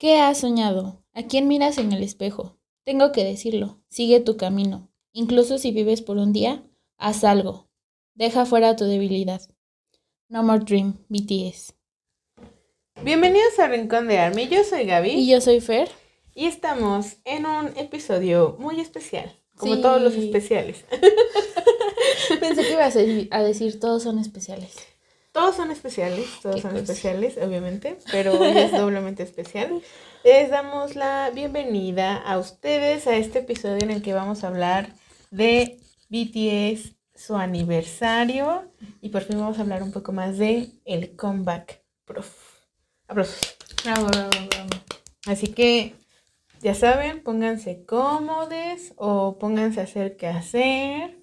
¿Qué has soñado? ¿A quién miras en el espejo? Tengo que decirlo, sigue tu camino. Incluso si vives por un día, haz algo. Deja fuera tu debilidad. No More Dream, BTS. Bienvenidos a Rincón de Army, yo soy Gaby. Y yo soy Fer. Y estamos en un episodio muy especial, como todos los especiales. Pensé que ibas a decir todos son especiales. Todos son especiales, todos son especiales, obviamente, pero hoy es doblemente especial. Les damos la bienvenida a ustedes a este episodio en el que vamos a hablar de BTS, su aniversario, y por fin vamos a hablar un poco más de el comeback. Prof. Aplausos. Bravo, bravo, bravo. Así que, ya saben, pónganse cómodos o pónganse a hacer qué hacer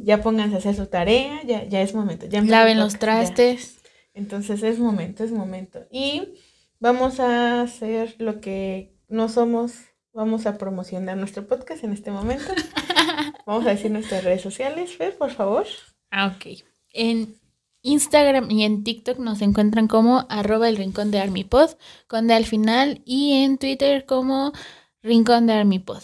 ya pónganse a hacer su tarea, ya, ya es momento. Ya Laven los trastes. Entonces es momento, es momento. Y vamos a hacer lo que no somos, vamos a promocionar nuestro podcast en este momento. vamos a decir nuestras redes sociales, Fer, por favor. Ah, ok. En Instagram y en TikTok nos encuentran como arroba el rincón de Armipod, con al final, y en Twitter como rincón de Armipod.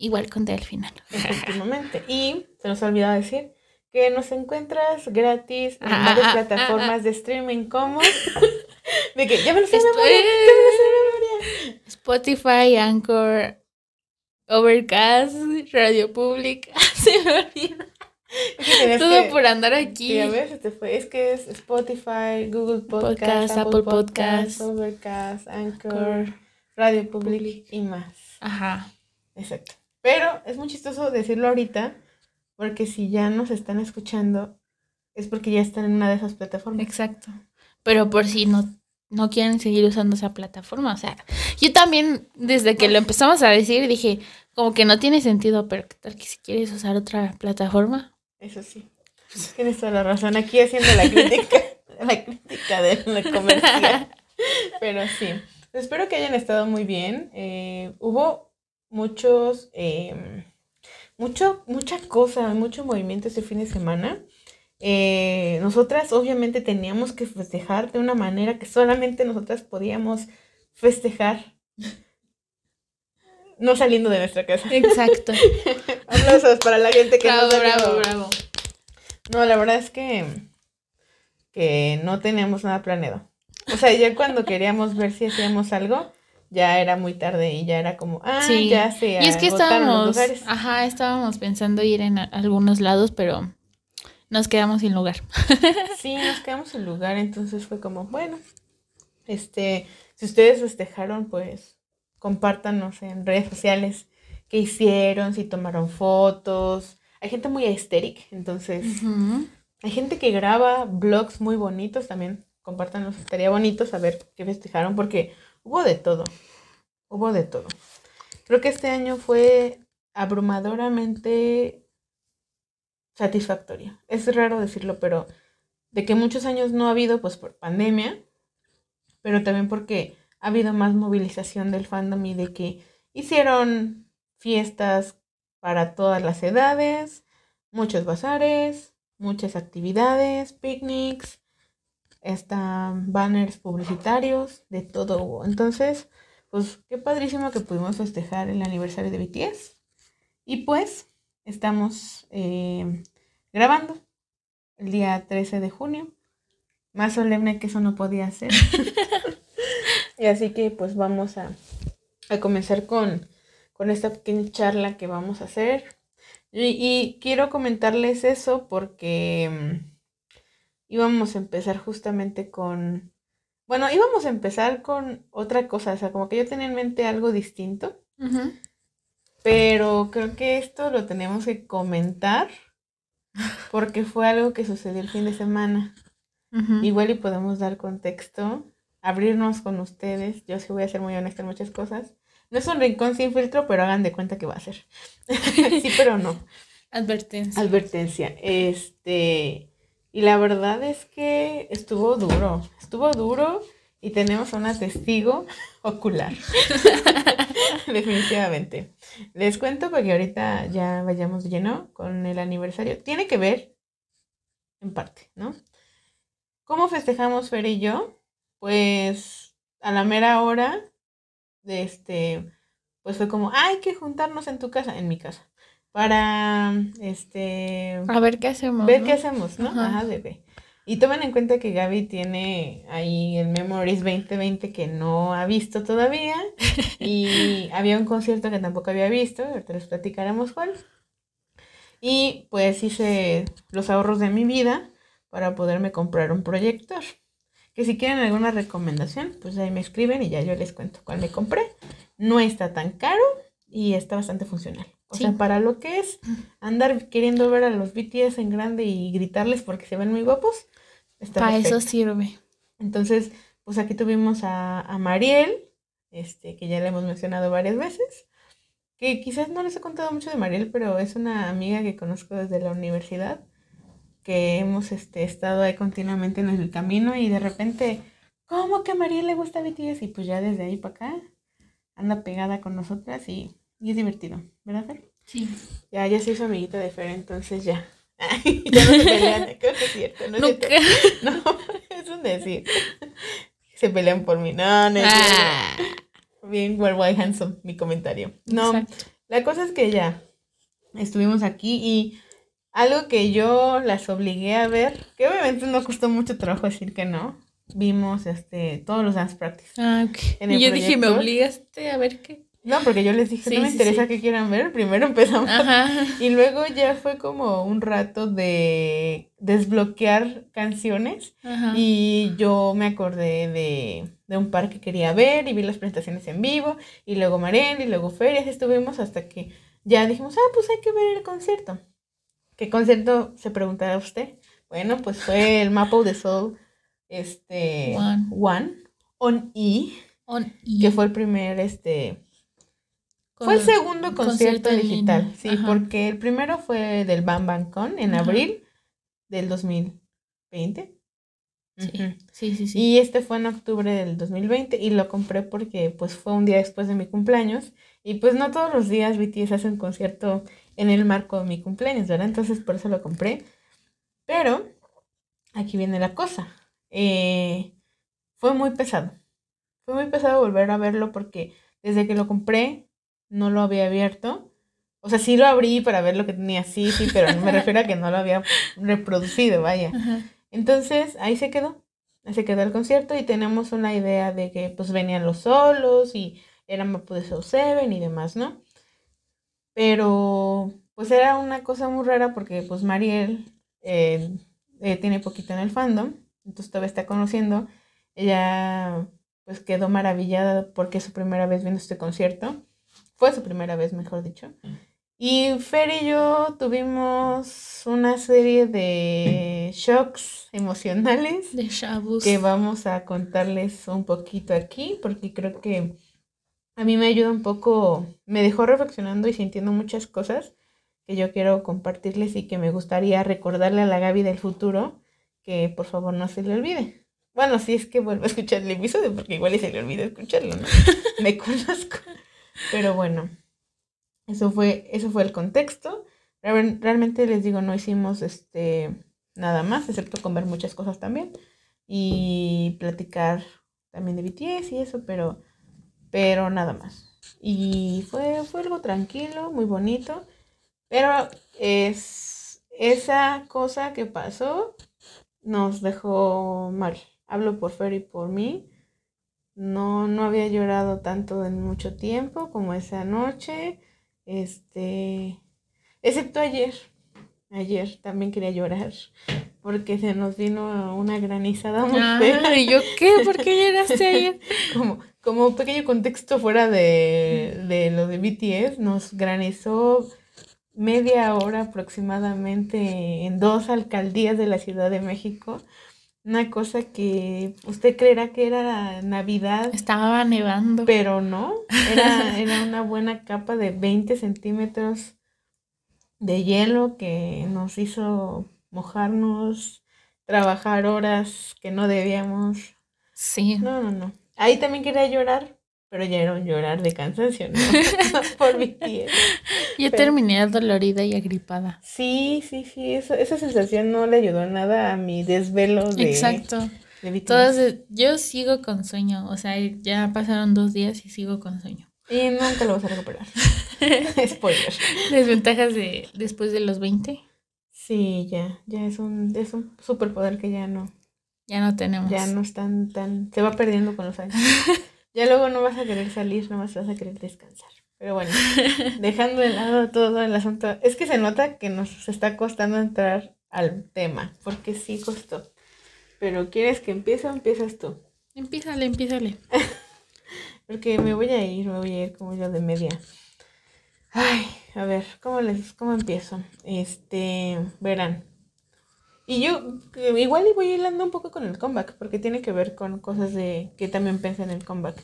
Igual con D al final. Efectivamente. Y se nos ha olvidado decir que nos encuentras gratis en ah, varias ah, ah, plataformas de streaming como de que ya me lo sé de memoria, ya me lo sé de memoria. Spotify, Anchor, Overcast, Radio Public. se me olvida. Todo por andar aquí. a ver, te fue. Es que es Spotify, Google Podcast, Apple, Podcast, Overcast, Anchor, Radio Public y más. Ajá. Exacto. Pero es muy chistoso decirlo ahorita, porque si ya nos están escuchando, es porque ya están en una de esas plataformas. Exacto. Pero por si no, no quieren seguir usando esa plataforma, o sea, yo también desde que lo empezamos a decir dije, como que no tiene sentido, pero ¿qué tal que si quieres usar otra plataforma? Eso sí. Tienes toda la razón. Aquí haciendo la crítica, la crítica de la comercial. Pero sí. Espero que hayan estado muy bien. Eh, hubo muchos, eh, mucho, mucha cosa, mucho movimiento este fin de semana. Eh, nosotras obviamente teníamos que festejar de una manera que solamente nosotras podíamos festejar. No saliendo de nuestra casa. Exacto. Aplausos para la gente que no Bravo, bravo. No, la verdad es que, que no teníamos nada planeado. O sea, ya cuando queríamos ver si hacíamos algo, ya era muy tarde y ya era como, ah, ya se Y es que estábamos, ajá, estábamos pensando ir en algunos lados, pero nos quedamos sin lugar. sí, nos quedamos sin lugar, entonces fue como, bueno, este, si ustedes festejaron, pues compártanos en redes sociales qué hicieron, si tomaron fotos. Hay gente muy estérica, entonces hay gente que graba blogs muy bonitos también. Compártanos, estaría bonito saber qué festejaron porque Hubo de todo. Hubo de todo. Creo que este año fue abrumadoramente satisfactorio. Es raro decirlo, pero de que muchos años no ha habido, pues por pandemia, pero también porque ha habido más movilización del fandom y de que hicieron fiestas para todas las edades, muchos bazares, muchas actividades, picnics, están banners publicitarios, de todo. Entonces, pues qué padrísimo que pudimos festejar el aniversario de BTS. Y pues estamos eh, grabando el día 13 de junio. Más solemne que eso no podía ser. y así que pues vamos a, a comenzar con, con, esta pequeña charla que vamos a hacer. y quiero comentarles eso porque íbamos a empezar justamente con... Bueno, íbamos a empezar con otra cosa, o sea, como que yo tenía en mente algo distinto. Pero creo que esto lo tenemos que comentar porque fue algo que sucedió el fin de semana. Igual y podemos dar contexto, abrirnos con ustedes. Yo sí voy a ser muy honesta en muchas cosas. No es un rincón sin filtro, pero hagan de cuenta que va a ser. sí, pero no. Advertencia. Advertencia. Este, y la verdad es que estuvo duro, estuvo duro y tenemos una testigo ocular. Definitivamente. Les cuento porque ahorita ya vayamos lleno con el aniversario. Tiene que ver, en parte, ¿no? ¿Cómo festejamos Fer y yo? Pues a la mera hora este, pues fue como, hay que juntarnos en tu casa, en mi casa, para, este... A ver qué hacemos. Ver ¿no? qué hacemos, ¿no? Ajá. Ajá, bebé. Y tomen en cuenta que Gaby tiene ahí el Memories 2020 que no ha visto todavía. Y había un concierto que tampoco había visto, ahorita les platicaremos cuál. Y pues hice los ahorros de mi vida para poderme comprar un proyector. Que si quieren alguna recomendación, pues ahí me escriben y ya yo les cuento cuál me compré. No está tan caro y está bastante funcional. O Sí. sea, para lo que es andar queriendo ver a los BTS en grande y gritarles porque se ven muy guapos, está Para eso sirve. Entonces, pues aquí tuvimos a, a Mariel, este, que ya le hemos mencionado varias veces, que quizás no les he contado mucho de Mariel, pero es una amiga que conozco desde la universidad, que hemos este, estado ahí continuamente en el camino y de repente, ¿cómo que a Mariel le gusta BTS? Y pues ya desde ahí para acá anda pegada con nosotras y, y es divertido, ¿verdad, Fer? Sí. Ya, ya se hizo amiguita de Fer, entonces ya. ya no se pelean, creo que es cierto, ¿no? es? Nunca. No, es un decir. Se pelean por mí. No, no es Ah. Bien, Worldwide Handsome, mi comentario. No, exacto. la cosa es que ya estuvimos aquí y algo que yo las obligué a ver, que obviamente no costó mucho trabajo decir que no, vimos este todos los dance practice. Ah, ok. En el Y yo dije, me obligaste a ver qué. No, porque yo les dije, Sí, no me sí, interesa sí. que quieran ver, primero empezamos. Ajá. Y luego ya fue como un rato de desbloquear canciones. Ajá. Y yo me acordé de, de un par que quería ver y vi las presentaciones en vivo. Y luego Marel y luego Fer, y así estuvimos hasta que ya dijimos, ah, pues hay que ver el concierto. ¿Qué concierto se preguntará usted? Bueno, pues fue el Maple de Soul, este, One. One, on E, On E. que fue el primer, este, fue el segundo concierto, digital, línea. sí, Ajá. porque el primero fue del Bam Bam Con en Ajá. abril del 2020. Sí, sí, sí. sí. Y este fue en octubre del 2020 y lo compré porque pues fue un día después de mi cumpleaños y pues no todos los días BTS hace un concierto en el marco de mi cumpleaños, ¿verdad? Entonces por eso lo compré. Pero aquí viene la cosa. Eh, fue muy pesado. Fue muy pesado volver a verlo porque desde que lo compré no lo había abierto. O sea, sí lo abrí para ver lo que tenía, sí, sí, pero me refiero a que no lo había reproducido, vaya. Ajá. Entonces, ahí se quedó. Ahí se quedó el concierto y tenemos una idea de que pues venían los solos y era Maple de Soul Seven y demás, ¿no? Pero pues era una cosa muy rara porque pues Mariel eh, eh, tiene poquito en el fandom, entonces todavía está conociendo. Ella pues quedó maravillada porque es su primera vez viendo este concierto. Fue su primera vez, mejor dicho. Y Fer y yo tuvimos una serie de shocks emocionales De Shabus. que vamos a contarles un poquito aquí, porque creo que a mí me ayuda un poco, me dejó reflexionando y sintiendo muchas cosas que yo quiero compartirles y que me gustaría recordarle a la Gaby del futuro que por favor no se le olvide. Bueno, si es que vuelvo a escuchar el episodio, porque igual y se le olvida escucharlo, ¿no? me conozco. Pero bueno, eso fue, eso fue el contexto. Real- Realmente les digo, no hicimos este nada más, excepto comer muchas cosas también. Y platicar también de BTS y eso, pero, pero nada más. Y fue, fue algo tranquilo, muy bonito. Pero es esa cosa que pasó nos dejó mal. Hablo por Fer y por mí. No, no había llorado tanto en mucho tiempo como esa noche. Este, excepto ayer. Ayer también quería llorar porque se nos vino una granizada muy. Ah, ¿y yo qué? ¿Por qué lloraste ayer? Como, como un pequeño contexto fuera de, de lo de BTS, nos granizó media hora aproximadamente en dos alcaldías de la Ciudad de México. Una cosa que usted creerá que era Navidad, Estaba nevando. pero no, era, era una buena capa de 20 centímetros de hielo que nos hizo mojarnos, trabajar horas que no debíamos. Sí. No, no, no. Ahí también quería llorar, pero ya era un llorar de cansancio, ¿no? Por mi tía. Yo pero- terminé dolorida y agripada. Sí, sí, sí, eso- esa sensación no le ayudó nada a mi desvelo de, Exacto. de BTS. Todos, yo sigo con sueño, o sea, ya pasaron dos días y sigo con sueño. Y nunca lo vas a recuperar. Spoiler. Desventajas de después de los 20. Sí, ya, ya es un, es un superpoder que ya no, Ya no tenemos. ya no es tan, tan, se va perdiendo con los años. Ya luego no vas a querer salir, no vas a querer descansar. Pero bueno, dejando de lado todo el asunto, es que se nota que nos está costando entrar al tema, porque sí costó. Pero ¿quieres que empiece o empiezas tú? Empiézale, empiézale. Porque me voy a ir, me voy a ir como yo de media. Ay, a ver, ¿cómo les, cómo empiezo? Este, verán. Y yo igual y voy hilando un poco con el comeback, porque tiene que ver con cosas de que también pensé en el comeback.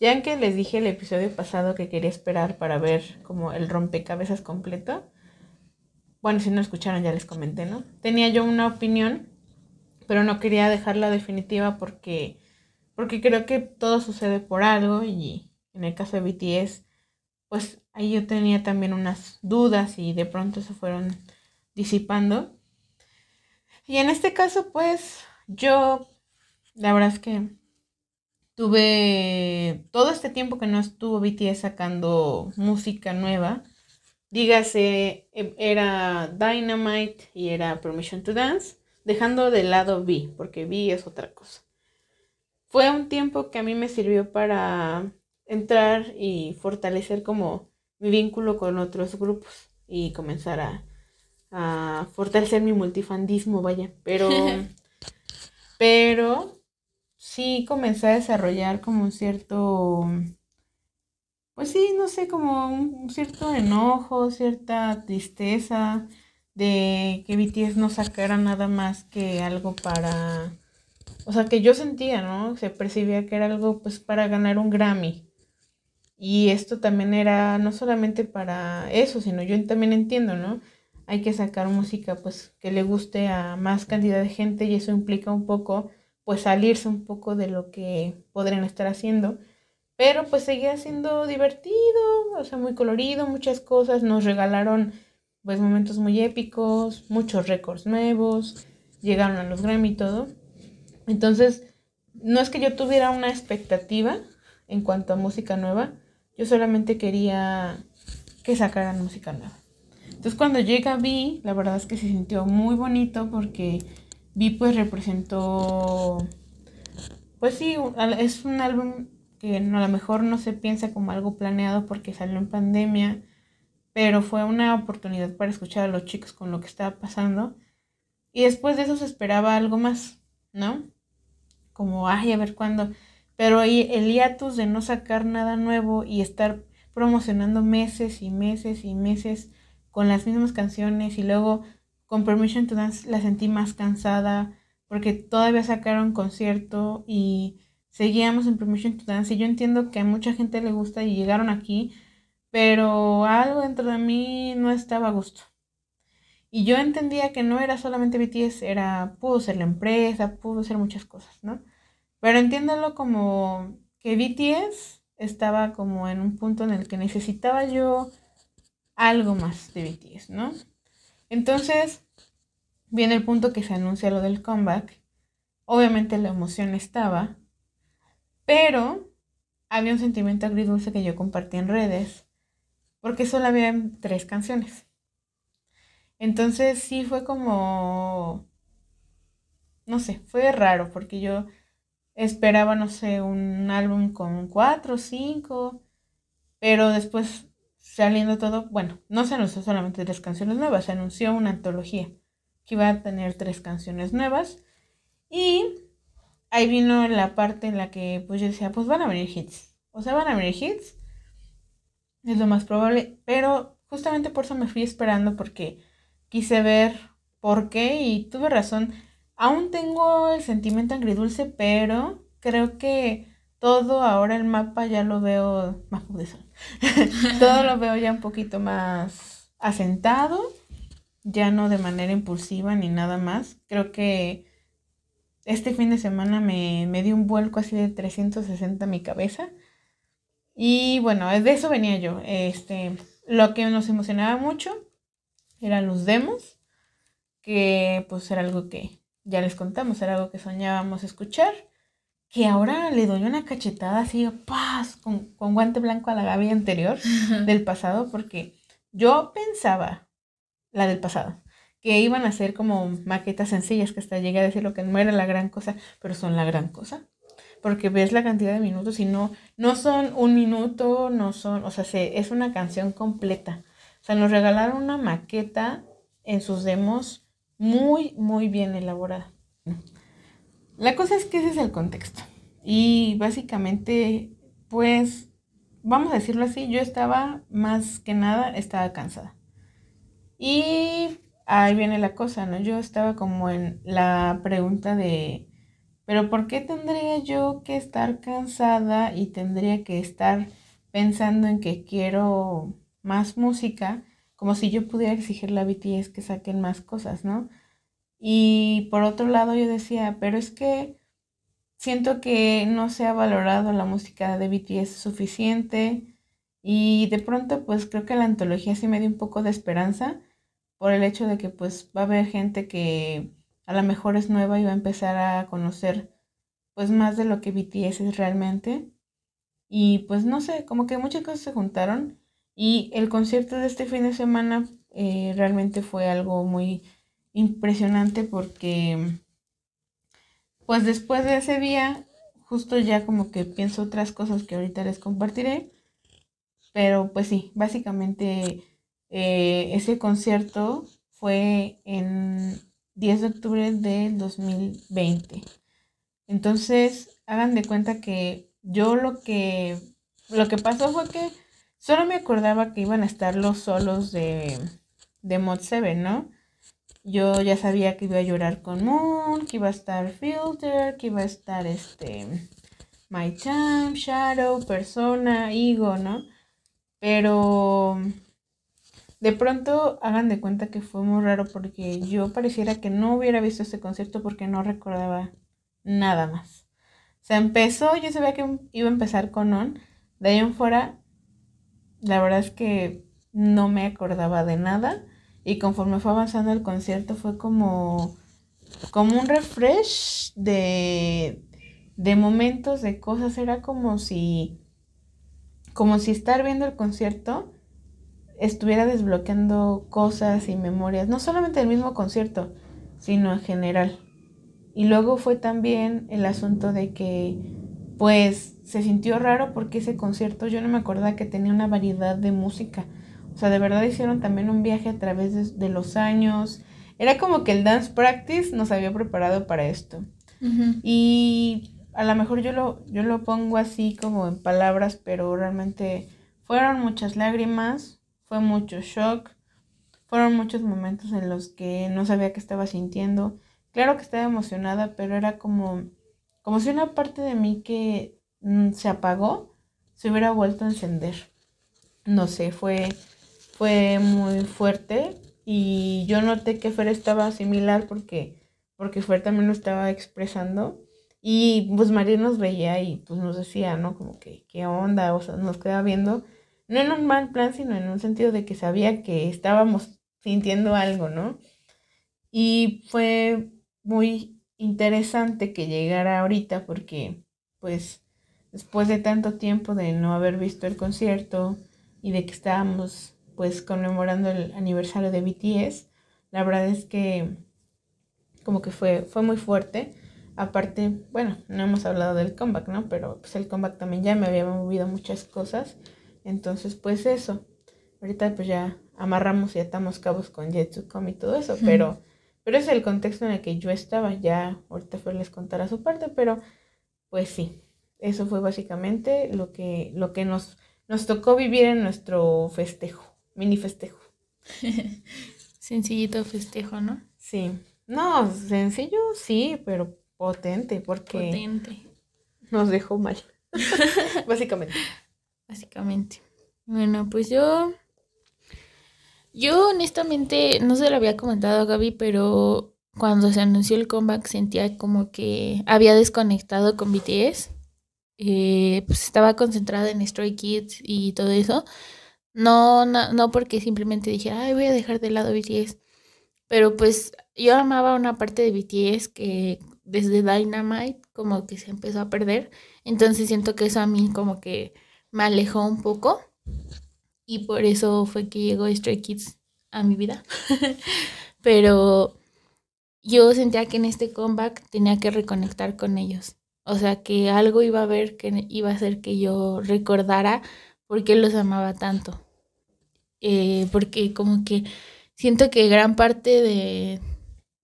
Ya que les dije el episodio pasado que quería esperar para ver como el rompecabezas completo. Bueno, si no escucharon ya les comenté, ¿no? Tenía yo una opinión, pero no quería dejarla definitiva porque porque creo que todo sucede por algo y en el caso de BTS, pues ahí yo tenía también unas dudas y de pronto se fueron disipando. Y en este caso, pues yo, la verdad es que tuve todo este tiempo que no estuvo BTS sacando música nueva. Dígase, e, era Dynamite y era Permission to Dance, dejando de lado V, porque V es otra cosa fue un tiempo que a mí me sirvió para entrar y fortalecer como mi vínculo con otros grupos y comenzar a, a fortalecer mi multifandismo, vaya. Pero, pero sí comencé a desarrollar como un cierto, pues sí, no sé, como un, cierto enojo, cierta tristeza de que BTS no sacara nada más que algo para o sea, que yo sentía, ¿no? Se percibía que era algo pues para ganar un Grammy. Y esto también era no solamente para eso, sino yo también entiendo, ¿no? Hay que sacar música pues que le guste a más cantidad de gente y eso implica un poco pues salirse un poco de lo que podrían estar haciendo. Pero pues seguía siendo divertido, o sea, muy colorido, muchas cosas. Nos regalaron pues momentos muy épicos, muchos récords nuevos, llegaron a los Grammy y todo. Entonces, no es que yo tuviera una expectativa en cuanto a música nueva, yo solamente quería que sacaran música nueva. Entonces cuando llega Vi, la verdad es que se sintió muy bonito porque Vi pues representó, pues sí, es un álbum que a lo mejor no se piensa como algo planeado porque salió en pandemia, pero fue una oportunidad para escuchar a los chicos con lo que estaba pasando. Y después de eso se esperaba algo más, ¿no? como, ay, a ver cuándo. Pero el hiatus de no sacar nada nuevo y estar promocionando meses y meses y meses con las mismas canciones y luego con Permission to Dance la sentí más cansada porque todavía sacaron concierto y seguíamos en Permission to Dance y yo entiendo que a mucha gente le gusta y llegaron aquí, pero algo dentro de mí no estaba a gusto. Y yo entendía que no era solamente BTS, era, pudo ser la empresa, pudo ser muchas cosas, ¿no? Pero entiéndalo como que BTS estaba como en un punto en el que necesitaba yo algo más de BTS, ¿no? Entonces, viene el punto que se anuncia lo del comeback. Obviamente la emoción estaba, pero había un sentimiento agridulce que yo compartí en redes, porque solo había tres canciones. Entonces sí fue como, no sé, fue raro porque yo esperaba, no sé, un álbum con cuatro o cinco, pero después saliendo todo, bueno, no se anunció solamente tres canciones nuevas, se anunció una antología que iba a tener tres canciones nuevas. Y ahí vino la parte en la que pues yo decía, pues van a venir hits, o sea, van a venir hits, es lo más probable, pero justamente por eso me fui esperando porque quise ver por qué y tuve razón. Aún tengo el sentimiento agridulce, pero creo que todo ahora el mapa ya lo veo más todo lo veo ya un poquito más asentado, ya no de manera impulsiva ni nada más. Creo que este fin de semana me, me dio un vuelco así de 360 a mi cabeza. Y bueno, de eso venía yo. Este, lo que nos emocionaba mucho eran los demos, que pues era algo que ya les contamos, era algo que soñábamos escuchar, que ahora le doy una cachetada así, paz, con, con guante blanco a la Gaby anterior del pasado, porque yo pensaba, la del pasado, que iban a ser como maquetas sencillas, que hasta llegué a decir lo que no era la gran cosa, pero son la gran cosa. Porque ves la cantidad de minutos y no, no son un minuto, no son, o sea, se, es una canción completa. O sea, nos regalaron una maqueta en sus demos muy, muy bien elaborada. La cosa es que ese es el contexto. Y básicamente, pues, vamos a decirlo así, yo estaba más que nada, estaba cansada. Y ahí viene la cosa, ¿no? Yo estaba como en la pregunta de, pero ¿por qué tendría yo que estar cansada y tendría que estar pensando en que quiero más música? Como si yo pudiera exigirle a BTS que saquen más cosas, ¿no? Y por otro lado yo decía, pero es que siento que no se ha valorado la música de BTS suficiente y de pronto pues creo que la antología sí me dio un poco de esperanza por el hecho de que pues va a haber gente que a lo mejor es nueva y va a empezar a conocer pues más de lo que BTS es realmente. Y pues no sé, como que muchas cosas se juntaron y el concierto de este fin de semana eh, realmente fue algo muy impresionante porque pues después de ese día justo ya como que pienso otras cosas que ahorita les compartiré. Pero pues sí, básicamente eh, ese concierto fue en 10 de octubre del 2020. Entonces, hagan de cuenta que yo lo que lo que pasó fue que solo me acordaba que iban a estar los solos de, de Mod 7, ¿no? Yo ya sabía que iba a llorar con Moon, que iba a estar Filter, que iba a estar este My Time, Shadow, Persona, Ego, ¿no? Pero de pronto hagan de cuenta que fue muy raro porque yo pareciera que no hubiera visto ese concierto porque no recordaba nada más. O sea, empezó, yo sabía que iba a empezar con On, de ahí en fuera, la verdad es que no me acordaba de nada y conforme fue avanzando el concierto fue como, como un refresh de, de momentos, de cosas, era como si, como si estar viendo el concierto estuviera desbloqueando cosas y memorias, no solamente del mismo concierto, sino en general. Y luego fue también el asunto de que, pues, se sintió raro porque ese concierto yo no me acordaba que tenía una variedad de música. O sea, de verdad hicieron también un viaje a través de, los años. Era como que el dance practice nos había preparado para esto. Y a lo mejor yo lo, yo lo pongo así como en palabras, pero realmente fueron muchas lágrimas, fue mucho shock, fueron muchos momentos en los que no sabía qué estaba sintiendo. Claro que estaba emocionada, pero era como, como si una parte de mí que mm, se apagó se hubiera vuelto a encender. No sé, fue, fue muy fuerte y yo noté que Fer estaba similar porque, porque Fer también lo estaba expresando. Y pues María nos veía y pues nos decía, ¿no? Como que, ¿qué onda? O sea, nos quedaba viendo no en un mal plan, sino en un sentido de que sabía que estábamos sintiendo algo, ¿no? Y fue muy interesante que llegara ahorita porque, pues, después de tanto tiempo de no haber visto el concierto y de que estábamos, pues, conmemorando el aniversario de BTS, la verdad es que como que fue, fue muy fuerte. Aparte, bueno, no hemos hablado del comeback, ¿no? Pero pues el comeback también ya me había movido muchas cosas. Entonces, pues eso. Ahorita pues ya amarramos y atamos cabos con Jetsucom y todo eso, pero, pero es el contexto en el que yo estaba. Ya ahorita fue les contará su parte, pero pues sí. Eso fue básicamente lo que, lo que nos, nos tocó vivir en nuestro festejo, mini festejo. Sencillito festejo, ¿no? Sí. No, sencillo sí, pero potente, porque potente. nos dejó mal. Básicamente básicamente. Bueno, pues yo. Yo honestamente no se lo había comentado a Gaby, pero cuando se anunció el comeback sentía como que había desconectado con BTS. Eh, pues estaba concentrada en Stray Kids y todo eso. No, no, no porque simplemente dije, ay, voy a dejar de lado BTS. Pero pues yo amaba una parte de BTS que desde Dynamite como que se empezó a perder. Entonces siento que eso a mí como que me alejó un poco. Y por eso fue que llegó Stray Kids a mi vida. Pero yo sentía que en este comeback tenía que reconectar con ellos. O sea, que algo iba a haber que iba a hacer que yo recordara por qué los amaba tanto. Eh, porque como que siento que gran parte de,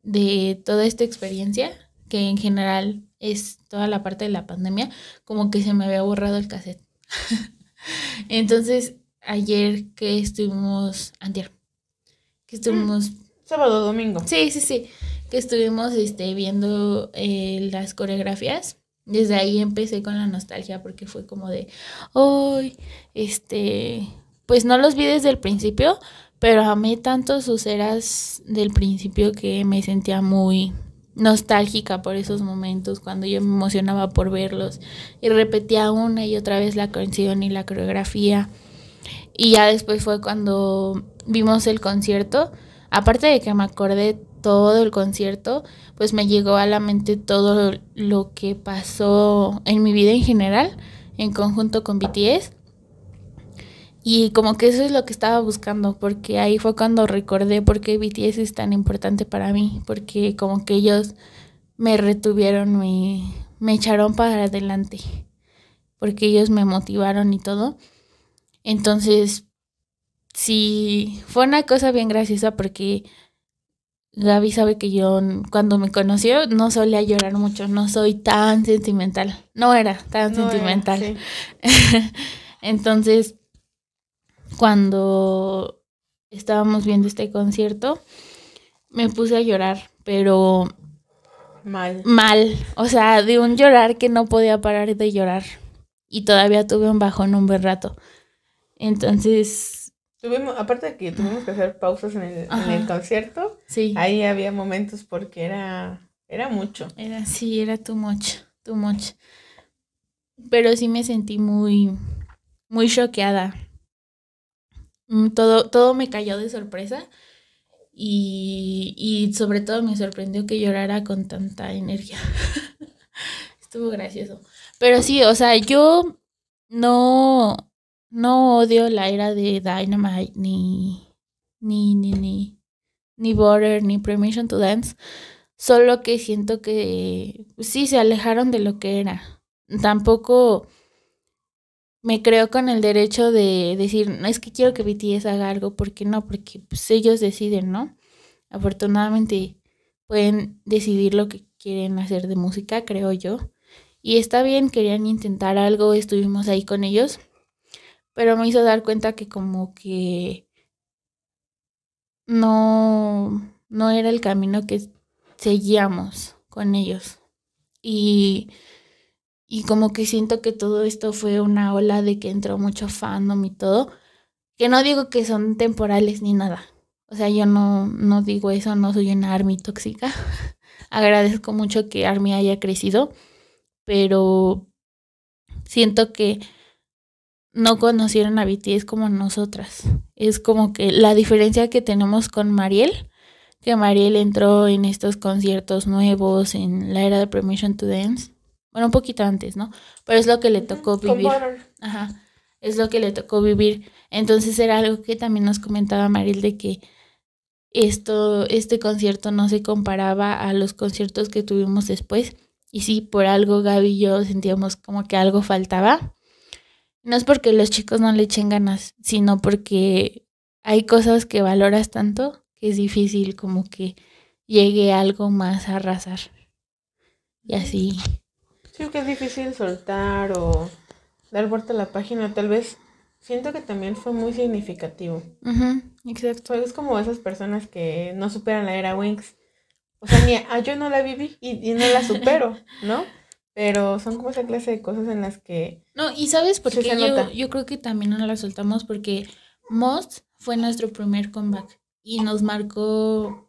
de toda esta experiencia, que en general es toda la parte de la pandemia, como que se me había borrado el cassette. Entonces, ayer que estuvimos, antier, que estuvimos... Mm, sábado, domingo. Sí, sí, sí, que estuvimos este, viendo eh, las coreografías. Desde ahí empecé con la nostalgia porque fue como de, hoy, este, pues no los vi desde el principio, pero amé tanto sus eras del principio que me sentía muy nostálgica por esos momentos cuando yo me emocionaba por verlos y repetía una y otra vez la canción y la coreografía. Y ya después fue cuando vimos el concierto. Aparte de que me acordé todo el concierto pues me llegó a la mente todo lo que pasó en mi vida en general en conjunto con BTS y como que eso es lo que estaba buscando, porque ahí fue cuando recordé por qué BTS es tan importante para mí, porque como que ellos me retuvieron, me, me echaron para adelante, porque ellos me motivaron y todo. Entonces, sí, fue una cosa bien graciosa porque Gaby sabe que yo cuando me conoció no solía llorar mucho, no soy tan sentimental, no era tan sentimental. Entonces, cuando estábamos viendo este concierto, me puse a llorar, pero mal. Mal, o sea, de un llorar que no podía parar de llorar. Y todavía tuve un bajón un buen rato. Entonces... Tuvimos, aparte de que tuvimos que hacer pausas en el, concierto, sí. ahí había momentos porque era, era mucho. Era, sí, era too much, too much. Pero sí me sentí muy, muy choqueada Mm, todo, todo me cayó de sorpresa y, y sobre todo me sorprendió que llorara con tanta energía. Estuvo gracioso. Pero sí, o sea, yo no, no odio la era de Dynamite ni, ni, ni, ni, ni Border, ni Permission to Dance. Solo que siento que sí se alejaron de lo que era. Tampoco me creo con el derecho de decir, no es que quiero que BTS haga algo, porque no, porque pues, ellos deciden, ¿no? Afortunadamente pueden decidir lo que quieren hacer de música, creo yo. Y está bien, querían intentar algo, estuvimos ahí con ellos, pero me hizo dar cuenta que como que no, no era el camino que seguíamos con ellos. Y y como que siento que todo esto fue una ola de que entró mucho fandom y todo. Que no digo que son temporales ni nada. O sea, yo no, no digo eso, no soy una Army tóxica. Agradezco mucho que Army haya crecido, pero siento que no conocieron a BTS como nosotras. Es como que la diferencia que tenemos con Mariel, que Mariel entró en estos conciertos nuevos en la era de Permission to Dance bueno, un poquito antes, ¿no? Pero es lo que le tocó vivir. Ajá. Es lo que le tocó vivir. Entonces era algo que también nos comentaba Maril de que esto, este concierto no se comparaba a los conciertos que tuvimos después. Y sí, por algo Gaby y yo sentíamos como que algo faltaba. No es porque los chicos no le echen ganas, sino porque hay cosas que valoras tanto que es difícil como que llegue algo más a arrasar. Y así. Sí, que es difícil soltar o dar vuelta a la página. Tal vez siento que también fue muy significativo. exacto. Es como esas personas que no superan la era Wings. O sea, ni a, yo no la viví y, no la supero, ¿no? Pero son como esa clase de cosas en las que... No, y ¿sabes por qué? Yo, yo, creo que también no la soltamos porque Most fue nuestro primer comeback y nos marcó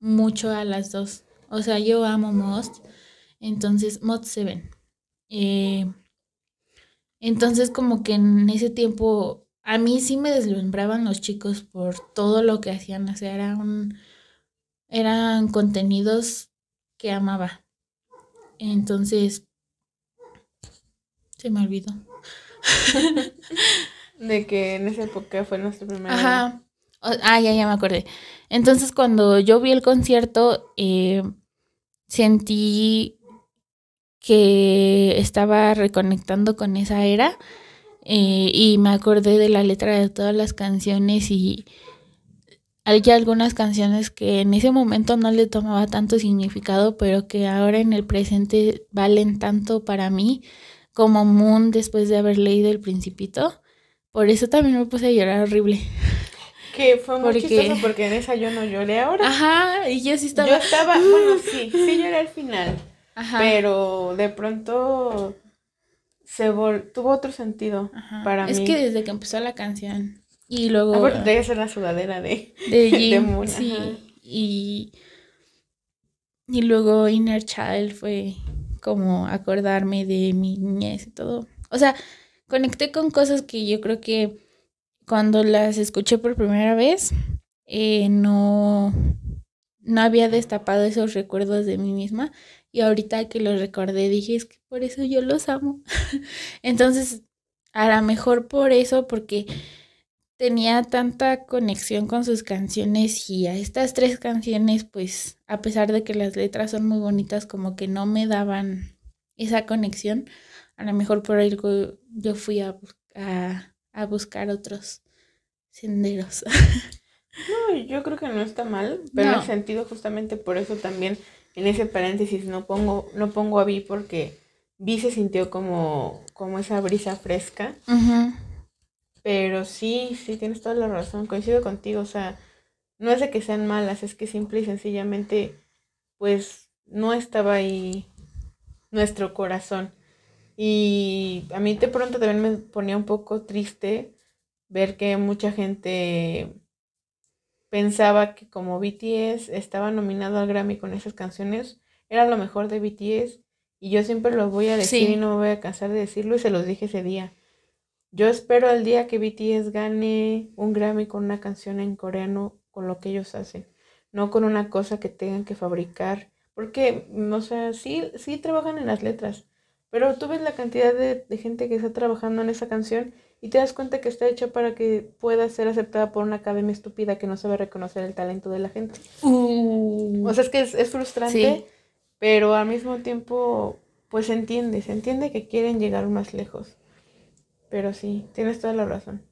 mucho a las dos. O sea, yo amo Most entonces, Mod 7. Eh, entonces, como que en ese tiempo, a mí sí me deslumbraban los chicos por todo lo que hacían. O sea, era un, eran contenidos que amaba. Entonces, se me olvidó. de que en esa época fue nuestra primera. Ajá. ah, ya, ya me acordé. Entonces, cuando yo vi el concierto, eh, sentí que estaba reconectando con esa era eh, y me acordé de la letra de todas las canciones y hay algunas canciones que en ese momento no le tomaba tanto significado, pero que ahora en el presente valen tanto para mí como Moon después de haber leído El Principito. Por eso también me puse a llorar horrible. Que fue muy porque... chistoso porque en esa yo no lloré ahora. Ajá, y yo sí estaba. Yo estaba, bueno, sí, sí lloré al final. Ajá. Pero de pronto se tuvo otro sentido para mí. Es que desde que empezó la canción y luego. Ah, debe ser la sudadera de, de, Jim, Sí. Y, y luego Inner Child fue como acordarme de mi niñez y todo. O sea, conecté con cosas que yo creo que cuando las escuché por primera vez, eh, no, no había destapado esos recuerdos de mí misma. Y ahorita que los recordé, dije, es que por eso yo los amo. Entonces, a lo mejor por eso, porque tenía tanta conexión con sus canciones y a estas tres canciones, pues, a pesar de que las letras son muy bonitas, como que no me daban esa conexión. A lo mejor por algo yo fui a, a a buscar otros senderos. No, yo creo que no está mal, pero en sentido justamente por eso también en ese paréntesis no pongo, no pongo a Vi porque Vi se sintió como, como esa brisa fresca. Pero sí, sí, tienes toda la razón, coincido contigo, o sea, no es de que sean malas, es que simple y sencillamente, pues, no estaba ahí nuestro corazón. Y a mí de pronto también me ponía un poco triste ver que mucha gente pensaba que como BTS estaba nominado al Grammy con esas canciones, era lo mejor de BTS. Y yo siempre lo voy a decir y no me voy a cansar de decirlo y se los dije ese día. Yo espero el día que BTS gane un Grammy con una canción en coreano con lo que ellos hacen, no con una cosa que tengan que fabricar, porque, o sea, sí, sí trabajan en las letras, pero tú ves la cantidad de, gente que está trabajando en esa canción y te das cuenta que está hecha para que pueda ser aceptada por una academia estúpida que no sabe reconocer el talento de la gente. Uh. O sea, es que es, frustrante, pero al mismo tiempo, pues se entiende, se entiende que quieren llegar más lejos. Pero sí, tienes toda la razón.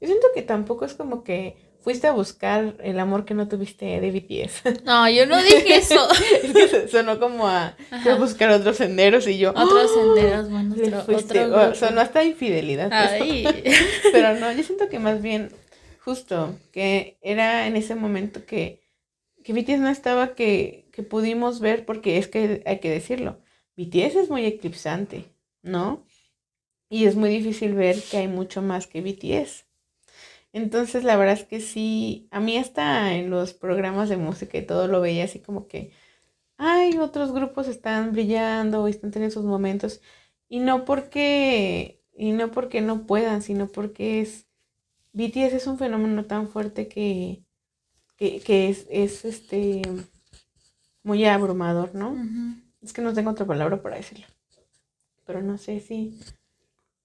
Yo siento que tampoco es como que fuiste a buscar el amor que no tuviste de BTS. No, yo no dije eso. sonó como a, buscar otros senderos y yo. Otros ¡Oh! senderos, bueno, otro, sonó hasta infidelidad. Pero no, yo siento que más bien, justo, que era en ese momento que, que BTS no estaba que, que pudimos ver, porque es que hay que decirlo, BTS es muy eclipsante, ¿no? Y es muy difícil ver que hay mucho más que BTS. Entonces, la verdad es que sí, a mí hasta en los programas de música y todo lo veía así como que, ay, otros grupos están brillando, están teniendo sus momentos, y no porque, y no porque no puedan, sino porque es, BTS es un fenómeno tan fuerte que, que, es, es, este, muy abrumador, ¿no? Es que no tengo otra palabra para decirlo. Pero no sé si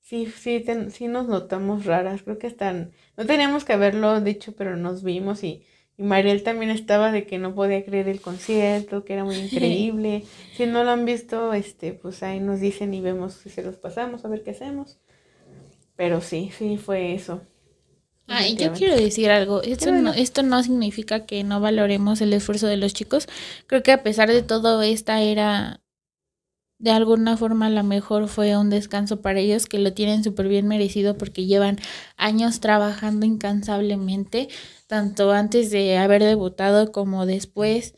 Sí, sí, sí nos notamos raras. Creo que están. No teníamos que haberlo dicho, pero nos vimos y, y Mariel también estaba de que no podía creer el concierto, que era muy increíble. si no lo han visto, este, pues ahí nos dicen y vemos si se los pasamos, a ver qué hacemos. Pero sí, sí fue eso. Ah, y yo quiero decir algo. Esto no, esto no significa que no valoremos el esfuerzo de los chicos. Creo que a pesar de todo, esta era de alguna forma a lo mejor fue un descanso para ellos que lo tienen súper bien merecido porque llevan años trabajando incansablemente, tanto antes de haber debutado como después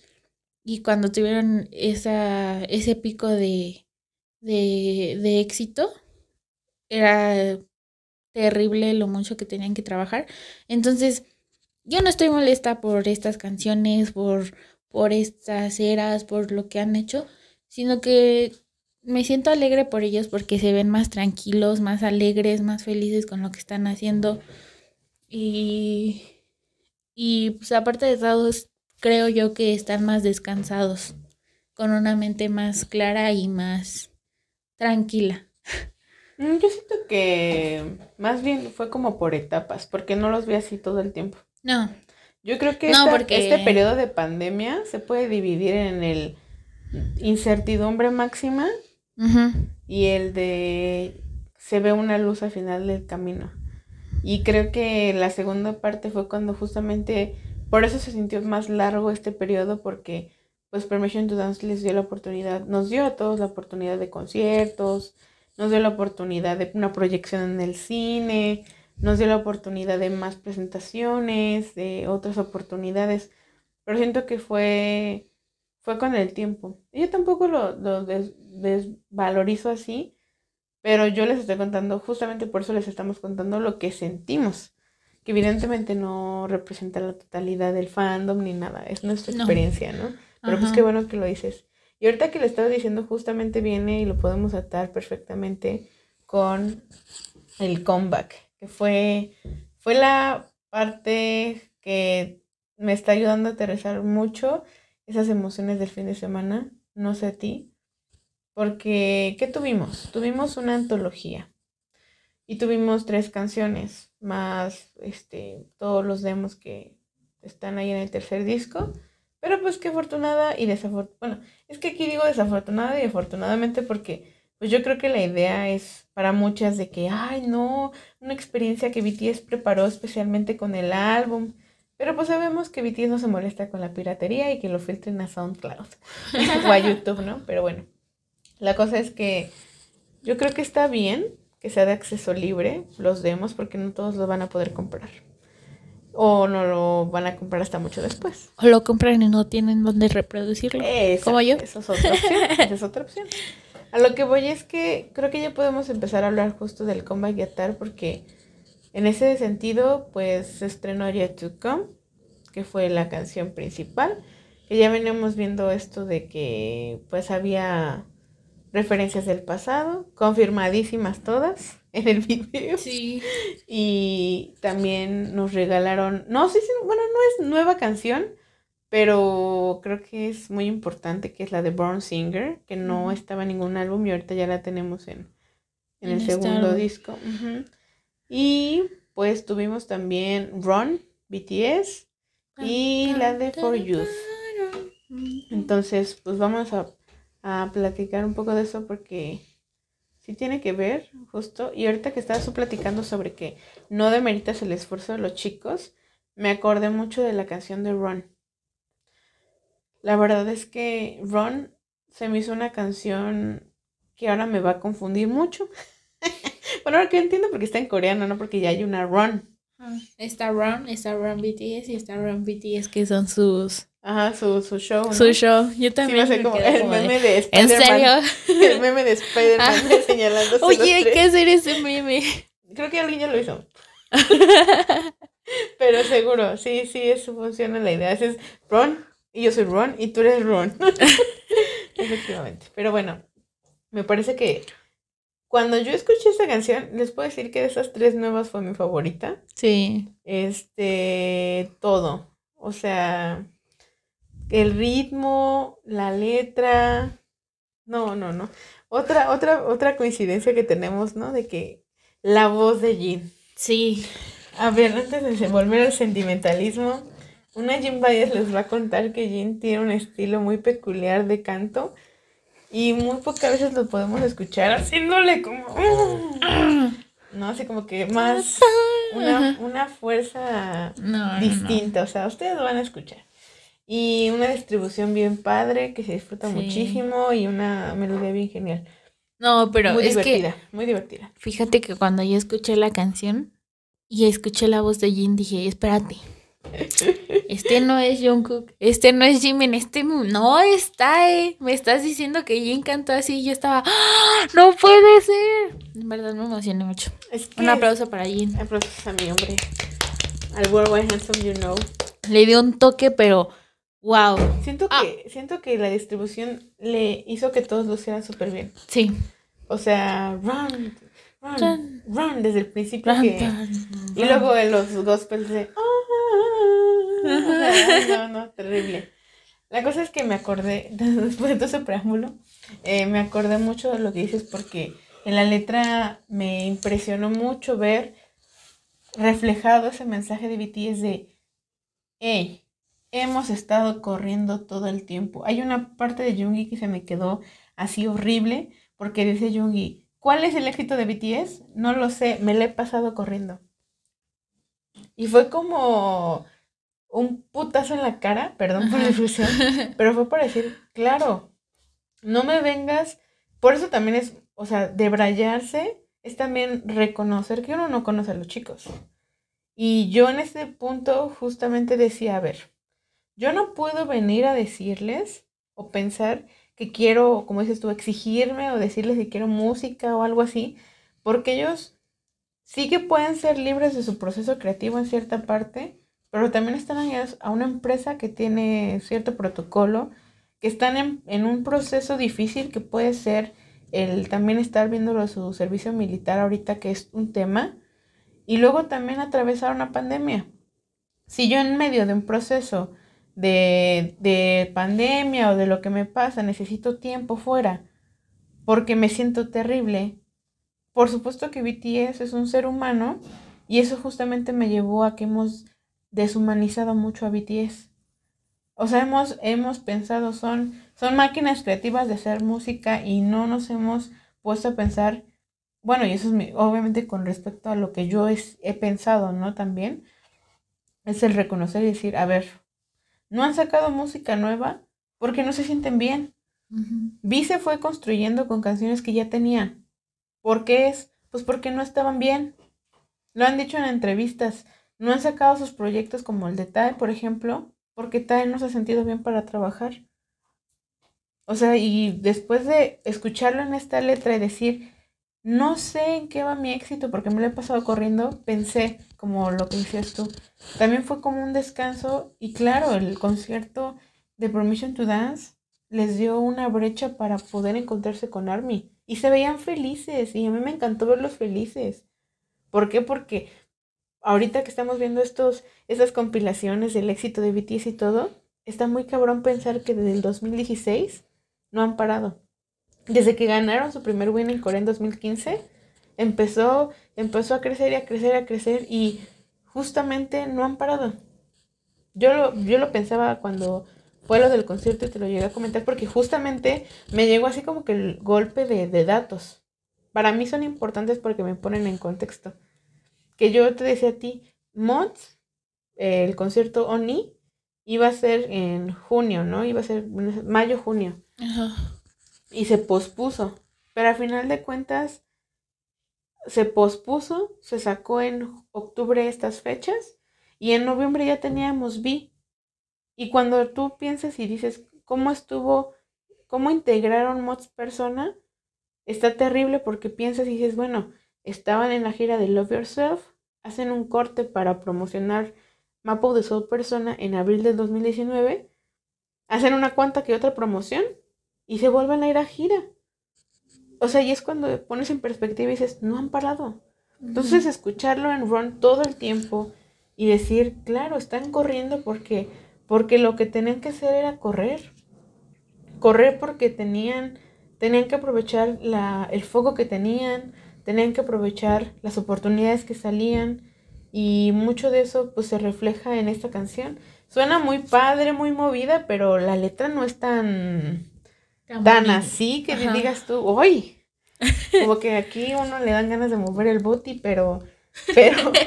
y cuando tuvieron esa, ese pico de, de, de éxito, era terrible lo mucho que tenían que trabajar. Entonces, yo no estoy molesta por estas canciones, por, por estas eras, por lo que han hecho, sino que me siento alegre por ellos porque se ven más tranquilos, más alegres, más felices con lo que están haciendo. Y, y pues aparte de todo, creo yo que están más descansados, con una mente más clara y más tranquila. Mm, Yo siento que más bien fue como por etapas, porque no los vi así todo el tiempo. No, Yo creo que No, esta- porque- este periodo de pandemia se puede dividir en el incertidumbre máxima ujú, y el de se ve una luz al final del camino. Y creo que la segunda parte fue cuando justamente por eso se sintió más largo este periodo porque pues Permission to Dance les dio la oportunidad, nos dio a todos la oportunidad de conciertos, nos dio la oportunidad de una proyección en el cine, nos dio la oportunidad de más presentaciones, de otras oportunidades, pero siento que fue fue con el tiempo. Y Yo tampoco lo, lo des- desvalorizo así, pero yo les estoy contando, justamente por eso les estamos contando lo que sentimos, que evidentemente no representa la totalidad del fandom ni nada, es nuestra experiencia, ¿no? Pero pues Ajá. qué bueno que lo dices. Y ahorita que lo estaba diciendo justamente viene y lo podemos atar perfectamente con el comeback, que fue, fue la parte que me está ayudando a aterrizar mucho esas emociones del fin de semana, no sé a ti, porque ¿qué tuvimos? Tuvimos una antología y tuvimos tres canciones, más este, todos los demos que están ahí en el tercer disco, pero pues qué afortunada y desafortunada, bueno, es que aquí digo desafortunada y afortunadamente porque pues yo creo que la idea es para muchas de que, ay no, una experiencia que BTS preparó especialmente con el álbum. Pero pues sabemos que BTS no se molesta con la piratería y que lo filtren a SoundCloud o a YouTube, ¿no? Pero bueno, la cosa es que yo creo que está bien que sea de acceso libre los demos porque no todos lo van a poder comprar. O no lo van a comprar hasta mucho después. o lo compran y no tienen dónde reproducirlo. Esa- Como yo. Esa es otra opción. esa es otra opción. A lo que voy es que creo que ya podemos empezar a hablar justo del comeback y atar porque en ese sentido pues se estrenó Yet to Come, que fue la canción principal, que ya veníamos viendo esto de que pues había referencias del pasado, confirmadísimas todas en el video. Sí. Y también nos regalaron, no sé si, bueno, no es nueva canción, pero creo que es muy importante, que es la de Born Singer, que no estaba en ningún álbum y ahorita ya la tenemos en, en En el segundo disco. Ujú. Y pues tuvimos también Run, BTS, y la de For Youth. Entonces, pues vamos a, a platicar un poco de eso porque sí tiene que ver, justo. Y ahorita que estabas tú platicando sobre que no demeritas el esfuerzo de los chicos, me acordé mucho de la canción de Run. La verdad es que Run se me hizo una canción que ahora me va a confundir mucho. bueno, ahora que entiendo porque está en coreano, no porque ya hay una Run. Ah, Está Run, está Run BTS y está Run BTS que son sus Ajá, su, su show. ¿no? su show. Yo Sí, también ser me como el como de, meme de ¿En Spider-Man. serio? El meme de Spider-Man Ah. señalando. Oye, hay que hacer ese meme. Creo que alguien ya lo hizo. Pero seguro, sí, sí, eso funciona la idea. Es Ron y yo soy Ron y tú eres Ron. Efectivamente. Pero bueno, me parece que cuando yo escuché esta canción, les puedo decir que de esas tres nuevas fue mi favorita. Sí. Este, todo. O sea, el ritmo, la letra. No, no, no. Otra, otra, otra coincidencia que tenemos, ¿no? De que la voz de Jin. Sí. A ver, antes de volver al sentimentalismo, una Jin Baez les va a contar que Jin tiene un estilo muy peculiar de canto y muy pocas veces lo podemos escuchar haciéndole como... No, así como que más una, una fuerza No, no, no. distinta, o sea, ustedes lo van a escuchar. Y una distribución bien padre que se disfruta Sí. muchísimo y una melodía bien genial. No, pero muy es que divertida, muy divertida. fíjate que cuando yo escuché la canción y escuché la voz de Jin dije, espérate. Este no es Jungkook, este no es Jimin, este no está, eh. Me estás diciendo que Jin cantó así y yo estaba, ¡Ah! no puede ser. En verdad me emocioné mucho. Es que Un aplauso para Jin. Aplausos a mi hombre. Al Worldwide Handsome You Know. Le dio un toque, pero wow. Siento Ah. que, siento que la distribución le hizo que todos lo hicieran súper bien. Sí. O sea, run, run, Run. desde el principio Run, que... run, Y luego en los gospels de... "Ah", no, no, terrible. La cosa es que me acordé, después de todo ese preámbulo, eh, me acordé mucho de lo que dices porque en la letra me impresionó mucho ver reflejado ese mensaje de BTS de, hey, hemos estado corriendo todo el tiempo. Hay una parte de Jungi que se me quedó así horrible porque dice Jungi, ¿cuál es el éxito de BTS? No lo sé, me lo he pasado corriendo. Y fue como un putazo en la cara, perdón por la expresión, pero fue para decir, claro, no me vengas, por eso también es, o sea, debrayarse es también reconocer que uno no conoce a los chicos. Y yo en este punto justamente decía, a ver, yo no puedo venir a decirles o pensar que quiero, como dices tú, exigirme o decirles que quiero música o algo así, porque ellos sí que pueden ser libres de su proceso creativo en cierta parte, pero también están a una empresa que tiene cierto protocolo, que están en, un proceso difícil que puede ser el también estar viéndolo su servicio militar ahorita, que es un tema, y luego también atravesar una pandemia. Si yo en medio de un proceso de, de pandemia o de lo que me pasa necesito tiempo fuera porque me siento terrible, por supuesto que BTS es un ser humano y eso justamente me llevó a que hemos deshumanizado mucho a BTS. O sea, hemos, hemos pensado, son, son máquinas creativas de hacer música y no nos hemos puesto a pensar, bueno, y eso es obviamente con respecto a lo que yo he pensado, ¿no? También es el reconocer y decir, a ver, no han sacado música nueva porque no se sienten bien. Vi se fue construyendo con canciones que ya tenían. ¿Por qué es? Pues porque no estaban bien. Lo han dicho en entrevistas. No han sacado sus proyectos como el de TAE, por ejemplo, porque TAE no se ha sentido bien para trabajar. O sea, y después de escucharlo en esta letra y decir, no sé en qué va mi éxito porque me lo he pasado corriendo, pensé, como lo que decías tú, también fue como un descanso y claro, el concierto de Permission to Dance les dio una brecha para poder encontrarse con Army y se veían felices y a mí me encantó verlos felices. ¿Por qué? Porque ahorita que estamos viendo estos, estas compilaciones del éxito de BTS y todo, está muy cabrón pensar que desde el 2016 no han parado. Desde que ganaron su primer win en Corea en 2015, empezó, empezó a crecer y a crecer y a crecer y justamente no han parado. Yo lo, yo lo pensaba cuando fue lo del concierto y te lo llegué a comentar porque justamente me llegó así como que el golpe de, de datos. Para mí son importantes porque me ponen en contexto que yo te decía a ti, Mods, el concierto Oni, iba a ser en junio, ¿no? Iba a ser mayo, junio. Y se pospuso. Pero al final de cuentas, se pospuso, se sacó en octubre estas fechas y en noviembre ya teníamos B. Y cuando tú piensas y dices, ¿cómo estuvo, cómo integraron Mods Persona? Está terrible porque piensas y dices, bueno, estaban en la gira de Love Yourself, hacen un corte para promocionar Mapo de Soul Persona en abril del 2019, hacen una cuanta que otra promoción y se vuelven a ir a gira. O sea, y es cuando pones en perspectiva y dices, no han parado. Entonces, escucharlo en Run todo el tiempo y decir, claro, están corriendo porque, porque lo que tenían que hacer era correr. Correr porque tenían, tenían que aprovechar la, el foco que tenían, tenían que aprovechar las oportunidades que salían y mucho de eso pues se refleja en esta canción. Suena muy padre, muy movida, pero la letra no es tan tan, así que digas tú, "Uy." Como que aquí uno le dan ganas de mover el boti, pero pero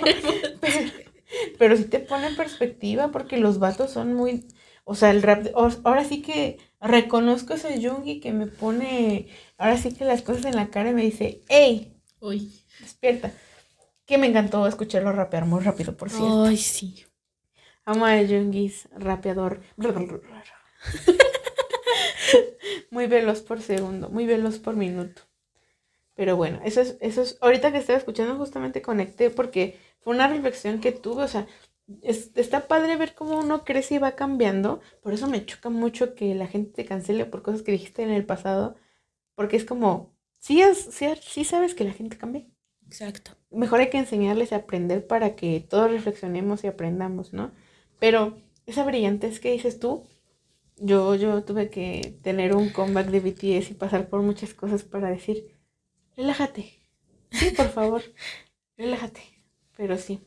pero, si te pone en perspectiva porque los vatos son muy o sea, el rap, ahora sí que reconozco ese Jungi que me pone, ahora sí que las cosas en la cara y me dice, hey, Uy. Despierta. Que me encantó escucharlo rapear muy rápido, por cierto. Ay, sí. Amo a Jungis, rapeador. muy veloz por segundo, muy veloz por minuto. Pero bueno, eso es, eso es, ahorita que estaba escuchando justamente conecté porque fue una reflexión que tuve, o sea, está padre ver cómo uno crece y va cambiando, por eso me choca mucho que la gente te cancele por cosas que dijiste en el pasado, porque es como, sí, sí, sabes que la gente cambia. Exacto. Mejor hay que enseñarles a aprender para que todos reflexionemos y aprendamos, ¿no? Pero esa brillantez que dices tú, yo, yo tuve que tener un comeback de BTS y pasar por muchas cosas para decir, relájate. Sí, por favor, relájate. Pero sí.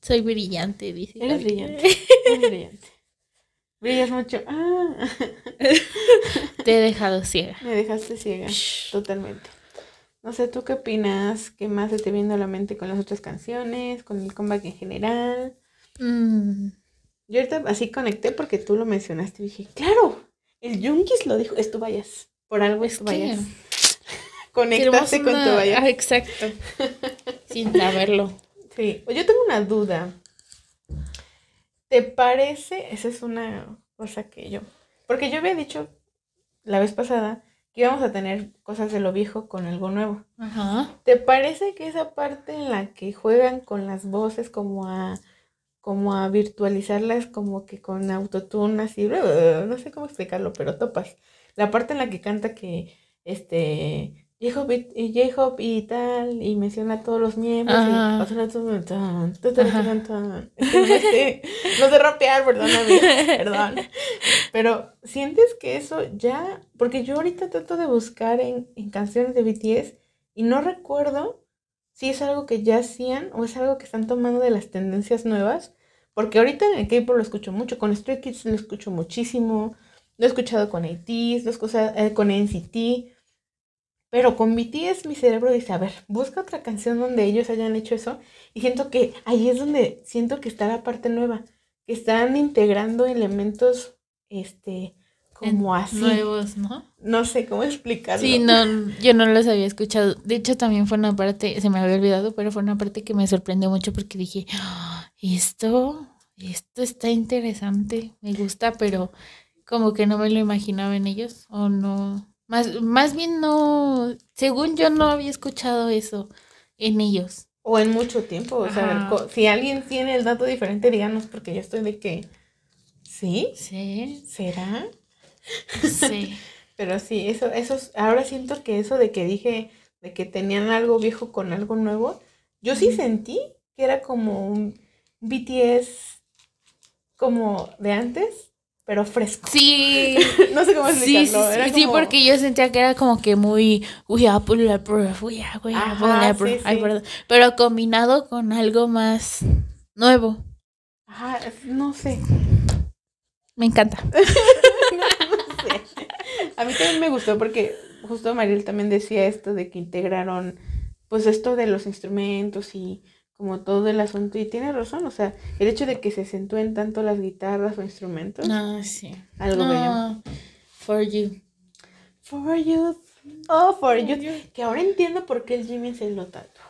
Soy brillante, dice. Eres brillante. Eres brillante. Brillas mucho. Ah. Te he dejado ciega. Me dejaste ciega. Totalmente. No sé, ¿tú qué opinas? ¿Qué más se te viene a la mente con las otras canciones? ¿Con el comeback en general? Mm, Yo ahorita así conecté porque tú lo mencionaste y dije, claro, el Junkis lo dijo, es tu vayas. Por algo es tu vayas. Conectaste con tu vayas. Ah, exacto. Sin saberlo. Sí, yo tengo una duda. ¿Te parece? Esa es una cosa que yo. Porque yo había dicho la vez pasada que íbamos a tener cosas de lo viejo con algo nuevo. Ajá. ¿Te parece que esa parte en la que juegan con las voces como a como a virtualizarlas como que con autotune así, no sé cómo explicarlo, pero topas. La parte en la que canta que este J-Hop y, y J-Hop y tal, y menciona a todos los miembros, y Ajá. tan, tan, tan. Es que no sé, no sé rapear, perdóname, perdón. Pero, ¿sientes que eso ya? Porque yo ahorita trato de buscar en, en canciones de BTS y no recuerdo si es algo que ya hacían o es algo que están tomando de las tendencias nuevas. Porque ahorita en el K-pop lo escucho mucho, con Stray Kids lo escucho muchísimo, lo he escuchado con ATEEZ, lo he escuchado eh, con NCT, pero con BTS mi cerebro dice, a ver, busca otra canción donde ellos hayan hecho eso y siento que ahí es donde siento que está la parte nueva, que están integrando elementos, este, como así, Nuevos, ¿no? no sé cómo explicarlo. Sí, no, yo no los había escuchado. De hecho, también fue una parte, se me había olvidado, pero fue una parte que me sorprendió mucho porque dije, "Ah, esto, esto está interesante, me gusta, pero como que no me lo imaginaba en ellos, o no, más, más bien no, según yo no había escuchado eso en ellos. O en mucho tiempo, o sea, ver, si alguien tiene el dato diferente, díganos, porque yo estoy de que, ¿sí? Sí, ¿Será? sí. Pero sí, eso, eso, es- ahora siento que eso de que dije, de que tenían algo viejo con algo nuevo, yo sí sentí que era como un BTS como de antes, pero fresco. Sí, No sé cómo Sí, sí, explicarlo. sí, era sí, como- porque yo sentía que era como que muy, uy, a pull a proof, uy, a, uy, a Ajá, pull a sí, proof". Ay, perdón. Pero combinado con algo más nuevo. Ajá, no sé. Me encanta. no sé. A mí también me gustó porque justo Mariel también decía esto de que integraron pues esto de los instrumentos y como todo el asunto y tiene razón, o sea, el hecho de que se acentúen tanto las guitarras o instrumentos, Ah, sí. algo bello. For you. For you, oh, for you, que ahora entiendo por qué el Jimmy se lo tatuó.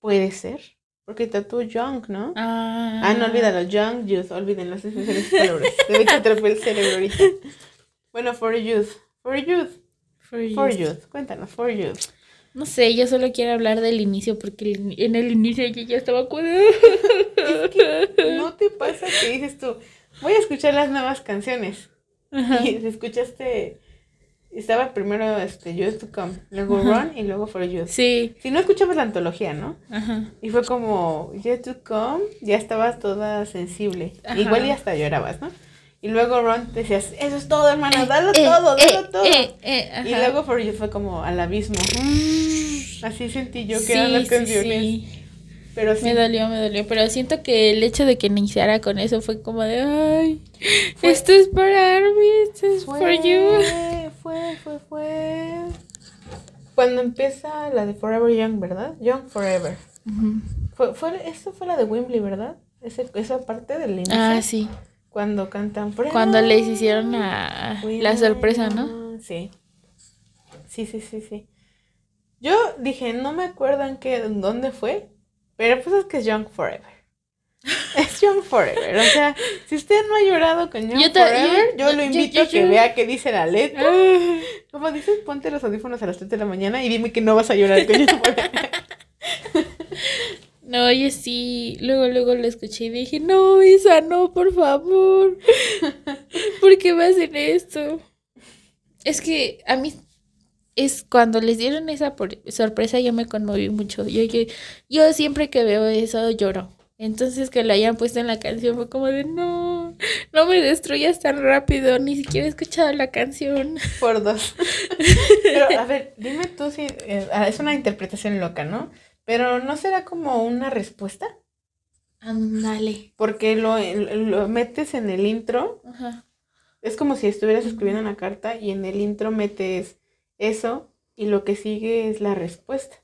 Puede ser, porque tatuó Young, ¿no? Ah, Ah, no olvídalo, Young Youth, olvídenlo, esas palabras. Debe que atrapé el cerebro ahorita. Bueno, For Youth, For Youth, For you. For Youth, cuéntanos, For Youth. No sé, yo solo quiero hablar del inicio porque el- en el inicio yo ya estaba con... Es que no te pasa que dices tú, voy a escuchar las nuevas canciones. Ajá. Y escuchaste, estaba primero este Youth to Come, luego. Run y luego For Youth. Sí, Si no escuchabas la antología, ¿no? ajá. Y fue como, Yet to Come, ya estabas toda sensible. Ajá. Igual y hasta llorabas, ¿no? Y luego Ron decías, eso es todo, hermano, dalo Eh, todo, eh, dalo todo. eh, eh, y luego For You fue como al abismo. Así sentí yo que Sí, eran las canciones. sí. Pero sí, Me dolió, me dolió, pero siento que el hecho de que iniciara con eso fue como de, ay, Fue- esto es para Army, esto es fue, for you. fue, fue, fue. Cuando empieza la de Forever Young, ¿verdad? Young Forever. Ujú. Fue, fue, esto fue la de Wembley, ¿verdad? Ese- esa parte del inicio. Ah, sí, Cuando cantan Forever. cuando les hicieron la, la sorpresa, ¿no? Sí. Sí, sí, sí, sí. Yo dije, no me acuerdo en qué, en dónde fue, pero pues es que es Young Forever. Es Young Forever. O sea, si usted no ha llorado con Young Yo Forever, yo- yo, lo invito yo- a que vea qué dice la letra. Ah. Como dices, ponte los audífonos a las 3 de la mañana y dime que no vas a llorar con Young Forever. No, yo sí, luego, luego lo escuché y dije, no, Isa, no, por favor, ¿por qué me hacen esto? Es que a mí, es cuando les dieron esa sorpresa, yo me conmoví mucho, yo, yo, yo siempre que veo eso lloro, Entonces que lo hayan puesto en la canción fue como de no, no me destruyas tan rápido, ni siquiera he escuchado la canción. Por dos. Pero a ver, dime tú si eh, ah, es una interpretación loca, ¿no? Pero ¿no será como una respuesta? Ándale. Porque lo, lo metes en el intro. Ajá. Es como si estuvieras escribiendo una carta y en el intro metes eso y lo que sigue es la respuesta.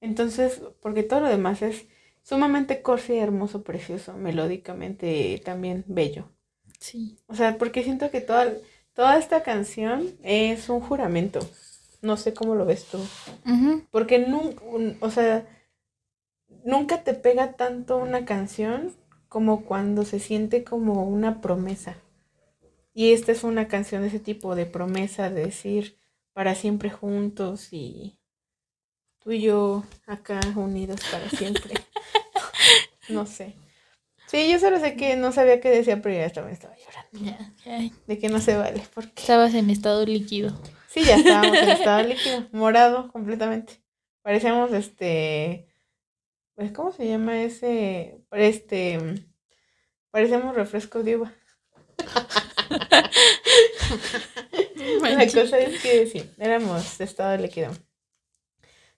Entonces, porque todo lo demás es sumamente corsi, hermoso, precioso, melódicamente también bello. Sí. O sea, porque siento que toda, toda esta canción es un juramento. No sé cómo lo ves tú. Porque nunca, o sea, nunca te pega tanto una canción como cuando se siente como una promesa. Y esta es una canción de ese tipo de promesa, de decir para siempre juntos y tú y yo acá unidos para siempre. no sé. Sí, yo solo sé que no sabía qué decía, pero ya estaba, estaba llorando. De que no se vale, porque Estabas en estado líquido. Sí, ya estábamos en estado líquido, morado completamente. Parecíamos este, pues, ¿cómo se llama ese? Este, parecíamos refresco de uva. La cosa es que sí, éramos estado líquido.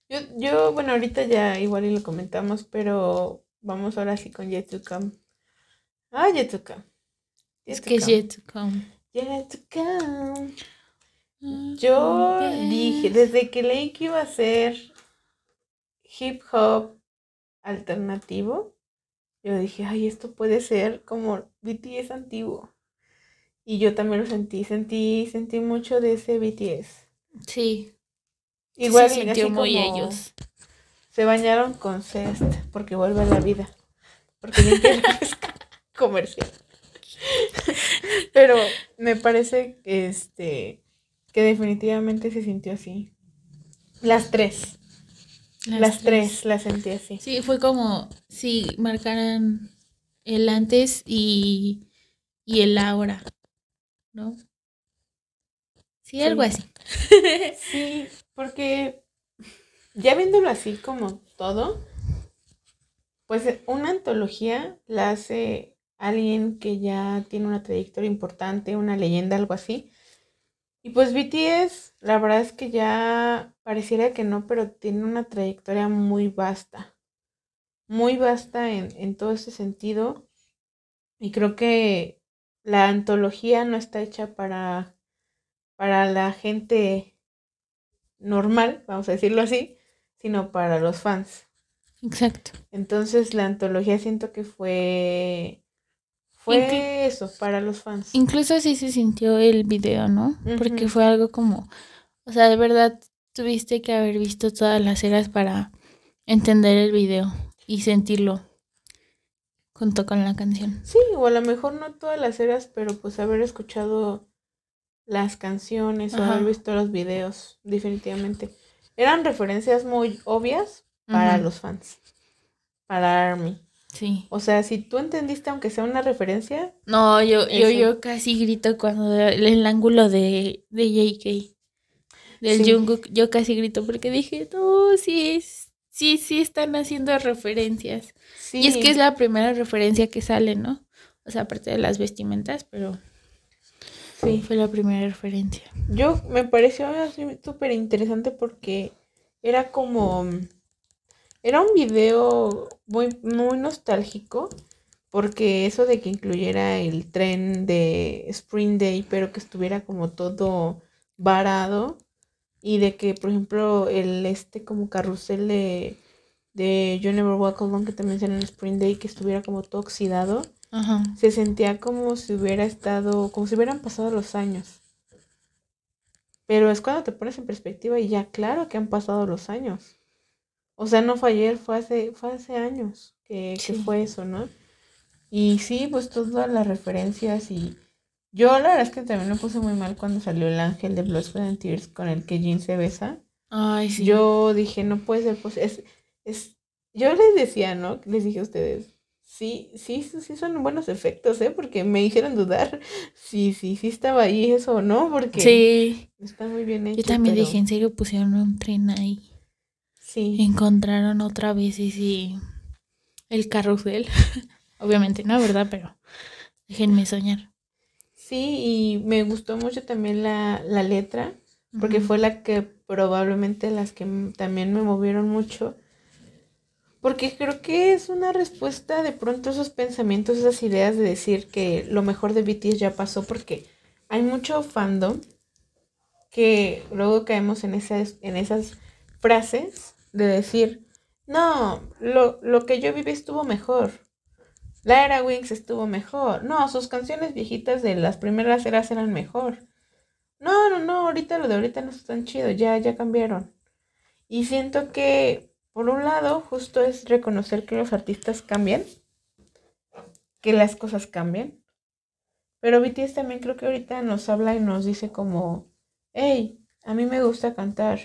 Yo, yo, bueno, ahorita ya igual y lo comentamos, pero vamos ahora sí con Yet to Come. Ah, Yet to Come. Es to que es come. yet to come. Yet to come. Yo dije, desde que leí que iba a ser hip hop alternativo, yo dije, ay, esto puede ser como BTS antiguo. Y yo también lo sentí, sentí, sentí mucho de ese BTS. Sí. Igual se así sintió muy como ellos. Se bañaron con Cest porque vuelve a la vida. Porque refresco comercial. Pero me parece este que definitivamente se sintió así. Las tres. Las, tres. las sentí así. Sí, fue como si marcaran el antes y, y el ahora, ¿no? Sí, Sí. algo así. Sí, porque ya viéndolo así como todo, pues eh, una antología la hace alguien que ya tiene una trayectoria importante, una leyenda, algo así. Y pues BTS, la verdad es que ya pareciera que no, pero tiene una trayectoria muy vasta, muy vasta en, en todo ese sentido. Y creo que la antología no está hecha para, para la gente normal, vamos a decirlo así, sino para los fans. Exacto. Entonces la antología siento que fue fue Inclu- eso, para los fans. Incluso así se sintió el video, ¿no? Porque Ujú. fue algo como, o sea, de verdad tuviste que haber visto todas las eras para entender el video y sentirlo junto con la canción. Sí, o a lo mejor no todas las eras, pero pues haber escuchado las canciones o Ajá. haber visto los videos, definitivamente. Eran referencias muy obvias para Ujú. los fans, para ARMY. Sí. O sea, si tú entendiste, aunque sea una referencia, No, yo, yo, Eso. yo casi grito cuando el, el ángulo de, de JK, del Sí. Jungkook, yo casi grito porque dije, no, sí, es- sí, sí están haciendo referencias. sí. Y es que es la primera referencia que sale, ¿no? O sea, aparte de las vestimentas, pero sí. fue la primera referencia. Yo me pareció súper interesante porque era como era un video muy muy nostálgico porque eso de que incluyera el tren de Spring Day pero que estuviera como todo varado y de que por ejemplo el este como carrusel de de You Never Walk Alone que también sale en Spring Day que estuviera como todo oxidado Ajá. se sentía como si hubiera estado, como si hubieran pasado los años. Pero es cuando te pones en perspectiva y ya claro que han pasado los años. O sea, no fue ayer, fue hace, fue hace años que, que Sí. fue eso, ¿no? Y sí, pues todas las referencias y yo la verdad es que también me puse muy mal cuando salió el ángel de Blood, Sweat and Tears con el que Jin se besa. Ay, sí. Yo dije, no puede ser posible. Es, es, yo les decía, ¿no? Les dije a ustedes, sí, sí, sí, sí son buenos efectos, ¿eh? Porque me hicieron dudar si sí, sí, estaba ahí eso o no, porque Sí. está muy bien hecho. Yo también pero dije, ¿en serio pusieron un tren ahí? Sí, Encontraron otra vez y sí. el carrusel. Obviamente no, ¿verdad? Pero déjenme soñar. Sí, y me gustó mucho también la, la letra, porque fue la que probablemente las que también me movieron mucho. Porque creo que es una respuesta de pronto a esos pensamientos, esas ideas de decir que lo mejor de BTS ya pasó, porque hay mucho fandom que luego caemos en esas, en esas frases de decir, no, lo, lo que yo viví estuvo mejor. La era Wings estuvo mejor. No, sus canciones viejitas de las primeras eras eran mejor. No, no, no, ahorita lo de ahorita no está tan chido, ya, ya cambiaron. Y siento que, por un lado, justo es reconocer que los artistas cambian, que las cosas cambian. Pero BTS también creo que ahorita nos habla y nos dice como, hey, a mí me gusta cantar.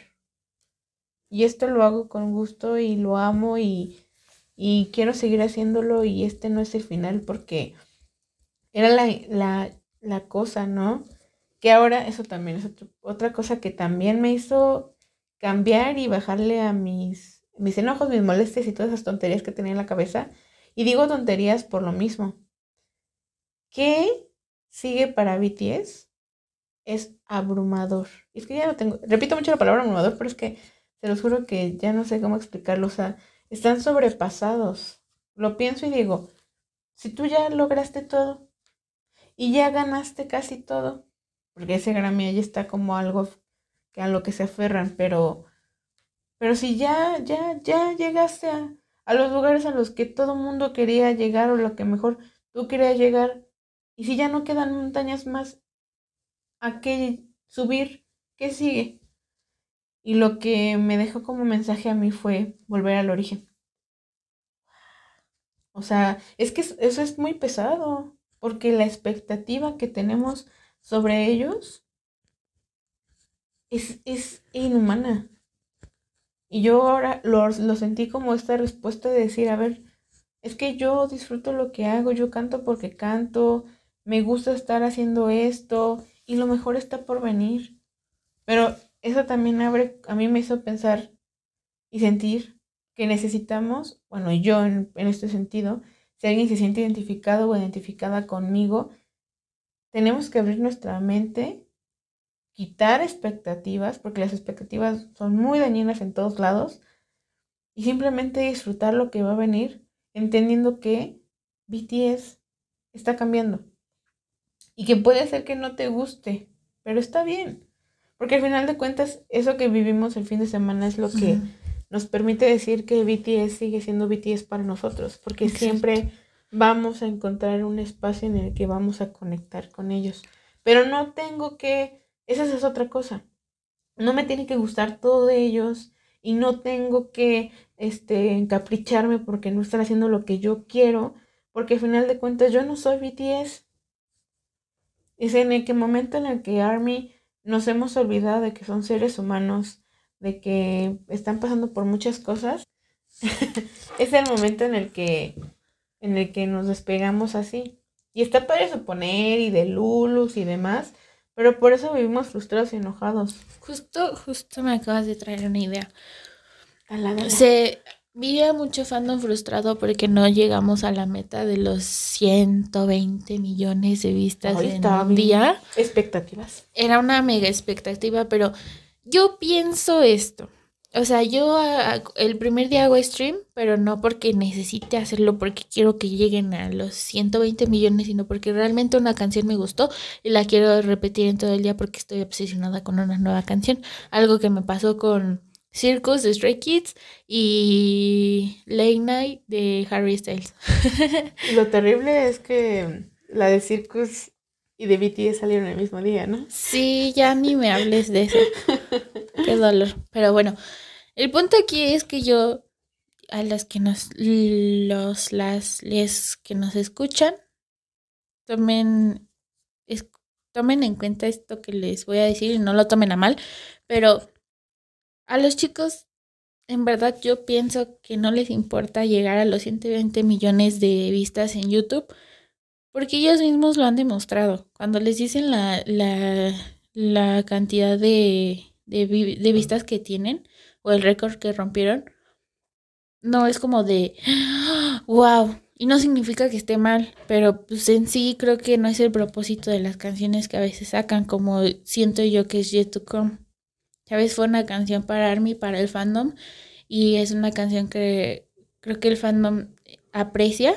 Y esto lo hago con gusto y lo amo y, y quiero seguir haciéndolo y este no es el final porque era la, la, la cosa, ¿no? Que ahora eso también es otra cosa que también me hizo cambiar y bajarle a mis, mis enojos, mis molestias y todas esas tonterías que tenía en la cabeza. Y digo tonterías por lo mismo. ¿Qué sigue para BTS? Es abrumador. Es que ya no tengo, repito mucho la palabra abrumador, pero es que se los juro que ya no sé cómo explicarlo. O sea, están sobrepasados. Lo pienso y digo, si tú ya lograste todo y ya ganaste casi todo, porque ese Grammy ahí está como algo que a lo que se aferran, pero, pero si ya, ya, ya llegaste a, a los lugares a los que todo mundo quería llegar o lo que mejor tú querías llegar, y si ya no quedan montañas más a qué subir, ¿qué sigue? Y lo que me dejó como mensaje a mí fue volver al origen. O sea, es que eso es muy pesado, porque la expectativa que tenemos sobre ellos es, es inhumana. Y yo ahora lo, lo, sentí como esta respuesta de decir, a ver, es que yo disfruto lo que hago, yo canto porque canto, me gusta estar haciendo esto y lo mejor está por venir. Pero eso también abre, a mí me hizo pensar y sentir que necesitamos, bueno, yo en, en este sentido, si alguien se siente identificado o identificada conmigo, tenemos que abrir nuestra mente, quitar expectativas, porque las expectativas son muy dañinas en todos lados, y simplemente disfrutar lo que va a venir, entendiendo que BTS está cambiando. Y que puede ser que no te guste, pero está bien. Porque al final de cuentas, eso que vivimos el fin de semana es lo que nos permite decir que BTS sigue siendo BTS para nosotros. Porque siempre vamos a encontrar un espacio en el que vamos a conectar con ellos. Pero no tengo que, esa es otra cosa. No me tiene que gustar todo de ellos y no tengo que este encapricharme porque no están haciendo lo que yo quiero, porque al final de cuentas yo no soy BTS. Es en el que momento en el que Army nos hemos olvidado de que son seres humanos, de que están pasando por muchas cosas, es el momento en el que en el que nos despegamos así. Y está para suponer y de lulus y demás, pero por eso vivimos frustrados y enojados. Justo, justo me acabas de traer una idea. Se vivía mucho fandom frustrado porque no llegamos a la meta de los 120 millones de vistas en un día. Expectativas. Era una mega expectativa, pero yo pienso esto. O sea, yo el primer día hago stream, pero no porque necesite hacerlo, porque quiero que lleguen a los 120 millones, sino porque realmente una canción me gustó y la quiero repetir en todo el día porque estoy obsesionada con una nueva canción. Algo que me pasó con Circus de Stray Kids y Late Night de Harry Styles. Lo terrible es que la de Circus y de BTS salieron el mismo día, ¿no? Sí, ya ni me hables de eso. Qué dolor. Pero bueno, el punto aquí es que yo, a las que nos, los, las, les que nos escuchan, tomen, tomen en cuenta esto que les voy a decir y no lo tomen a mal, pero a los chicos, en verdad yo pienso que no les importa llegar a los 120 millones de vistas en YouTube, porque ellos mismos lo han demostrado. Cuando les dicen la, la, la cantidad de, de, de vistas que tienen, o el récord que rompieron, no es como de, wow. Y no significa que esté mal, pero pues en sí creo que no es el propósito de las canciones que a veces sacan, como siento yo que es Yet to Come. ¿Sabes? Fue una canción para Army, para el fandom, y es una canción que creo que el fandom aprecia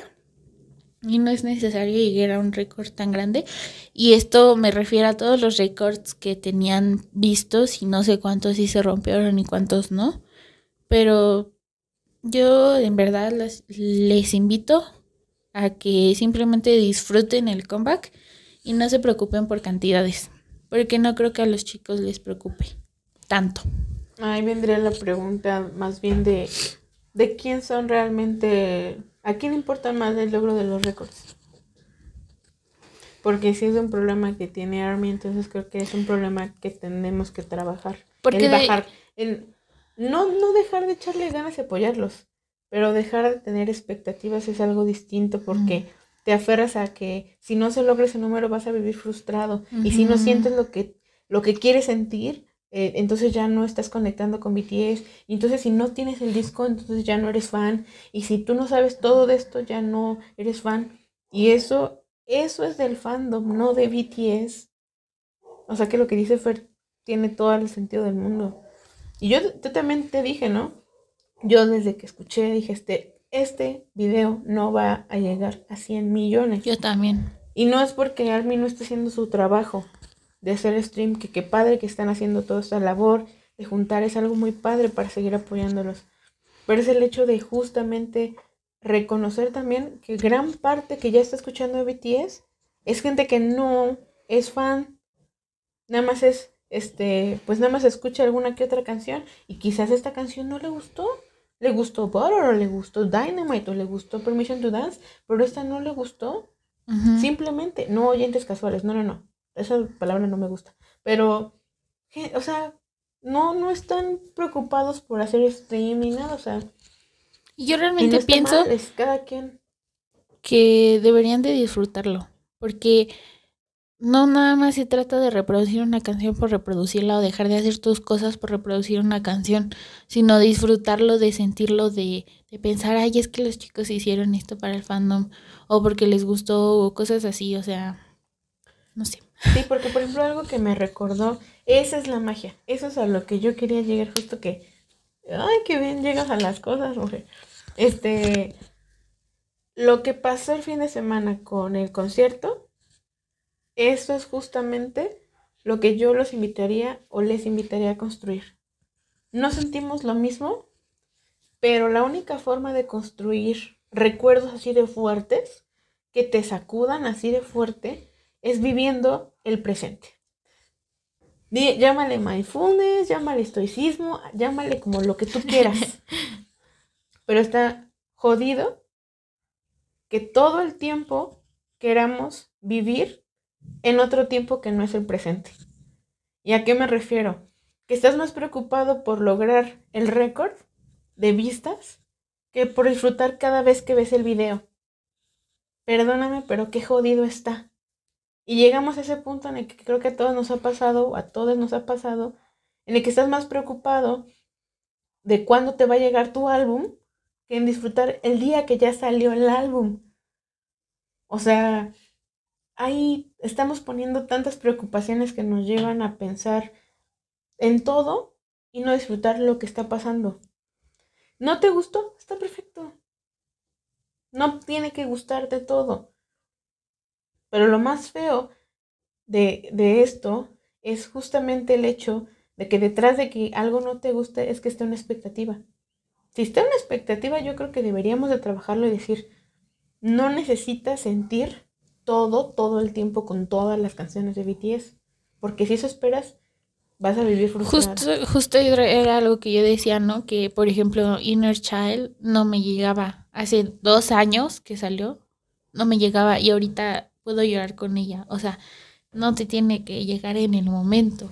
y no es necesario llegar a un récord tan grande. Y esto me refiere a todos los récords que tenían vistos y no sé cuántos sí se rompieron y cuántos no. Pero yo en verdad les invito a que simplemente disfruten el comeback y no se preocupen por cantidades. Porque no creo que a los chicos les preocupe tanto. Ahí vendría la pregunta más bien de, de quién son realmente ¿A quién importa más el logro de los récords? Porque si es un problema que tiene Army, entonces creo que es un problema que tenemos que trabajar. Porque el bajar, no, no dejar de echarle ganas y apoyarlos, pero dejar de tener expectativas es algo distinto porque te aferras a que si no se logra ese número vas a vivir frustrado y si no sientes lo que, lo que quieres sentir, eh, entonces ya no estás conectando con BTS, y entonces si no tienes el disco, entonces ya no eres fan, y si tú no sabes todo de esto, ya no eres fan, y eso, eso es del fandom, no de BTS. O sea que lo que dice Fer tiene todo el sentido del mundo. Y yo, yo también te dije, ¿no? Yo desde que escuché dije, este, este video no va a llegar a 100 millones. Yo también. Y no es porque Army no esté haciendo su trabajo de hacer stream, que qué padre que están haciendo toda esta labor de juntar, es algo muy padre para seguir apoyándolos. Pero es el hecho de justamente reconocer también que gran parte que ya está escuchando BTS es gente que no es fan, nada más es, este, pues nada más escucha alguna que otra canción y quizás esta canción no le gustó. Le gustó Butter o le gustó Dynamite o le gustó Permission to Dance, pero esta no le gustó. Simplemente, no oyentes casuales, no, no, no esa palabra no me gusta, pero, o sea, no, no están preocupados por hacer stream ni nada, o sea. Yo realmente pienso es cada quien. que deberían de disfrutarlo, porque no nada más se trata de reproducir una canción por reproducirla o dejar de hacer tus cosas por reproducir una canción, sino disfrutarlo, de sentirlo, de, de pensar, ay, es que los chicos hicieron esto para el fandom, o porque les gustó, o cosas así, o sea, no sé. Sí, porque por ejemplo algo que me recordó, esa es la magia, eso es a lo que yo quería llegar justo que, ay, qué bien llegas a las cosas, mujer. Este, lo que pasó el fin de semana con el concierto, eso es justamente lo que yo los invitaría o les invitaría a construir. No sentimos lo mismo, pero la única forma de construir recuerdos así de fuertes, que te sacudan así de fuerte, es viviendo el presente. Llámale mindfulness, llámale estoicismo, llámale como lo que tú quieras. Pero está jodido que todo el tiempo queramos vivir en otro tiempo que no es el presente. ¿Y a qué me refiero? Que estás más preocupado por lograr el récord de vistas que por disfrutar cada vez que ves el video. Perdóname, pero qué jodido está. Y llegamos a ese punto en el que creo que a todos nos ha pasado, o a todos nos ha pasado, en el que estás más preocupado de cuándo te va a llegar tu álbum que en disfrutar el día que ya salió el álbum. O sea, ahí estamos poniendo tantas preocupaciones que nos llevan a pensar en todo y no disfrutar lo que está pasando. ¿No te gustó? Está perfecto. No tiene que gustarte todo. Pero lo más feo de, esto es justamente el hecho de que detrás de que algo no te guste es que esté una expectativa. Si está una expectativa, yo creo que deberíamos de trabajarlo y decir, no necesitas sentir todo, todo el tiempo con todas las canciones de BTS. Porque si eso esperas, vas a vivir. Justo, justo era algo que yo decía, ¿no? Que, por ejemplo, Inner Child no me llegaba. Hace dos años que salió, no me llegaba. Y ahorita puedo llorar con ella. O sea, no te tiene que llegar en el momento.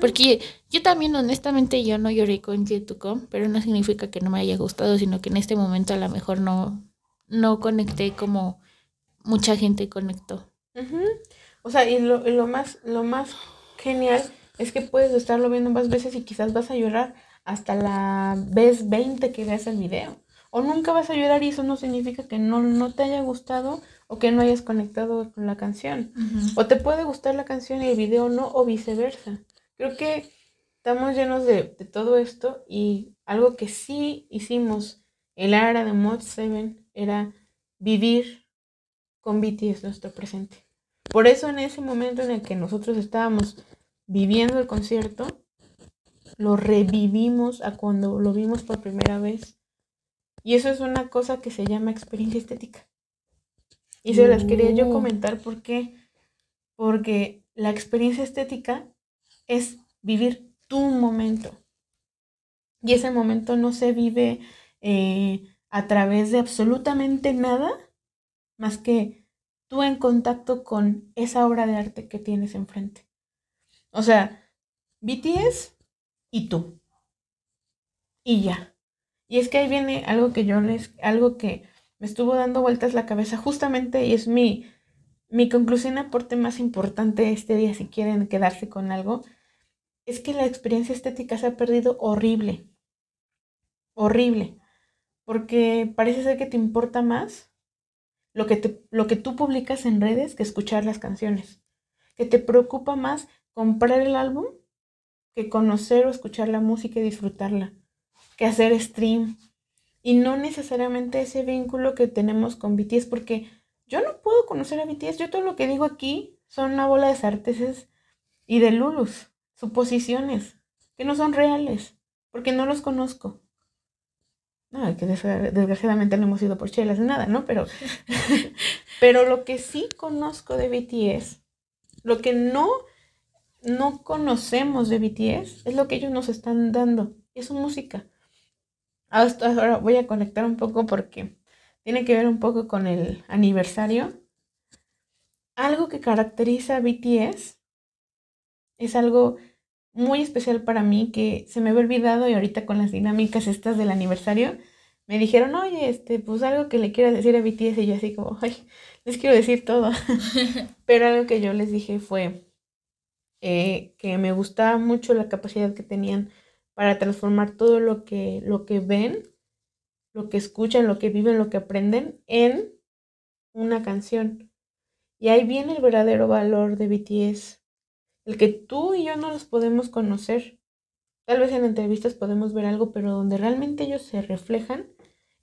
Porque yo también, honestamente, yo no lloré con Jet2Com, pero no significa que no me haya gustado, sino que en este momento a lo mejor no, no conecté como mucha gente conectó. O sea, y lo, lo, más, lo más genial es que puedes estarlo viendo más veces y quizás vas a llorar hasta la vez 20 que veas el video. O nunca vas a llorar y eso no significa que no, no te haya gustado o que no hayas conectado con la canción. O te puede gustar la canción y el video no, o viceversa. Creo que estamos llenos de, todo esto y algo que sí hicimos en la era de Mod 7 era vivir con BTS nuestro presente. Por eso en ese momento en el que nosotros estábamos viviendo el concierto, lo revivimos a cuando lo vimos por primera vez. Y eso es una cosa que se llama experiencia estética. Y se las quería yo oh. comentar porque, porque la experiencia estética es vivir tu momento. Y ese momento no se vive eh, a través de absolutamente nada más que tú en contacto con esa obra de arte que tienes enfrente. O sea, BTS y tú. Y ya. Y es que ahí viene algo que yo les, algo que me estuvo dando vueltas la cabeza justamente y es mi, mi conclusión aporte más importante este día si quieren quedarse con algo, es que la experiencia estética se ha perdido horrible. Horrible. Porque parece ser que te importa más lo que, te, lo que tú publicas en redes que escuchar las canciones. Que te preocupa más comprar el álbum que conocer o escuchar la música y disfrutarla. Que hacer stream, y no necesariamente ese vínculo que tenemos con BTS, porque yo no puedo conocer a BTS, yo todo lo que digo aquí son una bola de sarteses y de lulus, suposiciones, que no son reales, porque no los conozco. No, que desgraciadamente no hemos ido por chelas, nada, ¿no? Pero, pero lo que sí conozco de BTS, lo que no, no conocemos de BTS, es lo que ellos nos están dando, es su música. Ahora voy a conectar un poco porque tiene que ver un poco con el aniversario. Algo que caracteriza a BTS es algo muy especial para mí que se me había olvidado y ahorita con las dinámicas estas del aniversario me dijeron, oye, este, pues algo que le quiero decir a BTS y yo así como, ay, les quiero decir todo. Pero algo que yo les dije fue eh, que me gustaba mucho la capacidad que tenían para transformar todo lo que, lo que ven, lo que escuchan, lo que viven, lo que aprenden en una canción. Y ahí viene el verdadero valor de BTS, el que tú y yo no los podemos conocer. Tal vez en entrevistas podemos ver algo, pero donde realmente ellos se reflejan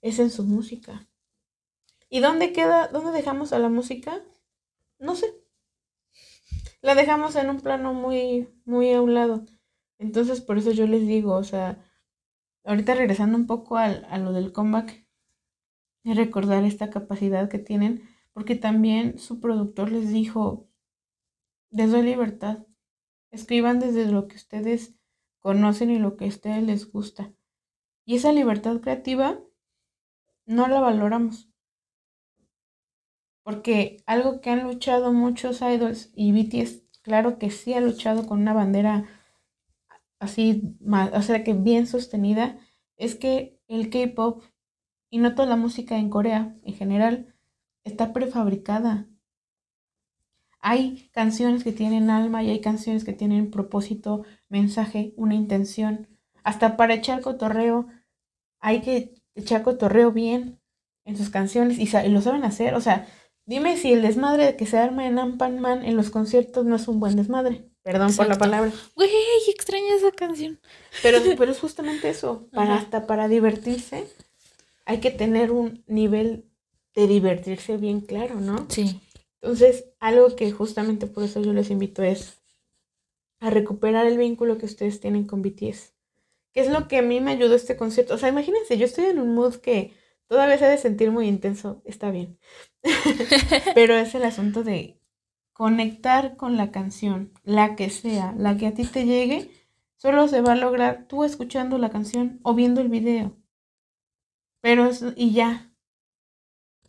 es en su música. ¿Y dónde queda, dónde dejamos a la música? No sé. La dejamos en un plano muy, muy a un lado. Entonces, por eso yo les digo, o sea, ahorita regresando un poco a lo del comeback, es recordar esta capacidad que tienen, porque también su productor les dijo, les doy libertad, escriban desde lo que ustedes conocen y lo que a ustedes les gusta. Y esa libertad creativa no la valoramos. Porque algo que han luchado muchos idols y BTS, claro que sí ha luchado con una bandera así, más, o sea, que bien sostenida, es que el K-pop y no toda la música en Corea en general está prefabricada. Hay canciones que tienen alma y hay canciones que tienen propósito, mensaje, una intención. Hasta para echar cotorreo, hay que echar cotorreo bien en sus canciones y, y lo saben hacer. O sea, dime si el desmadre que se arma en Ampan Man en los conciertos no es un buen desmadre. Perdón por la palabra. Güey, extraño esa canción. Pero, pero es justamente eso. Para hasta para divertirse hay que tener un nivel de divertirse bien claro, ¿no? Sí. Entonces, algo que justamente por eso yo les invito es a recuperar el vínculo que ustedes tienen con BTS. ¿Qué es lo que a mí me ayudó este concierto? O sea, imagínense, yo estoy en un mood que todavía se ha de sentir muy intenso, está bien. Pero es el asunto de conectar con la canción, la que sea, la que a ti te llegue, solo se va a lograr tú escuchando la canción o viendo el video. Pero es, y ya.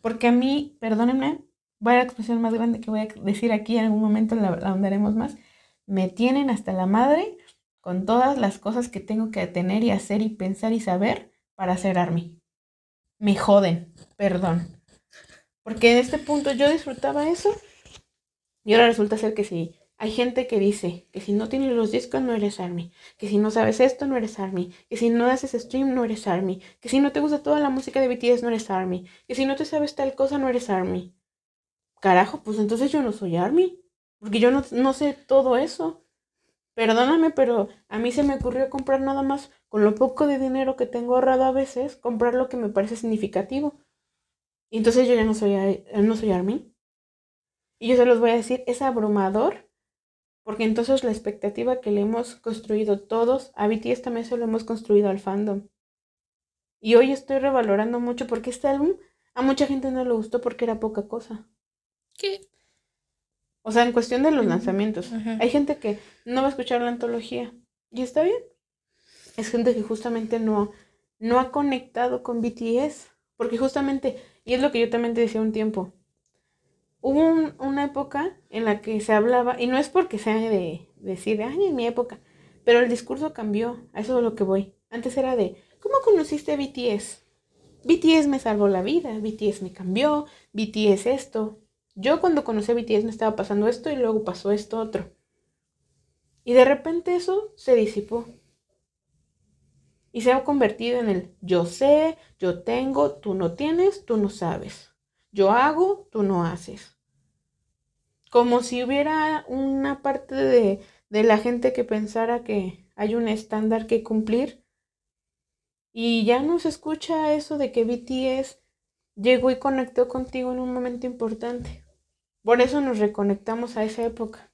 Porque a mí, perdónenme, va a la expresión más grande que voy a decir aquí en algún momento, la, la más. Me tienen hasta la madre con todas las cosas que tengo que tener y hacer y pensar y saber para hacer Army. Me joden, perdón. Porque en este punto yo disfrutaba eso y ahora resulta ser que si hay gente que dice que si no tienes los discos no eres ARMY, que si no sabes esto no eres ARMY, que si no haces stream no eres ARMY, que si no te gusta toda la música de BTS no eres ARMY, que si no te sabes tal cosa no eres ARMY. Carajo, pues entonces yo no soy ARMY, porque yo no, no sé todo eso. Perdóname, pero a mí se me ocurrió comprar nada más con lo poco de dinero que tengo ahorrado a veces, comprar lo que me parece significativo. Y entonces yo ya no soy, no soy. Y yo se los voy a decir, es abrumador porque entonces la expectativa que le hemos construido todos, a BTS también se lo hemos construido al fandom. Y hoy estoy revalorando mucho porque este álbum a mucha gente no le gustó porque era poca cosa. ¿Qué? O sea, en cuestión de los lanzamientos. Hay gente que no va a escuchar la antología. Y está bien. Es gente que justamente no, no ha conectado con BTS. Porque justamente, y es lo que yo también te decía un tiempo, hubo una época en la que se hablaba, y no es porque sea de, decir, ay, en mi época, pero el discurso cambió, a eso es lo que voy. Antes era de, ¿cómo conociste a BTS? BTS me salvó la vida, BTS me cambió, BTS esto. Yo cuando conocí a BTS me estaba pasando esto y luego pasó esto otro. Y de repente eso se disipó. Y se ha convertido en el yo sé, yo tengo, tú no tienes, tú no sabes. Yo hago, tú no haces. Como si hubiera una parte de, de la gente que pensara que hay un estándar que cumplir. Y ya no se escucha eso de que BTS llegó y conectó contigo en un momento importante. Por eso nos reconectamos a esa época.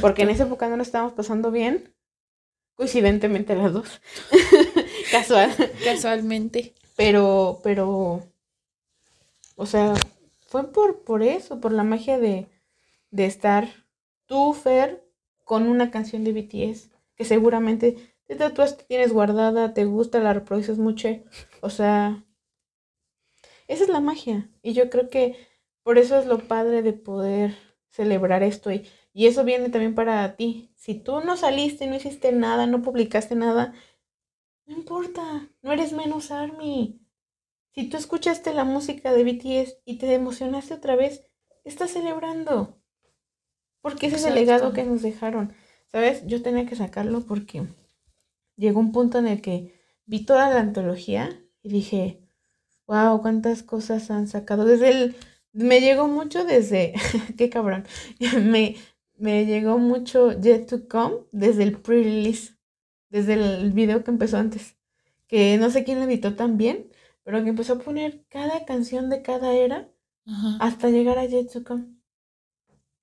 Porque en esa época no lo estábamos pasando bien. Coincidentemente las dos. Casual. Casualmente. Pero, pero o sea, fue por, por eso, por la magia de, de estar tú, Fer, con una canción de BTS que seguramente te tatuaste, tienes guardada, te gusta, la reproduces mucho. O sea, esa es la magia. Y yo creo que por eso es lo padre de poder celebrar esto. Y, y eso viene también para ti. Si tú no saliste, no hiciste nada, no publicaste nada, no importa, no eres menos Army. Si tú escuchaste la música de BTS y te emocionaste otra vez, estás celebrando. Porque ese es el legado que nos dejaron. ¿Sabes? Yo tenía que sacarlo porque llegó un punto en el que vi toda la antología y dije, wow, cuántas cosas han sacado. Desde el, me llegó mucho desde, qué cabrón, me, me llegó mucho Yet to Come desde el pre-release, desde el video que empezó antes, que no sé quién lo editó tan bien, pero que empezó a poner cada canción de cada era hasta llegar a Jetsuka.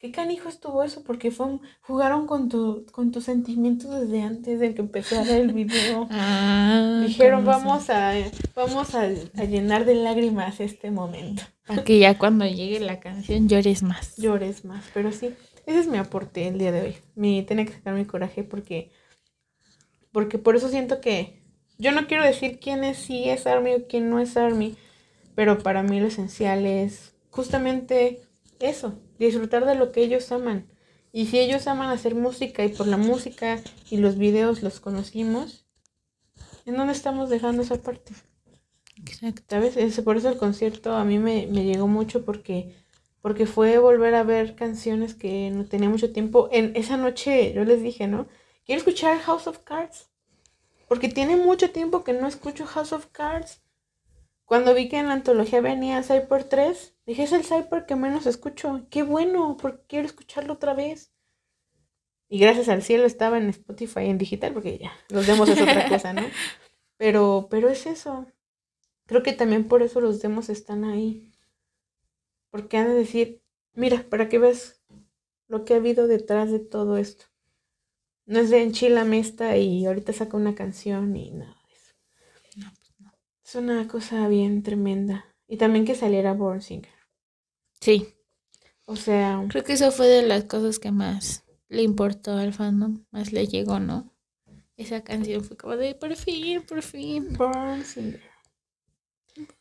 ¿Qué canijo estuvo eso? Porque fue jugaron con tu, con tus sentimientos desde antes de que empezara el video. Ah, Dijeron, vamos a, vamos a, llenar de lágrimas este momento. Para que ya cuando llegue la canción llores más. Llores más, pero sí, ese es mi aporte el día de hoy. Mi, tenía que sacar mi coraje porque, porque por eso siento que yo no quiero decir quién es, si es Army o quién no es Army, pero para mí lo esencial es justamente eso, disfrutar de lo que ellos aman. Y si ellos aman hacer música y por la música y los videos los conocimos, ¿en dónde estamos dejando esa parte? Exacto. ¿Sabes? por eso el concierto a mí me, me, llegó mucho porque, porque fue volver a ver canciones que no tenía mucho tiempo. En esa noche yo les dije, ¿no? Quiero escuchar House of Cards. Porque tiene mucho tiempo que no escucho House of Cards. Cuando vi que en la antología venía Cyper 3, dije, es el Cyper que menos escucho. Qué bueno, porque quiero escucharlo otra vez. Y gracias al cielo estaba en Spotify en digital, porque ya, los demos es otra cosa, ¿no? Pero, pero es eso. Creo que también por eso los demos están ahí. Porque han de decir, mira, para que veas lo que ha habido detrás de todo esto. No es de enchilame esta y ahorita saca una canción y nada de eso. No, pues no. Es una cosa bien tremenda. Y también que saliera Born Singer. Sí. O sea. Creo que eso fue de las cosas que más le importó al fandom, más le llegó, ¿no? Esa canción fue como de por fin, por fin. Born Singer.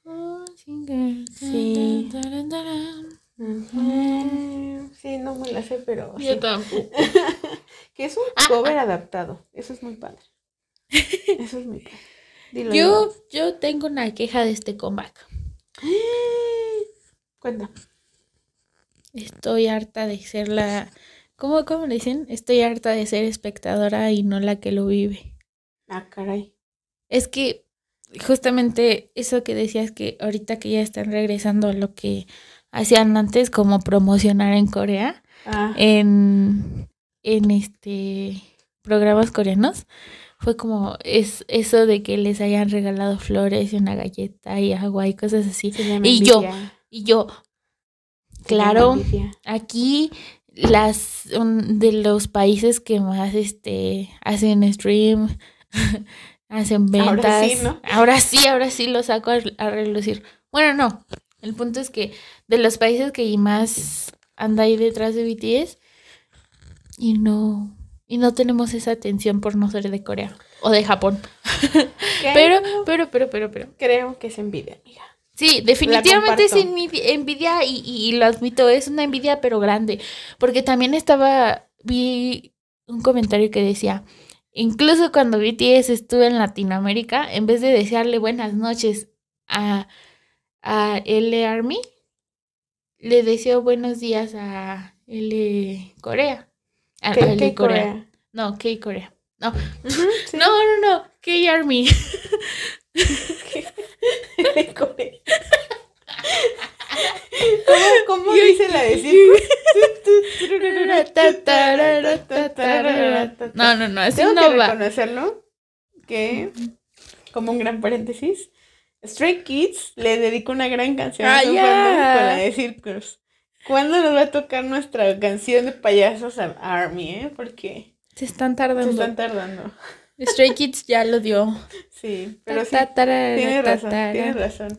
Born Singer. Sí. Sí, no me la sé, pero. Yo tampoco. que es un ah, cover ah. adaptado. Eso es muy padre. Eso es muy padre. yo, yo tengo una queja de este comeback. Cuenta. Estoy harta de ser la ¿Cómo, ¿Cómo le dicen? Estoy harta de ser espectadora y no la que lo vive. Ah, caray. Es que justamente eso que decías que ahorita que ya están regresando a lo que hacían antes, como promocionar en Corea, Ah, en, en este programas coreanos, fue como es eso de que les hayan regalado flores y una galleta y agua y cosas así. y yo, Y yo, claro, aquí las un- de los países que más este hacen stream, hacen Ahora ventas. sí, ¿no? Ahora sí, ahora sí lo saco a, a relucir. Bueno, no. El punto es que de los países que más anda ahí detrás de BTS y no y no tenemos esa atención por no ser de Corea o de Japón. Pero, pero, pero, pero, pero. Creo que es envidia, amiga. Sí, definitivamente es envidia, y, y- lo admito, es una envidia pero grande, porque también estaba, vi un comentario que decía, incluso cuando BTS estuvo en Latinoamérica, en vez de desearle buenas noches a, a L Army, le deseó buenos días a L Corea. A, ¿Qué, a L Corea. Corea? No, K Corea. No, sí. no, no, no, K Army. ¿Cómo, cómo dice la de circo? No, no, no, así Tengo no que va. reconocerlo que, como un gran paréntesis, Stray Kids le dedicó una gran canción a Ah, su ya. fandom con la de Circus. ¿Cuándo nos va a tocar nuestra canción de payasos a Army, eh? Porque Se están se tardando. están tardando. Stray Kids ya lo dio. Sí, pero sí, ta, razón, tara, tienes razón.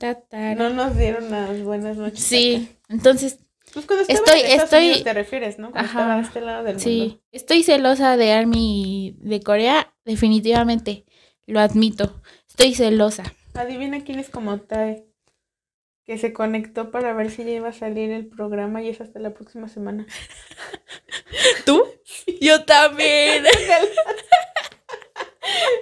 No nos dieron las buenas noches. Sí, entonces. Pues cuando Estoy- en estoy- Unidos te refieres, ¿no? Cuando Ajá. a este lado del mundo. sí, estoy celosa de Army de Corea, definitivamente, lo admito. Estoy celosa. Adivina quién es como Tae. Que se conectó para ver si ya iba a salir el programa y es hasta la próxima semana. ¿Tú? Yo también.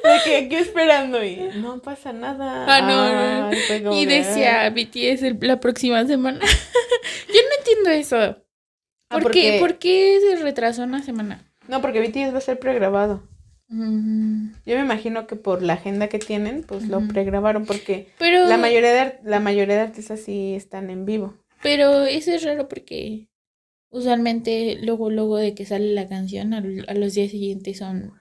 De que aquí esperando y no pasa nada. Ah, no, no. Ay, Y de, decía. BTS el- la próxima semana. Yo no entiendo eso. Ah, ¿Por, qué, ¿Por qué se retrasó una semana? No, porque BTS va a ser pregrabado. Mm, Yo me imagino que por la agenda que tienen, pues lo pregrabaron porque Pero, la mayoría de la mayoría de artistas sí están en vivo. pero eso es raro porque usualmente luego, luego de que sale la canción, a, a los días siguientes son...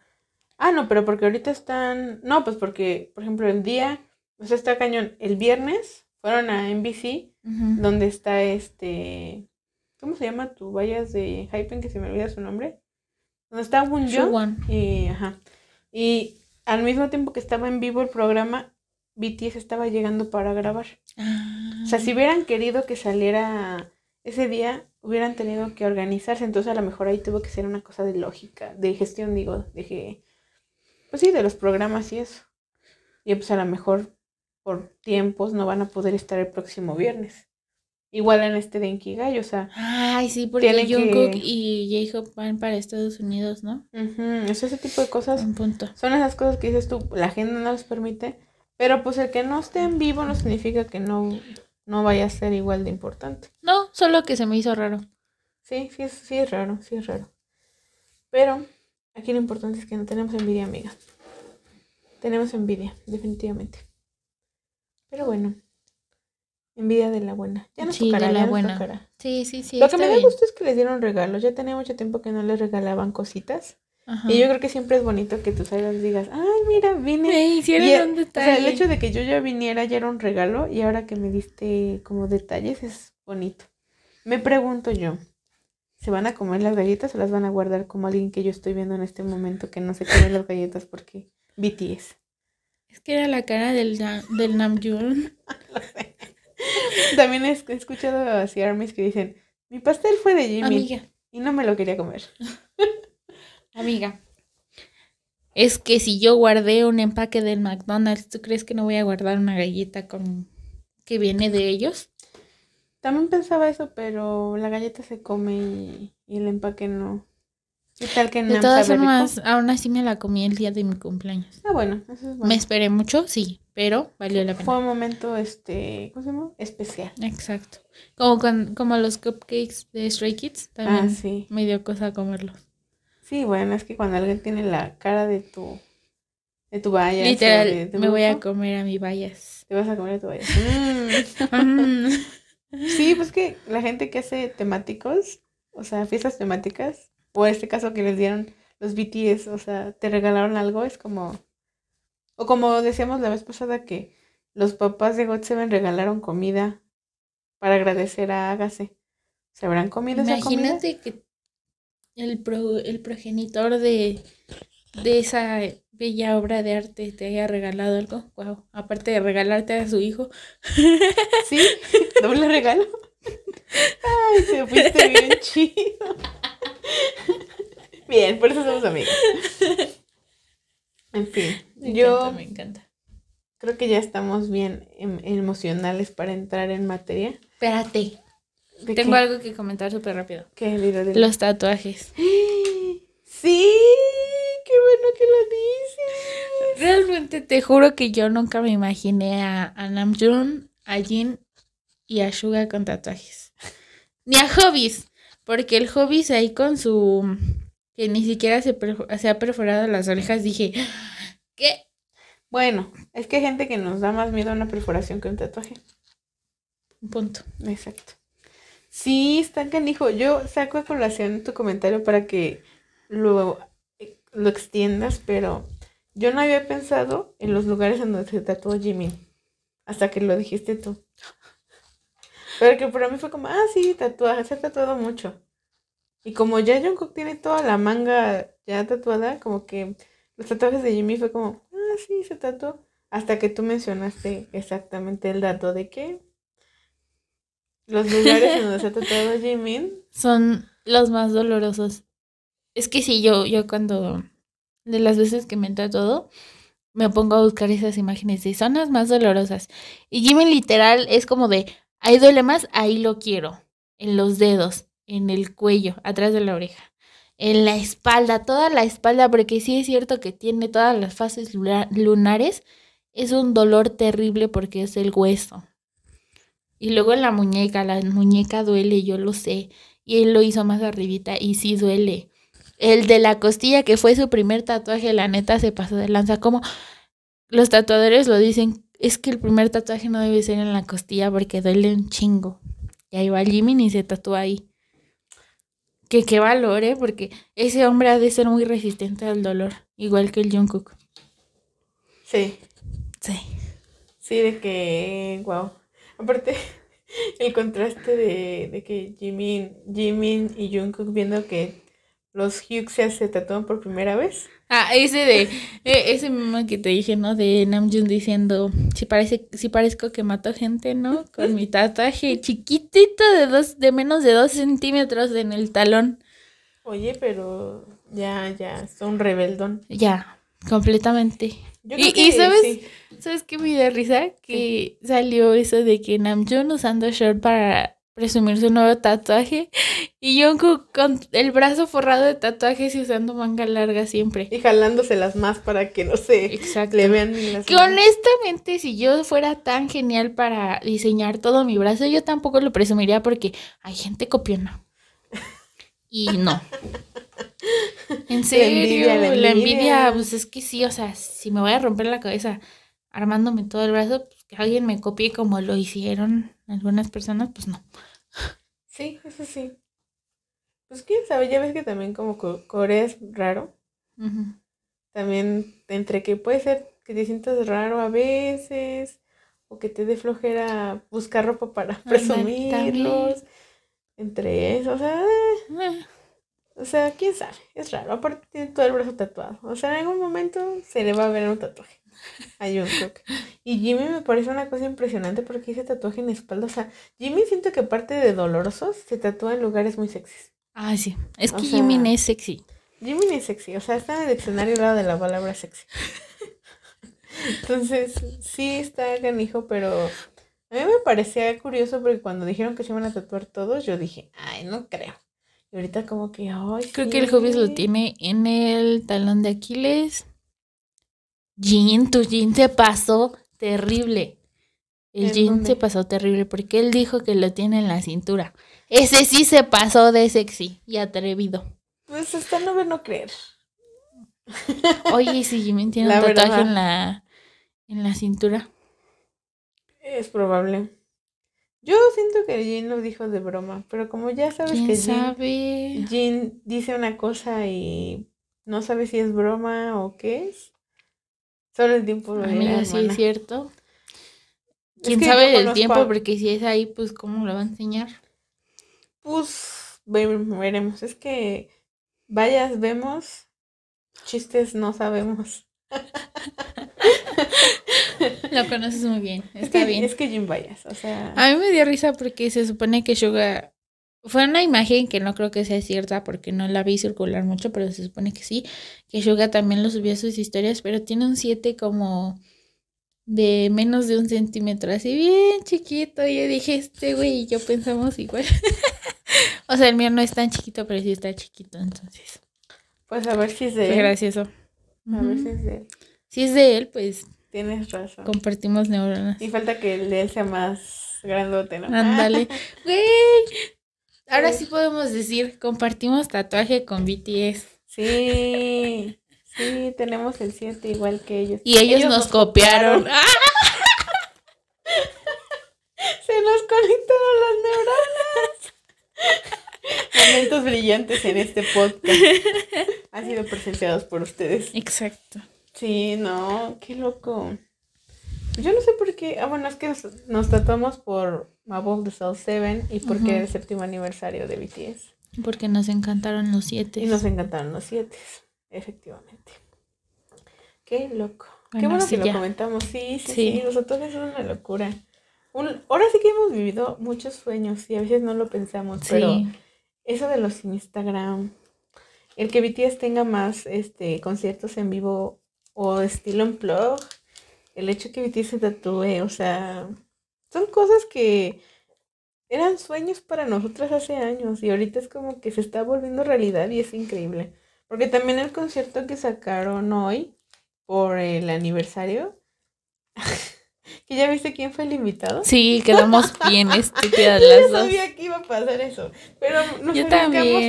Ah, no, pero porque ahorita están. No, pues porque, por ejemplo, el día. O sea, está cañón. El viernes fueron a NBC, donde está este. ¿Cómo se llama tu vallas de Hypen? Que se me olvida su nombre. Donde está Woon Suwon. Y, ajá. Y al mismo tiempo que estaba en vivo el programa, BTS estaba llegando para grabar. Ah. O sea, si hubieran querido que saliera ese día, hubieran tenido que organizarse. Entonces, a lo mejor ahí tuvo que ser una cosa de lógica, de gestión, digo, de que, pues sí, de los programas y eso. Y pues a lo mejor por tiempos no van a poder estar el próximo viernes. Igual en este de Inkigai, o sea, Ay, sí, porque Jungkook que- y J-Hope van para Estados Unidos, ¿no? ujú, es ese tipo de cosas. Un punto. Son esas cosas que dices tú, la agenda no los permite, pero pues el que no esté en vivo no significa que no, no vaya a ser igual de importante. No, solo que se me hizo raro. Sí, sí sí es raro, sí es raro. Pero aquí lo importante es que no tenemos envidia, amiga. Tenemos envidia, definitivamente. Pero bueno, envidia de la buena. Ya nos Sí, de tocará, la ya nos buena. tocará. Sí, sí, sí. Lo que me da bien. gusto es que les dieron regalos. Ya tenía mucho tiempo que no les regalaban cositas. Ajá. Y yo creo que siempre es bonito que salgas y digas, ay, mira, vine. me hicieron Y, eh, un O sea, detalle. el hecho de que yo ya viniera ya era un regalo y ahora que me diste como detalles es bonito. Me pregunto yo, ¿se van a comer las galletas o las van a guardar como alguien que yo estoy viendo en este momento que no se come las galletas porque BTS? Es que era la cara del, Na- del Namjoon. También he he escuchado así armies que dicen, mi pastel fue de Jimmy Amiga, y no me lo quería comer. amiga. Es que si yo guardé un empaque del McDonald's, ¿tú crees que no voy a guardar una galleta con que viene de ellos? También pensaba eso, pero la galleta se come y, y el empaque no. ¿Qué tal que De todas formas, aún así me la comí el día de mi cumpleaños. Ah, bueno, eso es bueno. Me esperé mucho, sí, pero valió la pena. Fue un momento, este, ¿cómo se llama? Especial. Exacto. Como, con, como los cupcakes de Stray Kids, también Ah, sí. me dio cosa comerlos. Sí, bueno, es que cuando alguien tiene la cara de tu, de tu valla. Literal, me voy a comer a mi vallas. Te vas a comer a tu valla. Mm. Pues que la gente que hace temáticos, o sea, fiestas temáticas, o en este caso que les dieron los BTS, o sea, te regalaron algo, es como, o como decíamos la vez pasada que los papás de God Seven regalaron comida para agradecer a Agase. ¿Se habrán comido esa comida? Imagínate que el, pro- el progenitor de, de esa bella obra de arte te haya regalado algo. Wow. Aparte de regalarte a su hijo. Sí, doble regalo. Ay, te fuiste bien chido. Bien, por eso somos amigas. En fin, Me yo encanta, me encanta. creo que ya estamos bien em- emocionales para entrar en materia. Espérate. ¿De Tengo qué? algo que comentar súper rápido. ¿Qué? Dilo, dilo. Los tatuajes. Sí, qué bueno que lo dices. Realmente te juro que yo nunca me imaginé a, a Namjoon, a Jin y a Suga con tatuajes. Ni a Hobbies, porque el Hobbies ahí con su... que ni siquiera se, se ha perforado las orejas, dije, ¿qué? Bueno, es que hay gente que nos da más miedo a una perforación que un tatuaje. Punto. Exacto. Sí, está canijo. Yo saco a colación tu comentario para que lo, lo extiendas, pero yo no había pensado en los lugares en donde se tatuó Jimmy. Hasta que lo dijiste tú. Pero que para mí fue como, ah, sí, tatuaje, se ha tatuado mucho. Y como ya Jungkook tiene toda la manga ya tatuada, como que los tatuajes de Jimmy fue como, ah, sí, se tatuó. Hasta que tú mencionaste exactamente el dato de que los lugares en donde se ha tatuado Jimin. Son los más dolorosos. Es que sí, yo, yo cuando, de las veces que me he todo, me pongo a buscar esas imágenes de zonas más dolorosas. Y Jimmy literal es como de, ahí duele más, ahí lo quiero. En los dedos, en el cuello, atrás de la oreja, en la espalda, toda la espalda, porque sí es cierto que tiene todas las fases luna- lunares. Es un dolor terrible porque es el hueso. Y luego en la muñeca, la muñeca duele, yo lo sé. Y él lo hizo más arribita y sí duele. El de la costilla, que fue su primer tatuaje, la neta se pasó de lanza. Como los tatuadores lo dicen, es que el primer tatuaje no debe ser en la costilla porque duele un chingo. Y ahí va Jimmy y se tatúa ahí. Que qué valor, ¿eh? Porque ese hombre ha de ser muy resistente al dolor, igual que el Jungkook. Sí, Sí. sí, de que, wow. Aparte, el contraste de, de que Jimin, Jimin y Jungkook viendo que los Hyuxia se tatúan por primera vez. Ah, ese de, e- ese mismo que te dije, ¿no? De Namjoon diciendo, si parece, si parezco que mato gente, ¿no? Con mi tatuaje chiquitito de dos, de menos de dos centímetros en el talón. Oye, pero ya, ya, son rebeldón. Ya, completamente. Yo Y- creo y que ¿sabes? sí. ¿Sabes qué me da risa? Que salió eso de que Namjoon usando short para presumir su nuevo tatuaje y Jungkook con el brazo forrado de tatuajes y usando manga larga siempre. Y jalándoselas más para que no se Exacto. le vean las Que manos. honestamente, si yo fuera tan genial para diseñar todo mi brazo, yo tampoco lo presumiría porque hay gente copiona. Y no. En serio, envidia, la la envidia, envidia. pues es que sí, o sea, si me voy a romper la cabeza armándome todo el brazo, pues que alguien me copie como lo hicieron algunas personas, pues no. Sí, eso sí. Pues quién sabe, ya ves que también como Co- Corea es raro. También entre que puede ser que te sientas raro a veces o que te dé flojera buscar ropa para presumirlos. Entre eso, o sea, Ah, o sea, quién sabe, es raro. Aparte tiene todo el brazo tatuado. O sea, en algún momento se le va a ver un tatuaje a Jungkook. Y Jimmy me parece una cosa impresionante porque ese tatuaje en la espalda, o sea, Jimmy siento que aparte de dolorosos, se tatúa en lugares muy sexys. Ah, sí. Es O que sea- Jimin es sexy. Jimmy es sexy, o sea, está en el diccionario al lado de la palabra sexy. Entonces, sí está canijo, pero a mí me parecía curioso porque cuando dijeron que se iban a tatuar todos, yo dije, ay, no creo. Y ahorita como que, ay, Creo que el Hobbies lo tiene en el talón de Aquiles. Jean, tu Jean se pasó terrible. El ¿En Jean dónde? se pasó terrible porque él dijo que lo tiene en la cintura. Ese sí se pasó de sexy y atrevido. Pues hasta no ver, no creer. Oye, ¿y si Jimin tiene La un tatuaje verdad. en la, en la cintura. Es probable. Yo siento que Jean lo dijo de broma, pero como ya sabes ¿Quién que sabe? Jean dice una cosa y no sabe si es broma o qué es, solo el tiempo lo Amiga, sí es cierto. Es ¿Quién que sabe del tiempo? a- Porque si es ahí, pues ¿cómo lo va a enseñar? Pues ve- veremos. Es que vayas, vemos, chistes no sabemos. Lo conoces muy bien, Es está que, bien. es que Jean vayas, o sea, A mí me dio risa porque se supone que Suga fue una imagen que no creo que sea cierta porque no la vi circular mucho, pero se supone que sí, que Suga también lo subió a sus historias, pero tiene un 7 como de menos de un centímetro, así bien chiquito. Y yo dije, este güey y yo pensamos igual. o sea, el mío no es tan chiquito, pero sí está chiquito, entonces pues a ver si es de fue él. gracioso. A ver si es de él. Si es de él, pues Tienes razón. compartimos neuronas. Y falta que el de él sea más grandote, ¿no? Ándale. Güey. Ahora Sí. podemos decir, compartimos tatuaje con BTS. Sí, sí, tenemos el 7 igual que ellos. Y ellos, nos, copiaron. Se nos conectaron las neuronas. Momentos brillantes en este podcast. Han sido presentados por ustedes. Exacto. Sí, no, qué loco. Yo no sé por qué. Ah, bueno, es que nos, nos tatuamos por Above the Soul 7 y porque Ujú. era el séptimo aniversario de BTS. Porque nos encantaron los siete. Y nos encantaron los 7, efectivamente. Qué loco. Qué Bueno, sí, que ya. lo comentamos. Sí, sí, Sí. sí. Los tatuajes son una locura. Un- ahora sí que hemos vivido muchos sueños y a veces no lo pensamos, pero Sí. eso de los Instagram, el que BTS tenga más este conciertos en vivo o estilo en plug, el hecho que BTS se tatúe, o sea, son cosas que eran sueños para nosotras hace años y ahorita es como que se está volviendo realidad y es increíble. Porque también el concierto que sacaron hoy por el aniversario, que ya viste quién fue el invitado. Sí, quedamos bien estúpidas Yo las dos. sabía que iba a pasar eso, pero nos Yo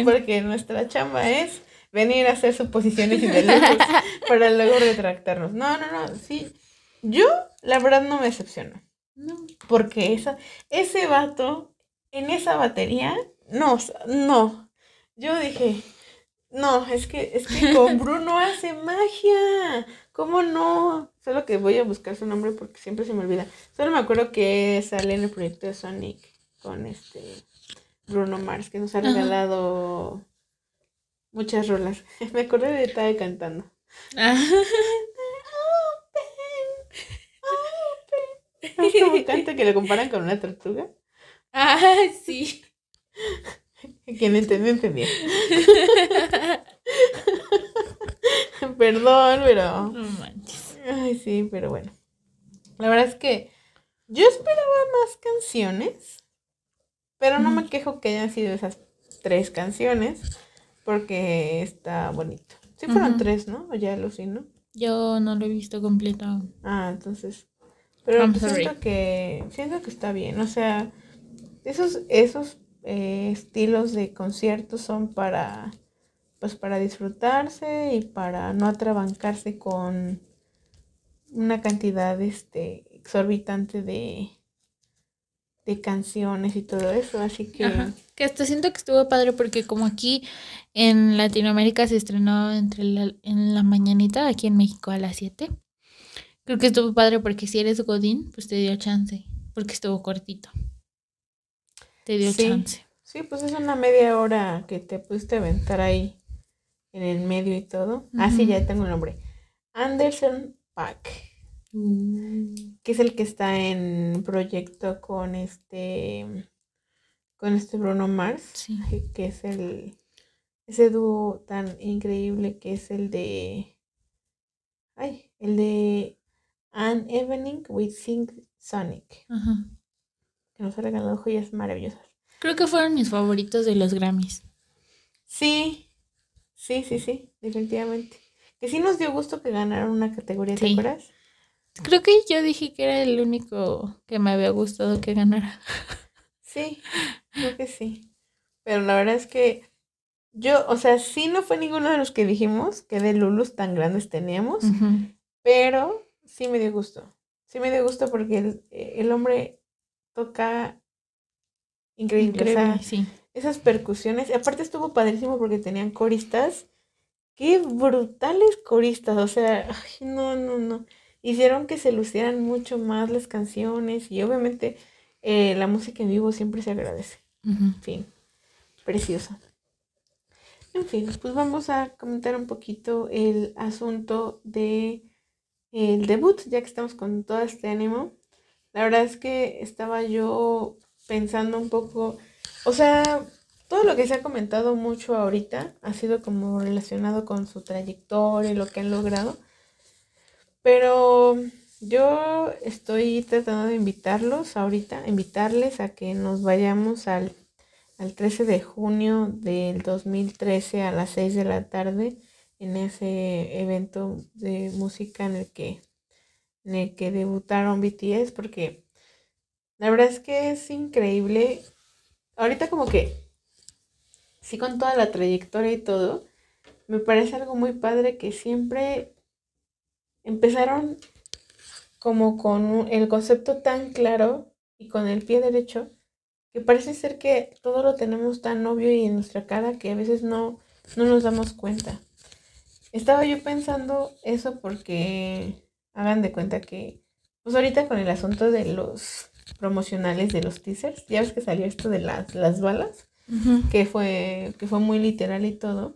porque nuestra chamba es venir a hacer suposiciones y para luego retractarnos. No, no, no, sí. Yo, la verdad, no me decepciono. No. Porque esa, ese vato en esa batería, no, no. Yo dije, no, es que, es que con Bruno hace magia. ¿Cómo no? Solo que voy a buscar su nombre porque siempre se me olvida. Solo me acuerdo que sale en el proyecto de Sonic con este Bruno Mars, que nos ha Ajá. regalado muchas rolas. Me acordé de estar cantando. Ah, ¿Sabes cómo canta que le comparan con una tortuga? ah, sí. Quien entendió, entendió. Perdón, pero. No manches. Ay, sí, pero bueno. La verdad es que yo esperaba más canciones, pero no me quejo que hayan sido esas tres canciones, porque está bonito. Sí fueron tres, ¿no? O ya lo sí, ¿no? Yo no lo he visto completo. Ah, entonces. Pero I'm pues sorry. siento que siento que está bien. O sea, esos esos eh, estilos de conciertos son para pues para disfrutarse y para no atrabancarse con una cantidad este exorbitante de de canciones y todo eso, así que Ajá. Que hasta siento que estuvo padre porque como aquí en Latinoamérica se estrenó entre la, en la mañanita, aquí en México a las 7. Creo que estuvo padre porque si eres Godín, pues te dio chance, porque estuvo cortito. Te dio Sí. chance. sí, pues es una media hora que te pudiste aventar ahí en el medio y todo. Ah, sí, ya tengo el nombre. Anderson Pack. que es el que está en proyecto con este con este Bruno Mars, Sí. que es el ese dúo tan increíble que es el de ay, el de An Evening with Sing Sonic, Ajá. que nos ha regalado joyas maravillosas. Creo que fueron mis favoritos de los Grammys. Sí, sí, sí, sí, definitivamente. Que sí nos dio gusto que ganaron una categoría, ¿te Sí. acuerdas? Creo que yo dije que era el único que me había gustado que ganara. Sí, creo que sí. Pero la verdad es que yo, o sea, sí no fue ninguno de los que dijimos que de Lulus tan grandes teníamos, pero sí me dio gusto. Sí me dio gusto porque el, el hombre toca increíble. O sea, Increíble, sí. esas percusiones. Aparte estuvo padrísimo porque tenían coristas. Qué brutales coristas. O sea, ay, no, no, no. Hicieron que se lucieran mucho más las canciones y obviamente eh, la música en vivo siempre se agradece. Ujú. En fin, precioso. En fin, pues vamos a comentar un poquito el asunto de el debut, ya que estamos con todo este ánimo. La verdad es que estaba yo pensando un poco, o sea, todo lo que se ha comentado mucho ahorita ha sido como relacionado con su trayectoria y lo que han logrado. Pero yo estoy tratando de invitarlos ahorita, invitarles a que nos vayamos al, al 13 de junio del 2013 a las 6 de la tarde en ese evento de música en el que, en el que debutaron BTS, porque la verdad es que es increíble. Ahorita como que, sí con toda la trayectoria y todo, me parece algo muy padre que siempre empezaron como con el concepto tan claro y con el pie derecho, que parece ser que todo lo tenemos tan obvio y en nuestra cara que a veces no, no nos damos cuenta. Estaba yo pensando eso porque hagan de cuenta que, pues ahorita con el asunto de los promocionales de los teasers, ya ves que salió esto de las, las balas, que fue, que fue muy literal y todo.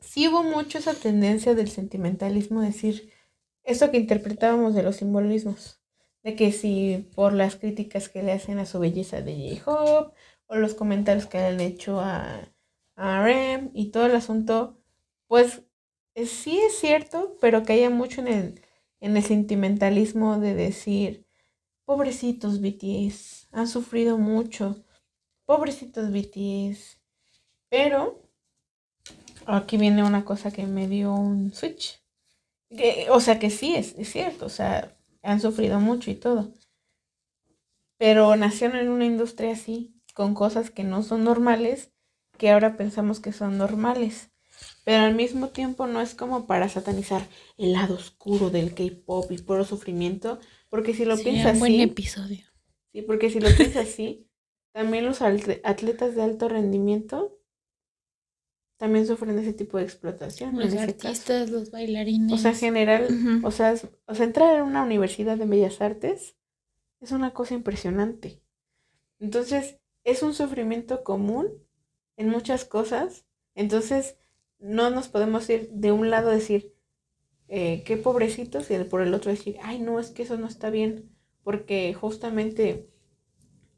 Sí hubo mucho esa tendencia del sentimentalismo, decir, eso que interpretábamos de los simbolismos, de que si por las críticas que le hacen a su belleza de J-Hope, o los comentarios que le han hecho a, a RM y todo el asunto, pues sí es cierto, pero caía mucho en el, en el sentimentalismo de decir, pobrecitos BTS, han sufrido mucho, pobrecitos BTS, pero aquí viene una cosa que me dio un switch. Que, o sea que sí, es, es cierto, o sea, han sufrido mucho y todo. Pero nacieron en una industria así, con cosas que no son normales, que ahora pensamos que son normales. Pero al mismo tiempo no es como para satanizar el lado oscuro del K-pop y puro sufrimiento, porque si lo piensas un buen así, episodio. sí, porque si lo piensas así, también los atle- atletas de alto rendimiento también sufren ese tipo de explotación. en Los caso. artistas, los bailarines. O sea, general, Ujú. o sea, o sea, entrar en una universidad de bellas artes es una cosa impresionante. Entonces, es un sufrimiento común en muchas cosas. Entonces, no nos podemos ir de un lado decir, eh, qué pobrecitos, y por el otro decir, ay, no, es que eso no está bien. Porque justamente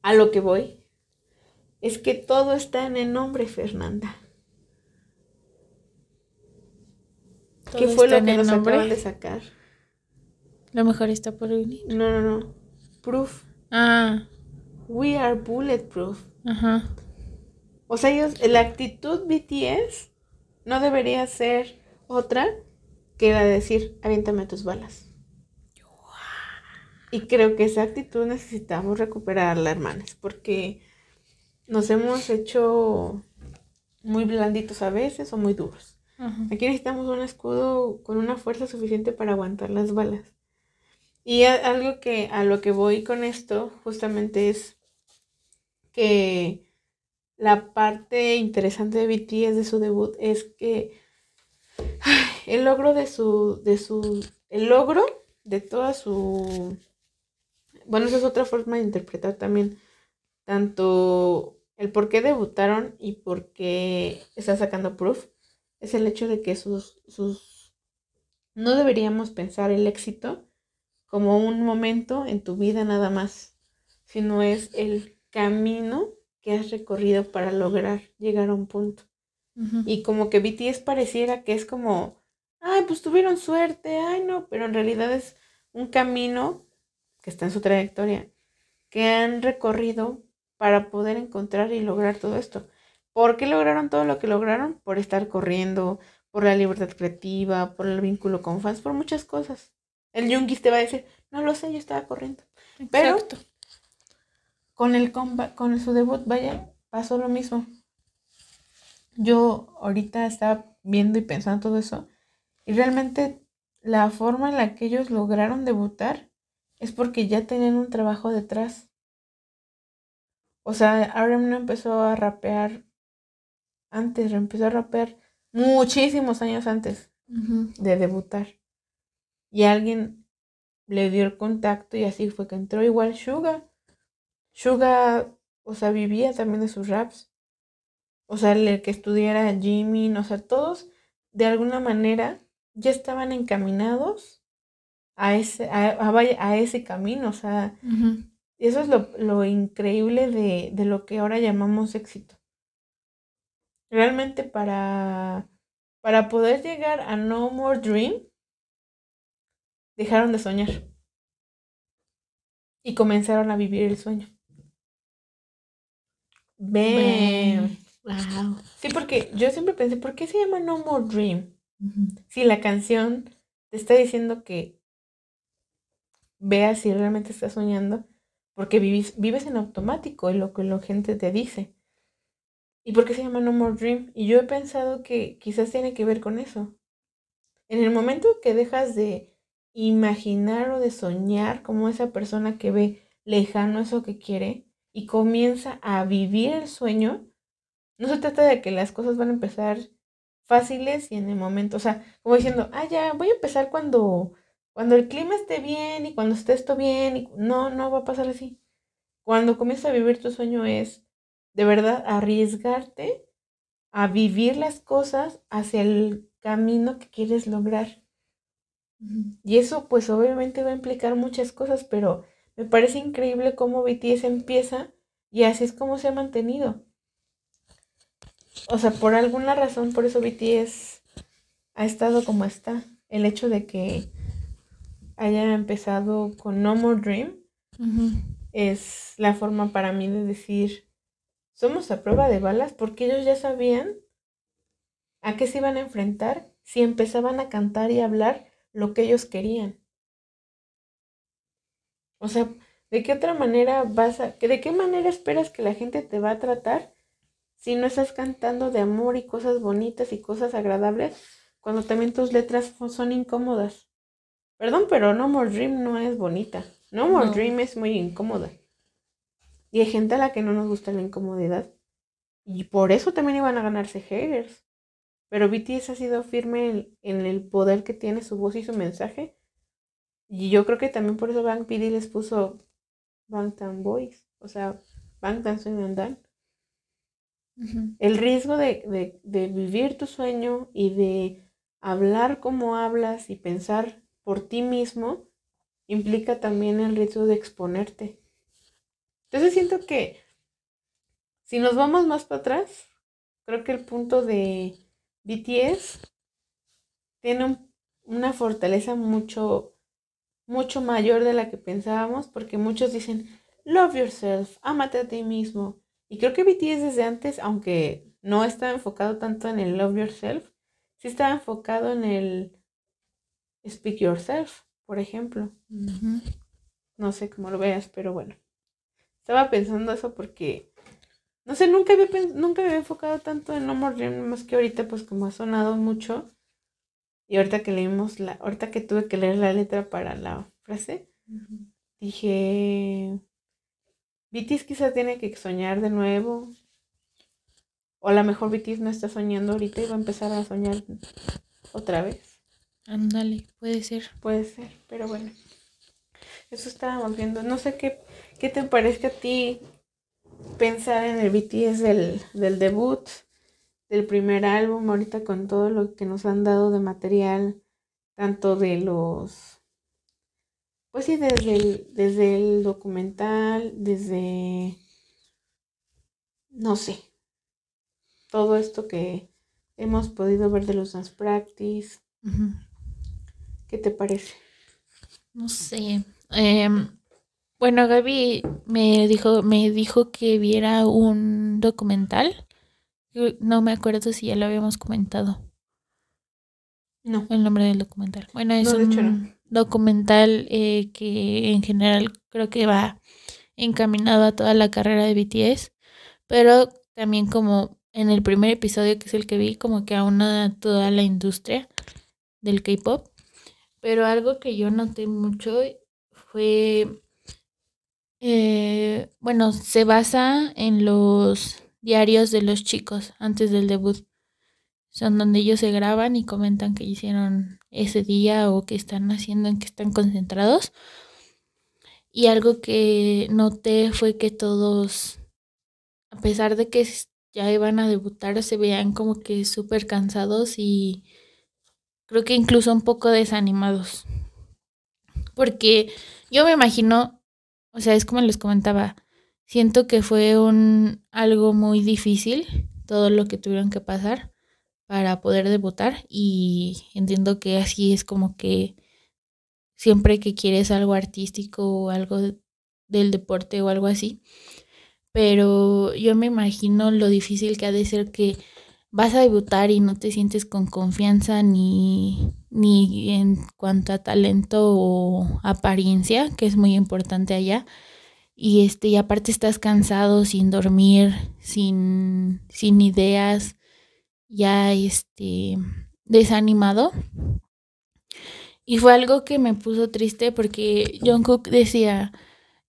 a lo que voy es que todo está en el nombre, Fernanda. ¿Qué fue lo que nos nombre. acaban de sacar? Lo mejor está por venir. No, no, no. Proof. Ah, We are bulletproof. ajá. O sea, ellos, la actitud BTS no debería ser otra que la de decir, aviéntame tus balas. Y creo que esa actitud necesitamos recuperarla, hermanas, porque nos hemos hecho muy blanditos a veces o muy duros. Ajá. Aquí necesitamos un escudo con una fuerza suficiente para aguantar las balas. Y algo que a lo que voy con esto justamente es que la parte interesante de BTS de su debut es que el logro de su de su el logro de toda su bueno, esa es otra forma de interpretar también tanto el por qué debutaron y por qué está sacando proof es el hecho de que sus, sus no deberíamos pensar el éxito como un momento en tu vida nada más, sino es el camino que has recorrido para lograr llegar a un punto. Y como que BTS pareciera que es como, ay, pues tuvieron suerte, ay, no, pero en realidad es un camino que está en su trayectoria, que han recorrido para poder encontrar y lograr todo esto. ¿Por qué lograron todo lo que lograron? Por estar corriendo, por la libertad creativa, por el vínculo con fans, por muchas cosas. El Jungis te va a decir, no lo sé, yo estaba corriendo. Pero con el con su debut, vaya, pasó lo mismo. Yo ahorita estaba viendo y pensando todo eso y realmente la forma en la que ellos lograron debutar es porque ya tenían un trabajo detrás. O sea, RM no empezó a rapear antes, empezó a rapear muchísimos años antes de debutar. Y alguien le dio el contacto y así fue que entró igual Suga. Suga, o sea, vivía también de sus raps. O sea, el que estudiara Jimmy, o sea, todos de alguna manera ya estaban encaminados a ese, a, ese camino. O sea, eso es lo, increíble de, de lo que ahora llamamos éxito. Realmente para, para poder llegar a No More Dream, dejaron de soñar y comenzaron a vivir el sueño. Ven. Wow. Sí, porque yo siempre pensé, ¿por qué se llama No More Dream? Si la canción te está diciendo que veas si realmente estás soñando, porque vives, vives en automático, es lo que la gente te dice. ¿Y por qué se llama No More Dream? Y yo he pensado que quizás tiene que ver con eso. En el momento que dejas de imaginar o de soñar como esa persona que ve lejano eso que quiere y comienza a vivir el sueño, no se trata de que las cosas van a empezar fáciles y en el momento, o sea, como diciendo, ah, ya, voy a empezar cuando, cuando el clima esté bien y cuando esté esto bien, y no, no va a pasar así. Cuando comienzas a vivir tu sueño es de verdad arriesgarte a vivir las cosas hacia el camino que quieres lograr. Y eso pues obviamente va a implicar muchas cosas, pero me parece increíble cómo BTS empieza y así es como se ha mantenido. O sea, por alguna razón, por eso BTS ha estado como está. El hecho de que haya empezado con No More Dream es la forma para mí de decir, somos a prueba de balas porque ellos ya sabían a qué se iban a enfrentar si empezaban a cantar y hablar lo que ellos querían. O sea, ¿de qué otra manera vas a, de qué manera esperas que la gente te va a tratar si no estás cantando de amor y cosas bonitas y cosas agradables cuando también tus letras son incómodas? Perdón, pero No More Dream no es bonita. No More Dream es muy incómoda. Y hay gente a la que no nos gusta la incomodidad. Y por eso también iban a ganarse haters. Pero BTS ha sido firme en, el poder que tiene su voz y su mensaje. Y yo creo que también por eso Bang PD les puso Bangtan Boys. O sea, Bangtan Sueño El riesgo de, de vivir tu sueño y de hablar como hablas y pensar por ti mismo implica también el riesgo de exponerte. Entonces siento que si nos vamos más para atrás, creo que el punto de BTS tiene una fortaleza mucho, mucho mayor de la que pensábamos, porque muchos dicen, love yourself, amate a ti mismo. Y creo que BTS desde antes, aunque no estaba enfocado tanto en el love yourself, sí estaba enfocado en el speak yourself, por ejemplo. No sé cómo lo veas, pero bueno. Estaba pensando eso porque no sé, nunca había, nunca había enfocado tanto en No More Dream, más que ahorita, pues como ha sonado mucho. Y ahorita que leímos la, ahorita que tuve que leer la letra para la frase, dije, BTS quizás tiene que soñar de nuevo. O a lo mejor BTS no está soñando ahorita y va a empezar a soñar otra vez. Ándale, puede ser. Puede ser, pero bueno. Eso estábamos viendo. No sé qué, qué te parece a ti pensar en el BTS del, del debut, del primer álbum, ahorita con todo lo que nos han dado de material, tanto de los, pues sí, desde el, desde el documental, desde, no sé, todo esto que hemos podido ver de los Dance Practice. ¿Qué te parece? No sé. Eh, bueno, Gaby me dijo, me dijo que viera un documental No me acuerdo si ya lo habíamos comentado. No. El nombre del documental. Bueno, es un documental eh, que en general creo que va encaminado a toda la carrera de BTS, pero también como en el primer episodio, que es el que vi, como que aúna toda la industria del K-pop. Pero algo que yo noté mucho fue, eh, bueno, se basa en los diarios de los chicos antes del debut. Son donde ellos se graban y comentan que hicieron ese día o qué están haciendo, en qué están concentrados. Y algo que noté fue que todos, a pesar de que ya iban a debutar, se veían como que súper cansados y creo que incluso un poco desanimados. Porque yo me imagino, o sea, es como les comentaba, siento que fue un algo muy difícil todo lo que tuvieron que pasar para poder debutar y entiendo que así es como que siempre que quieres algo artístico o algo del deporte o algo así. Pero yo me imagino lo difícil que ha de ser que vas a debutar y no te sientes con confianza ni, ni en cuanto a talento o apariencia, que es muy importante allá. Y este, y aparte estás cansado, sin dormir, sin, sin ideas, ya este desanimado. Y fue algo que me puso triste porque Jungkook decía,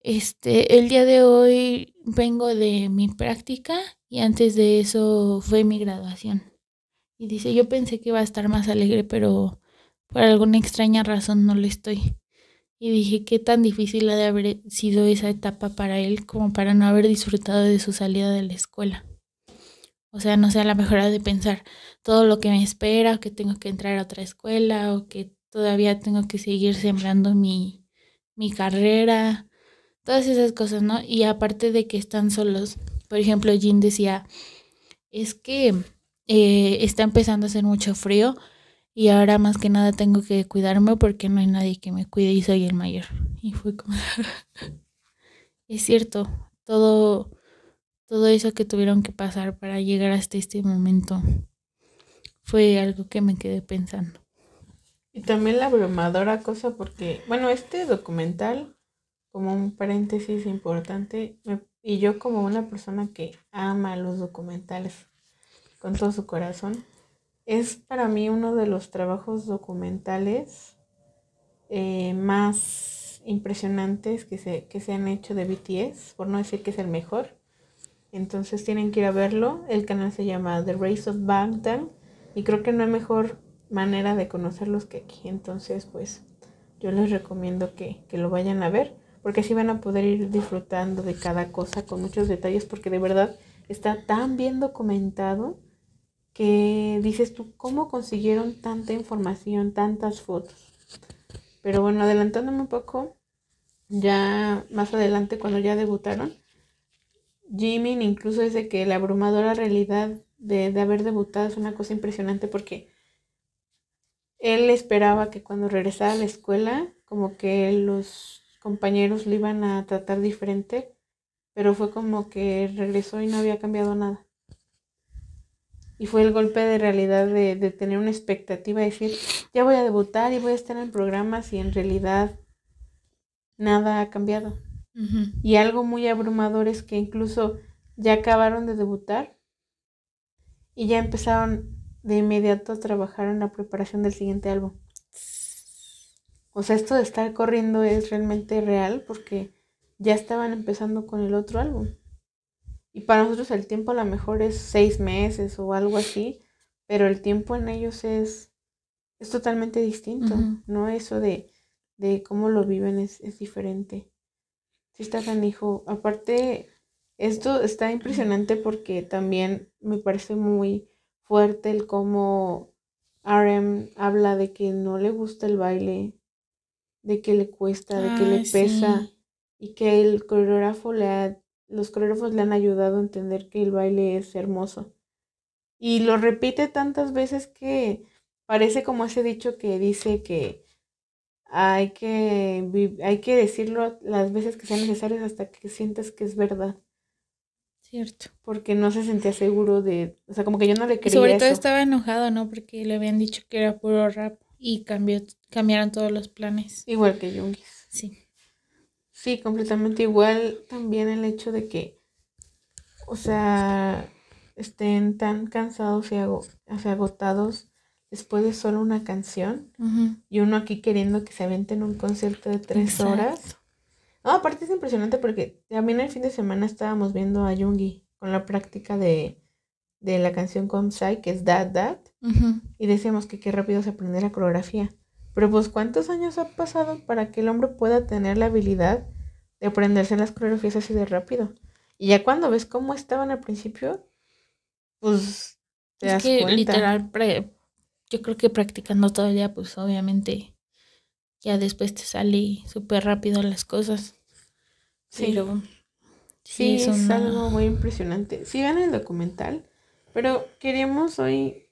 este, el día de hoy vengo de mi práctica y antes de eso fue mi graduación. Y dice, yo pensé que iba a estar más alegre, pero por alguna extraña razón no lo estoy. Y dije, qué tan difícil ha de haber sido esa etapa para él como para no haber disfrutado de su salida de la escuela. O sea, no sea la mejor de pensar todo lo que me espera, que tengo que entrar a otra escuela, o que todavía tengo que seguir sembrando mi, mi carrera, todas esas cosas, ¿no? Y aparte de que están solos, por ejemplo, Jin decía, es que eh, está empezando a hacer mucho frío y ahora más que nada tengo que cuidarme porque no hay nadie que me cuide y soy el mayor. Y fue como, es cierto, todo, todo eso que tuvieron que pasar para llegar hasta este momento fue algo que me quedé pensando. Y también la abrumadora cosa porque, bueno, este documental, como un paréntesis importante, y yo como una persona que ama los documentales con todo su corazón, es para mí uno de los trabajos documentales eh, más impresionantes que se, que se han hecho de BTS, por no decir que es el mejor. Entonces tienen que ir a verlo. El canal se llama The Race of Bangtan y creo que no hay mejor manera de conocerlos que aquí. Entonces, pues yo les recomiendo que, lo vayan a ver, porque así van a poder ir disfrutando de cada cosa con muchos detalles, porque de verdad está tan bien documentado que dices tú, ¿cómo consiguieron tanta información, tantas fotos? Pero bueno, adelantándome un poco, ya más adelante cuando ya debutaron, Jimin incluso dice que la abrumadora realidad de, de haber debutado es una cosa impresionante porque él esperaba que cuando regresara a la escuela, como que los compañeros lo iban a tratar diferente, pero fue como que regresó y no había cambiado nada. Y fue el golpe de realidad de, tener una expectativa, de decir, ya voy a debutar y voy a estar en programas y en realidad nada ha cambiado. Y algo muy abrumador es que incluso ya acabaron de debutar y ya empezaron de inmediato trabajar en la preparación del siguiente álbum. O sea, esto de estar corriendo es realmente real porque ya estaban empezando con el otro álbum. Y para nosotros el tiempo a lo mejor es seis meses o algo así, pero el tiempo en ellos es, es totalmente distinto, ¿no? Eso de, de cómo lo viven es, es diferente. Sí está hijo Aparte, esto está impresionante porque también me parece muy fuerte el cómo RM habla de que no le gusta el baile, de que le cuesta, de que le pesa y que el coreógrafo le ha, los coreógrafos le han ayudado a entender que el baile es hermoso. Y lo repite tantas veces que parece como ese dicho que dice que hay que, hay que decirlo las veces que sean necesarias hasta que sientas que es verdad. Cierto. Porque no se sentía seguro de, o sea, como que yo no le quería sobre todo eso. estaba enojado, ¿no? Porque le habían dicho que era puro rap y cambió, cambiaron todos los planes. Igual que Jungis. Sí. Sí, completamente igual también el hecho de que, o sea, estén tan cansados y ago- o sea, agotados después de solo una canción y uno aquí queriendo que se aventen un concierto de tres Exacto. horas. No, aparte es impresionante porque también el fin de semana estábamos viendo a Jungi con la práctica de, de la canción con Psy, que es That That, y decíamos que qué rápido se aprende la coreografía. Pero pues ¿cuántos años ha pasado para que el hombre pueda tener la habilidad de aprenderse las coreografías así de rápido? Y ya cuando ves cómo estaban al principio, pues te Es das que cuenta. literal, pre- yo creo que practicando todo el día, pues obviamente ya después te sale súper rápido las cosas. Sí. Pero Sí, es, una- algo muy impresionante. Sí, vean el documental, pero queríamos hoy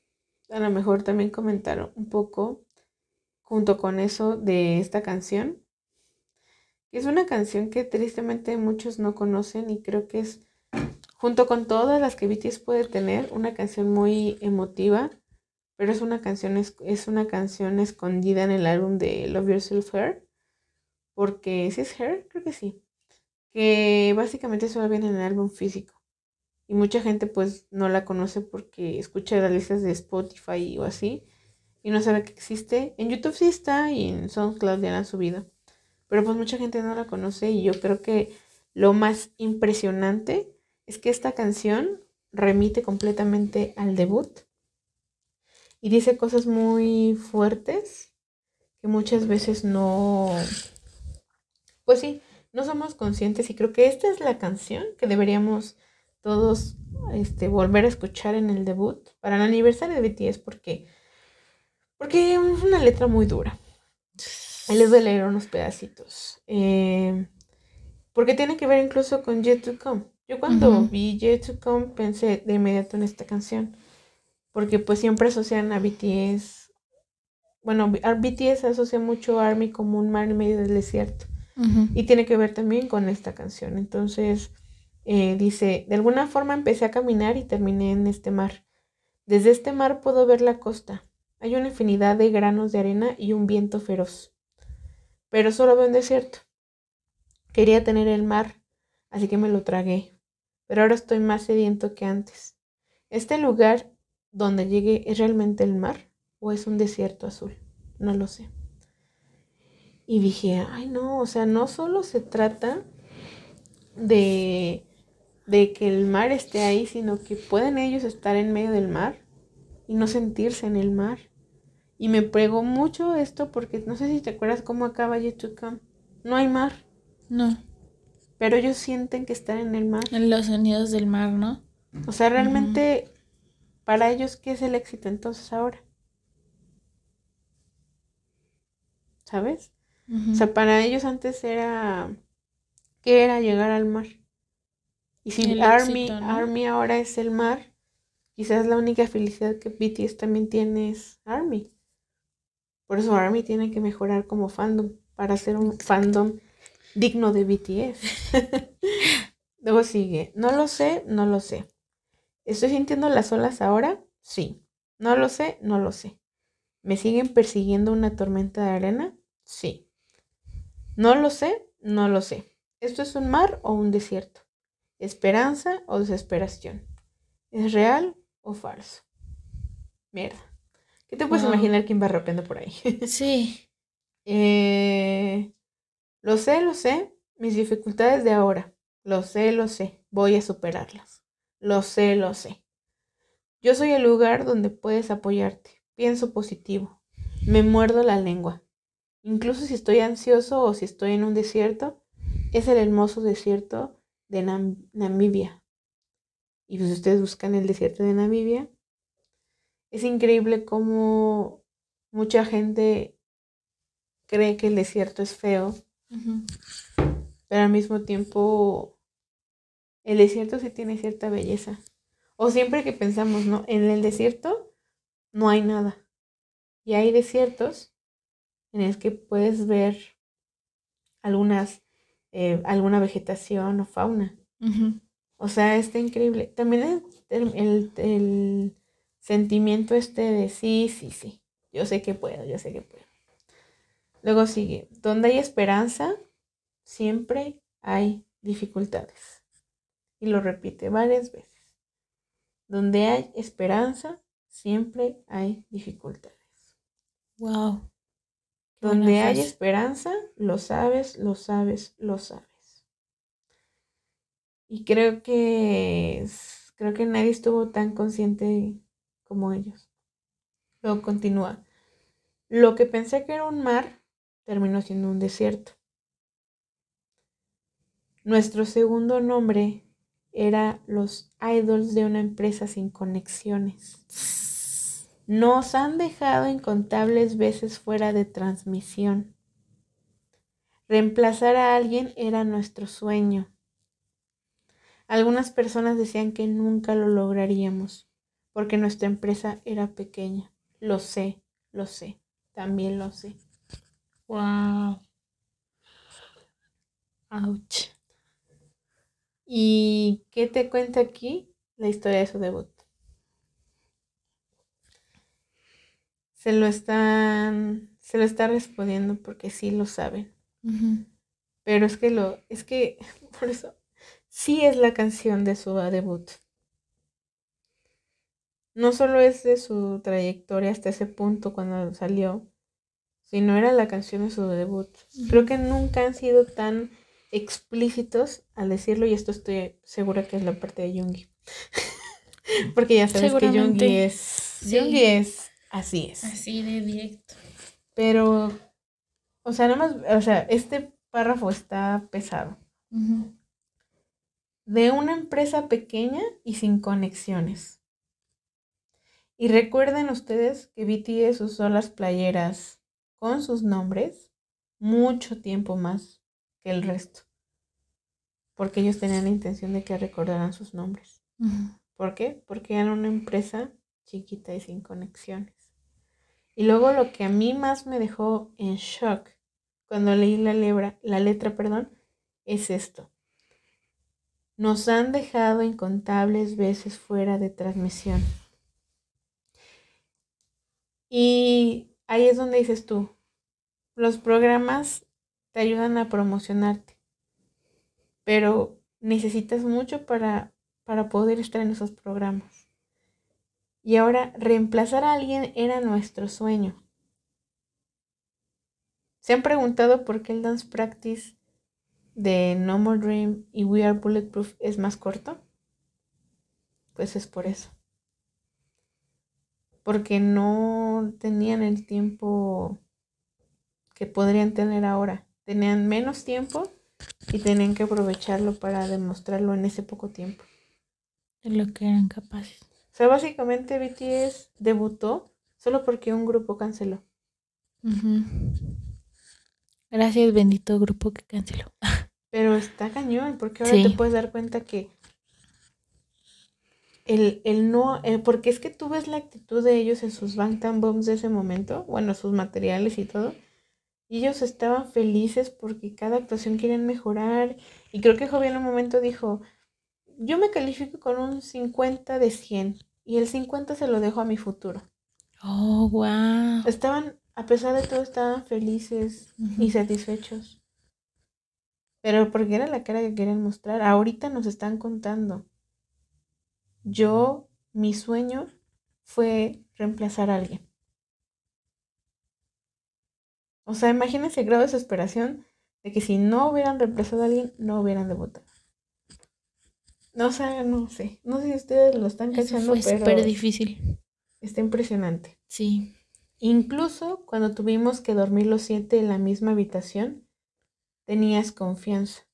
a lo mejor también comentar un poco junto con eso de esta canción. Es una canción que tristemente muchos no conocen y creo que es, junto con todas las que BTS puede tener, una canción muy emotiva, pero es una canción, es, es una canción escondida en el álbum de Love Yourself Her, porque si es Her, creo que sí que básicamente solo viene en el álbum físico. Y mucha gente pues no la conoce porque escucha las listas de Spotify o así y no sabe que existe. En YouTube sí está y en SoundCloud ya la han subido. Pero pues mucha gente no la conoce y yo creo que lo más impresionante es que esta canción remite completamente al debut y dice cosas muy fuertes que muchas veces no... Pues sí, no somos conscientes y creo que esta es la canción que deberíamos todos este, volver a escuchar en el debut para el aniversario de BTS porque, porque es una letra muy dura. Ahí les voy a leer unos pedacitos. Eh, porque tiene que ver incluso con Yet to Come. Yo cuando vi Yet to Come pensé de inmediato en esta canción. Porque pues siempre asocian a BTS. Bueno, a BTS asocia mucho a ARMY como un mar en medio del desierto. Y tiene que ver también con esta canción. Entonces, eh, dice, de alguna forma empecé a caminar y terminé en este mar. Desde este mar puedo ver la costa. Hay una infinidad de granos de arena y un viento feroz. Pero solo veo un desierto. Quería tener el mar, así que me lo tragué. Pero ahora estoy más sediento que antes. ¿Este lugar donde llegué es realmente el mar o es un desierto azul? No lo sé. Y dije, ay no, o sea, no solo se trata de, de que el mar esté ahí, sino que pueden ellos estar en medio del mar y no sentirse en el mar. Y me pegó mucho esto porque no sé si te acuerdas cómo acaba Yet to Come. No hay mar, No, pero ellos sienten que están en el mar. en los sonidos del mar, ¿no? O sea, realmente, para ellos, ¿qué es el éxito entonces ahora? ¿Sabes? O sea, para ellos antes era. ¿Qué era llegar al mar? Y si El Army, éxito, ¿no? Army ahora es el mar, quizás la única felicidad que BTS también tiene es Army. Por eso Army tiene que mejorar como fandom para ser un fandom digno de BTS. Luego sigue. No lo sé, no lo sé. ¿Estoy sintiendo las olas ahora? Sí. No lo sé, no lo sé. ¿Me siguen persiguiendo una tormenta de arena? Sí. No lo sé, no lo sé. ¿Esto es un mar o un desierto? ¿Esperanza o desesperación? ¿Es real o falso? Mierda. ¿Qué te puedes Wow. imaginar quién va rapeando por ahí? Sí. Eh, lo sé, lo sé. Mis dificultades de ahora. Lo sé, lo sé. Voy a superarlas. Lo sé, lo sé. Yo soy el lugar donde puedes apoyarte. Pienso positivo. Me muerdo la lengua. Incluso si estoy ansioso o si estoy en un desierto, es el hermoso desierto de Nam- Namibia. Y pues ustedes buscan el desierto de Namibia. Es increíble cómo mucha gente cree que el desierto es feo, pero al mismo tiempo el desierto sí tiene cierta belleza. O siempre que pensamos, ¿no? En el desierto no hay nada. Y hay desiertos en el que puedes ver algunas, eh, alguna vegetación o fauna. O sea, está increíble. También el, el, el sentimiento este de sí, sí, sí. Yo sé que puedo, yo sé que puedo. Luego sigue, donde hay esperanza, siempre hay dificultades. Y lo repite varias veces. Donde hay esperanza, siempre hay dificultades. Wow. Donde hay esperanza, lo sabes, lo sabes, lo sabes. Y creo que creo que nadie estuvo tan consciente como ellos. Luego continúa. Lo que pensé que era un mar terminó siendo un desierto. Nuestro segundo nombre era los idols de una empresa sin conexiones. Nos han dejado incontables veces fuera de transmisión. Reemplazar a alguien era nuestro sueño. Algunas personas decían que nunca lo lograríamos porque nuestra empresa era pequeña. Lo sé, lo sé, también lo sé. Wow. Ouch. ¿Y qué te cuenta aquí? La historia de su debut. se lo están, se lo está respondiendo porque sí lo saben. Pero es que lo, es que, por eso, sí es la canción de su debut. No solo es de su trayectoria hasta ese punto cuando salió, sino era la canción de su debut. Creo que nunca han sido tan explícitos al decirlo y esto estoy segura que es la parte de Jungi. Porque ya sabes que Jungi es, Jungi es Así es. Así de directo. Pero, o sea, nada más, o sea, este párrafo está pesado. De una empresa pequeña y sin conexiones. Y recuerden ustedes que BTS usó las playeras con sus nombres mucho tiempo más que el resto. Porque ellos tenían la intención de que recordaran sus nombres. ¿Por qué? Porque eran una empresa chiquita y sin conexiones. Y luego lo que a mí más me dejó en shock cuando leí la, la letra, perdón, es esto. Nos han dejado incontables veces fuera de transmisión. Y ahí es donde dices tú, los programas te ayudan a promocionarte, pero necesitas mucho para, para poder estar en esos programas. Y ahora reemplazar a alguien era nuestro sueño. ¿Se han preguntado por qué el dance practice de No More Dream y We Are Bulletproof es más corto? Pues es por eso. Porque no tenían el tiempo que podrían tener ahora. Tenían menos tiempo y tenían que aprovecharlo para demostrarlo en ese poco tiempo. De lo que eran capaces. O sea, básicamente BTS debutó solo porque un grupo canceló. Gracias, bendito grupo que canceló. Pero está cañón, porque ahora te puedes dar cuenta que el, el no, eh, porque es que tú ves la actitud de ellos en sus Bangtan Bombs de ese momento, bueno, sus materiales y todo, y ellos estaban felices porque cada actuación quieren mejorar, y creo que Jovi en un momento dijo, yo me califico con un 50 de 100 y el 50 se lo dejo a mi futuro. Oh, wow. Estaban, a pesar de todo, estaban felices y satisfechos. Pero porque era la cara que querían mostrar. Ahorita nos están contando. Yo, mi sueño fue reemplazar a alguien. O sea, imagínense el grado de desesperación de que si no hubieran reemplazado a alguien, no hubieran debutado. No, o no sé. No sé si ustedes lo están cachando, fue pero. súper difícil. Está impresionante. Sí. Incluso cuando tuvimos que dormir los siete en la misma habitación, tenías confianza.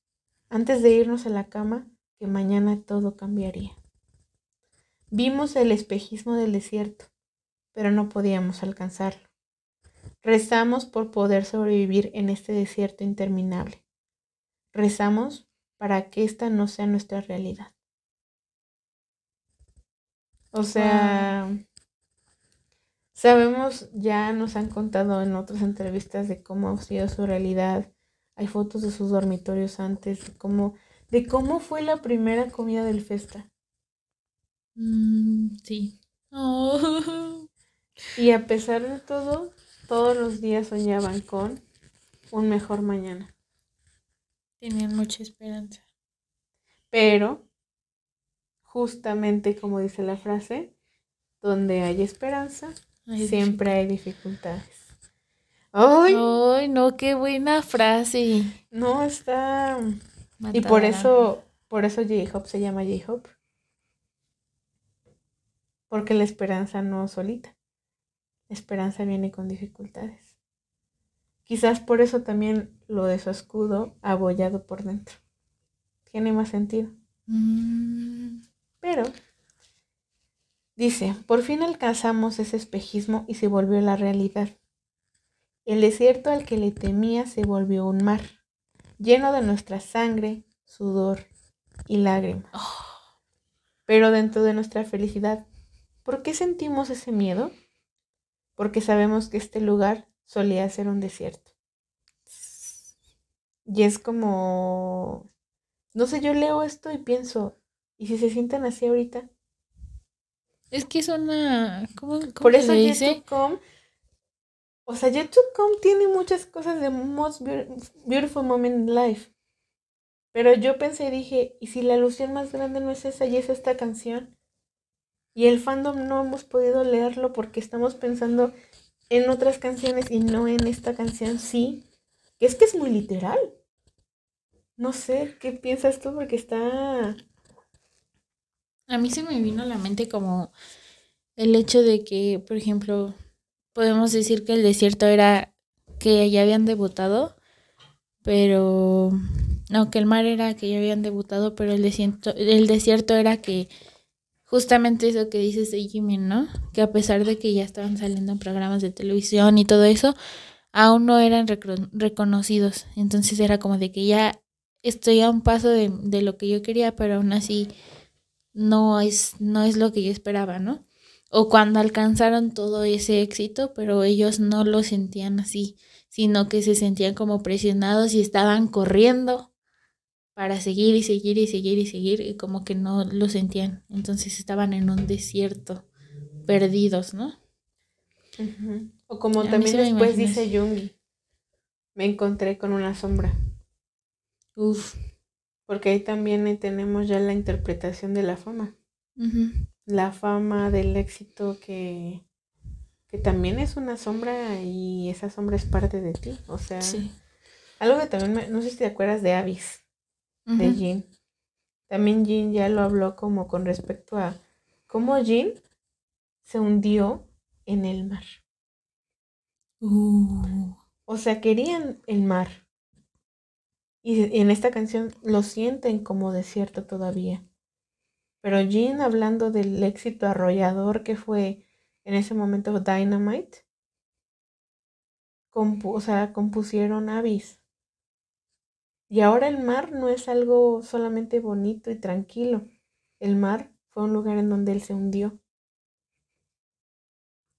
Antes de irnos a la cama, que mañana todo cambiaría. Vimos el espejismo del desierto, pero no podíamos alcanzarlo. Rezamos por poder sobrevivir en este desierto interminable. Rezamos para que esta no sea nuestra realidad. O sea, sabemos, ya nos han contado en otras entrevistas de cómo ha sido su realidad. Hay fotos de sus dormitorios antes, cómo de cómo fue la primera comida del festa. Mm, sí. Oh. Y a pesar de todo, todos los días soñaban con un mejor mañana. Tenían mucha esperanza. Pero, justamente como dice la frase, donde hay esperanza, Siempre hay dificultades. ¡Ay! Ay, no, qué buena frase. No está. Y por eso, por eso J-Hop se llama J-Hop. Porque la esperanza no solita. La esperanza viene con dificultades. Quizás por eso también lo de su escudo abollado por dentro. Tiene más sentido. Mm, Pero, dice, por fin alcanzamos ese espejismo y se volvió la realidad. El desierto al que le temía se volvió un mar, lleno de nuestra sangre, sudor y lágrimas. Pero dentro de nuestra felicidad, ¿por qué sentimos ese miedo? Porque sabemos que este lugar solía ser un desierto. Y es como, no sé, yo leo esto y pienso, ¿y si se sienten así ahorita? Es que es una. ¿Cómo, cómo Por eso Come, o sea, Come tiene muchas cosas de most beau- beautiful moment in life. Pero yo pensé y dije, ¿y si la ilusión más grande no es esa y es esta canción? Y el fandom no hemos podido leerlo porque estamos pensando en otras canciones y no en esta canción, sí. Que es que es muy literal. No sé, ¿qué piensas tú? Porque está... A mí se me vino a la mente como el hecho de que, por ejemplo, podemos decir que el desierto era que ya habían debutado, pero no, que el mar era que ya habían debutado, pero el desierto, el desierto era que justamente eso que dices de Jimmy, ¿no? Que a pesar de que ya estaban saliendo en programas de televisión y todo eso, aún no eran reconocidos. Entonces era como de que ya estoy a un paso de, de lo que yo quería, pero aún así no es, no es lo que yo esperaba, ¿no? O cuando alcanzaron todo ese éxito, pero ellos no lo sentían así, sino que se sentían como presionados y estaban corriendo para seguir y seguir y seguir y seguir, y como que no lo sentían. Entonces estaban en un desierto, perdidos, ¿no? O como A también después dice Jungi, me encontré con una sombra. Uf. Porque ahí también tenemos ya la interpretación de la fama. La fama del éxito que, que también es una sombra y esa sombra es parte de ti. O sea, Sí. algo que también, me- no sé si te acuerdas de Avis, de. Jean. También Jean ya lo habló como con respecto a cómo Jean se hundió en el mar. Uh. O sea, querían el mar. Y en esta canción lo sienten como desierto todavía. Pero Jean, hablando del éxito arrollador que fue en ese momento Dynamite, compu- o sea, compusieron Abyss. Y ahora el mar no es algo solamente bonito y tranquilo. El mar fue un lugar en donde él se hundió.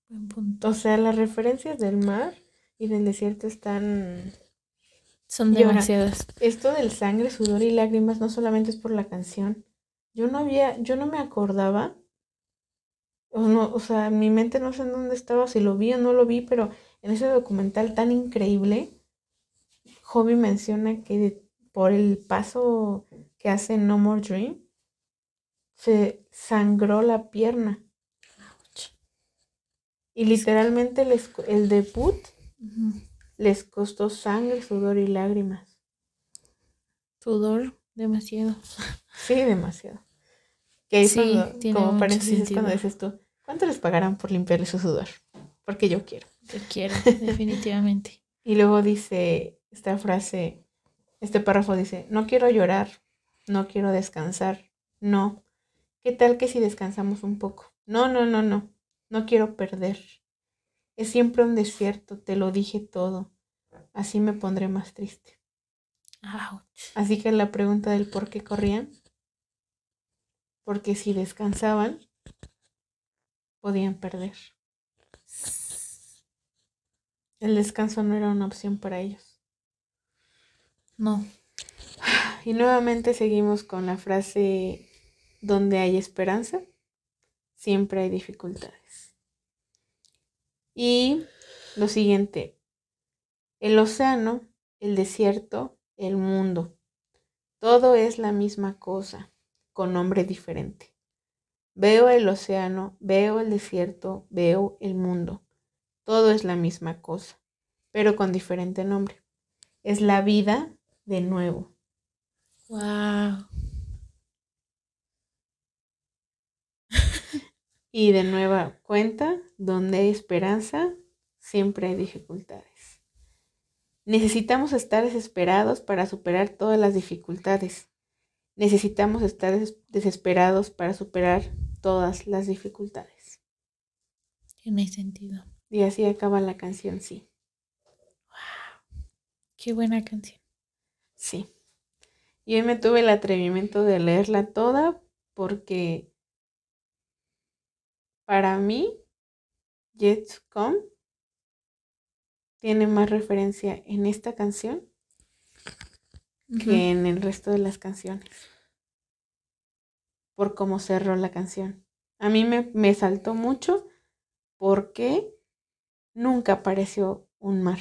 Buen punto. O sea, las referencias del mar y del desierto están Son demasiadas. Esto del sangre, sudor y lágrimas no solamente es por la canción. Yo no había, yo no me acordaba. O, no, o sea, mi mente no sé en dónde estaba, si lo vi o no lo vi, pero en ese documental tan increíble, Hobby menciona que por el paso que hace No More Dream, se sangró la pierna. Y literalmente co- el debut. Les costó sangre, sudor y lágrimas. Sudor, demasiado. Sí, demasiado. Que ahí Sí, cuando- tiene como paréntesis es cuando dices tú, ¿cuánto les pagarán por limpiarle su sudor? Porque yo quiero. Te quiero, definitivamente. Y luego dice esta frase, este párrafo dice, no quiero llorar, no quiero descansar, no. ¿Qué tal que si descansamos un poco? No, no, no, no, no quiero perder. Es siempre un desierto, te lo dije todo. Así me pondré más triste. Ouch. Así que la pregunta del por qué corrían, porque si descansaban, podían perder. El descanso no era una opción para ellos. No. Y nuevamente seguimos con la frase, donde hay esperanza, siempre hay dificultades. Y lo siguiente, el océano, el desierto, el mundo, todo es la misma cosa, con nombre diferente. Veo el océano, veo el desierto, veo el mundo. Todo es la misma cosa, pero con diferente nombre. Es la vida de nuevo. Wow. Y de nueva cuenta, donde hay esperanza, siempre hay dificultades. Necesitamos estar desesperados para superar todas las dificultades. Necesitamos estar desesperados para superar todas las dificultades. Tiene sentido. Y así acaba la canción, sí. Wow. Qué buena canción. Sí. Y hoy me tuve el atrevimiento de leerla toda porque para mí Yet Come tiene más referencia en esta canción que en el resto de las canciones. Por cómo cerró la canción. A mí me, me saltó mucho porque nunca apareció un mar.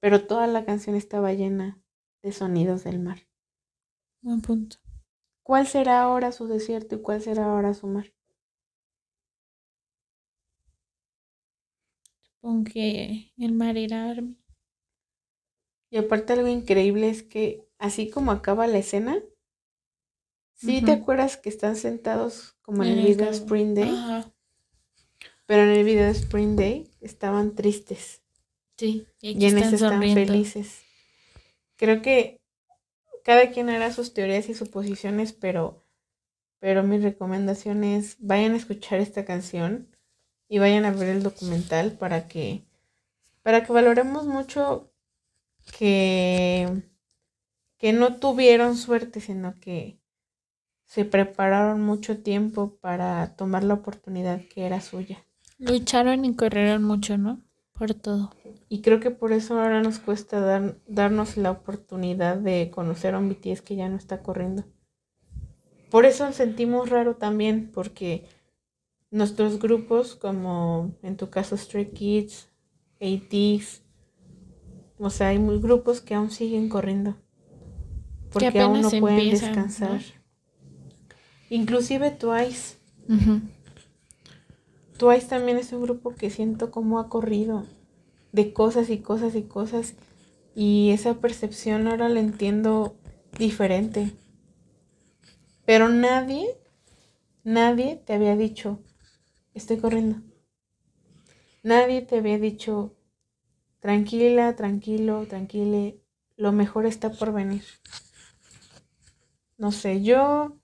Pero toda la canción estaba llena de sonidos del mar. Buen punto. ¿Cuál será ahora su desierto y cuál será ahora su mar? Supongo que el mar era Army. Y aparte algo increíble es que así como acaba la escena, ¿sí te acuerdas que están sentados como en, el video de Spring Day? Pero en el video de Spring Day estaban tristes. Sí, y, en este están felices. Creo que cada quien hará sus teorías y suposiciones, pero, pero mi recomendación es vayan a escuchar esta canción y vayan a ver el documental para que, para que valoremos mucho que, que no tuvieron suerte, sino que se prepararon mucho tiempo para tomar la oportunidad que era suya. Lucharon y corrieron mucho, ¿no? Por todo. Y creo que por eso ahora nos cuesta dar, darnos la oportunidad de conocer a un BTS que ya no está corriendo. Por eso sentimos raro también, porque nuestros grupos, como en tu caso Stray Kids, ATs, o sea, hay muy grupos que aún siguen corriendo. Porque aún no pueden descansar. Inclusive Twice. Twice también es un grupo que siento como ha corrido de cosas y cosas y cosas. Y esa percepción ahora la entiendo diferente. Pero nadie, nadie te había dicho, estoy corriendo. Nadie te había dicho, tranquila, tranquilo, tranquile, lo mejor está por venir. No sé, yo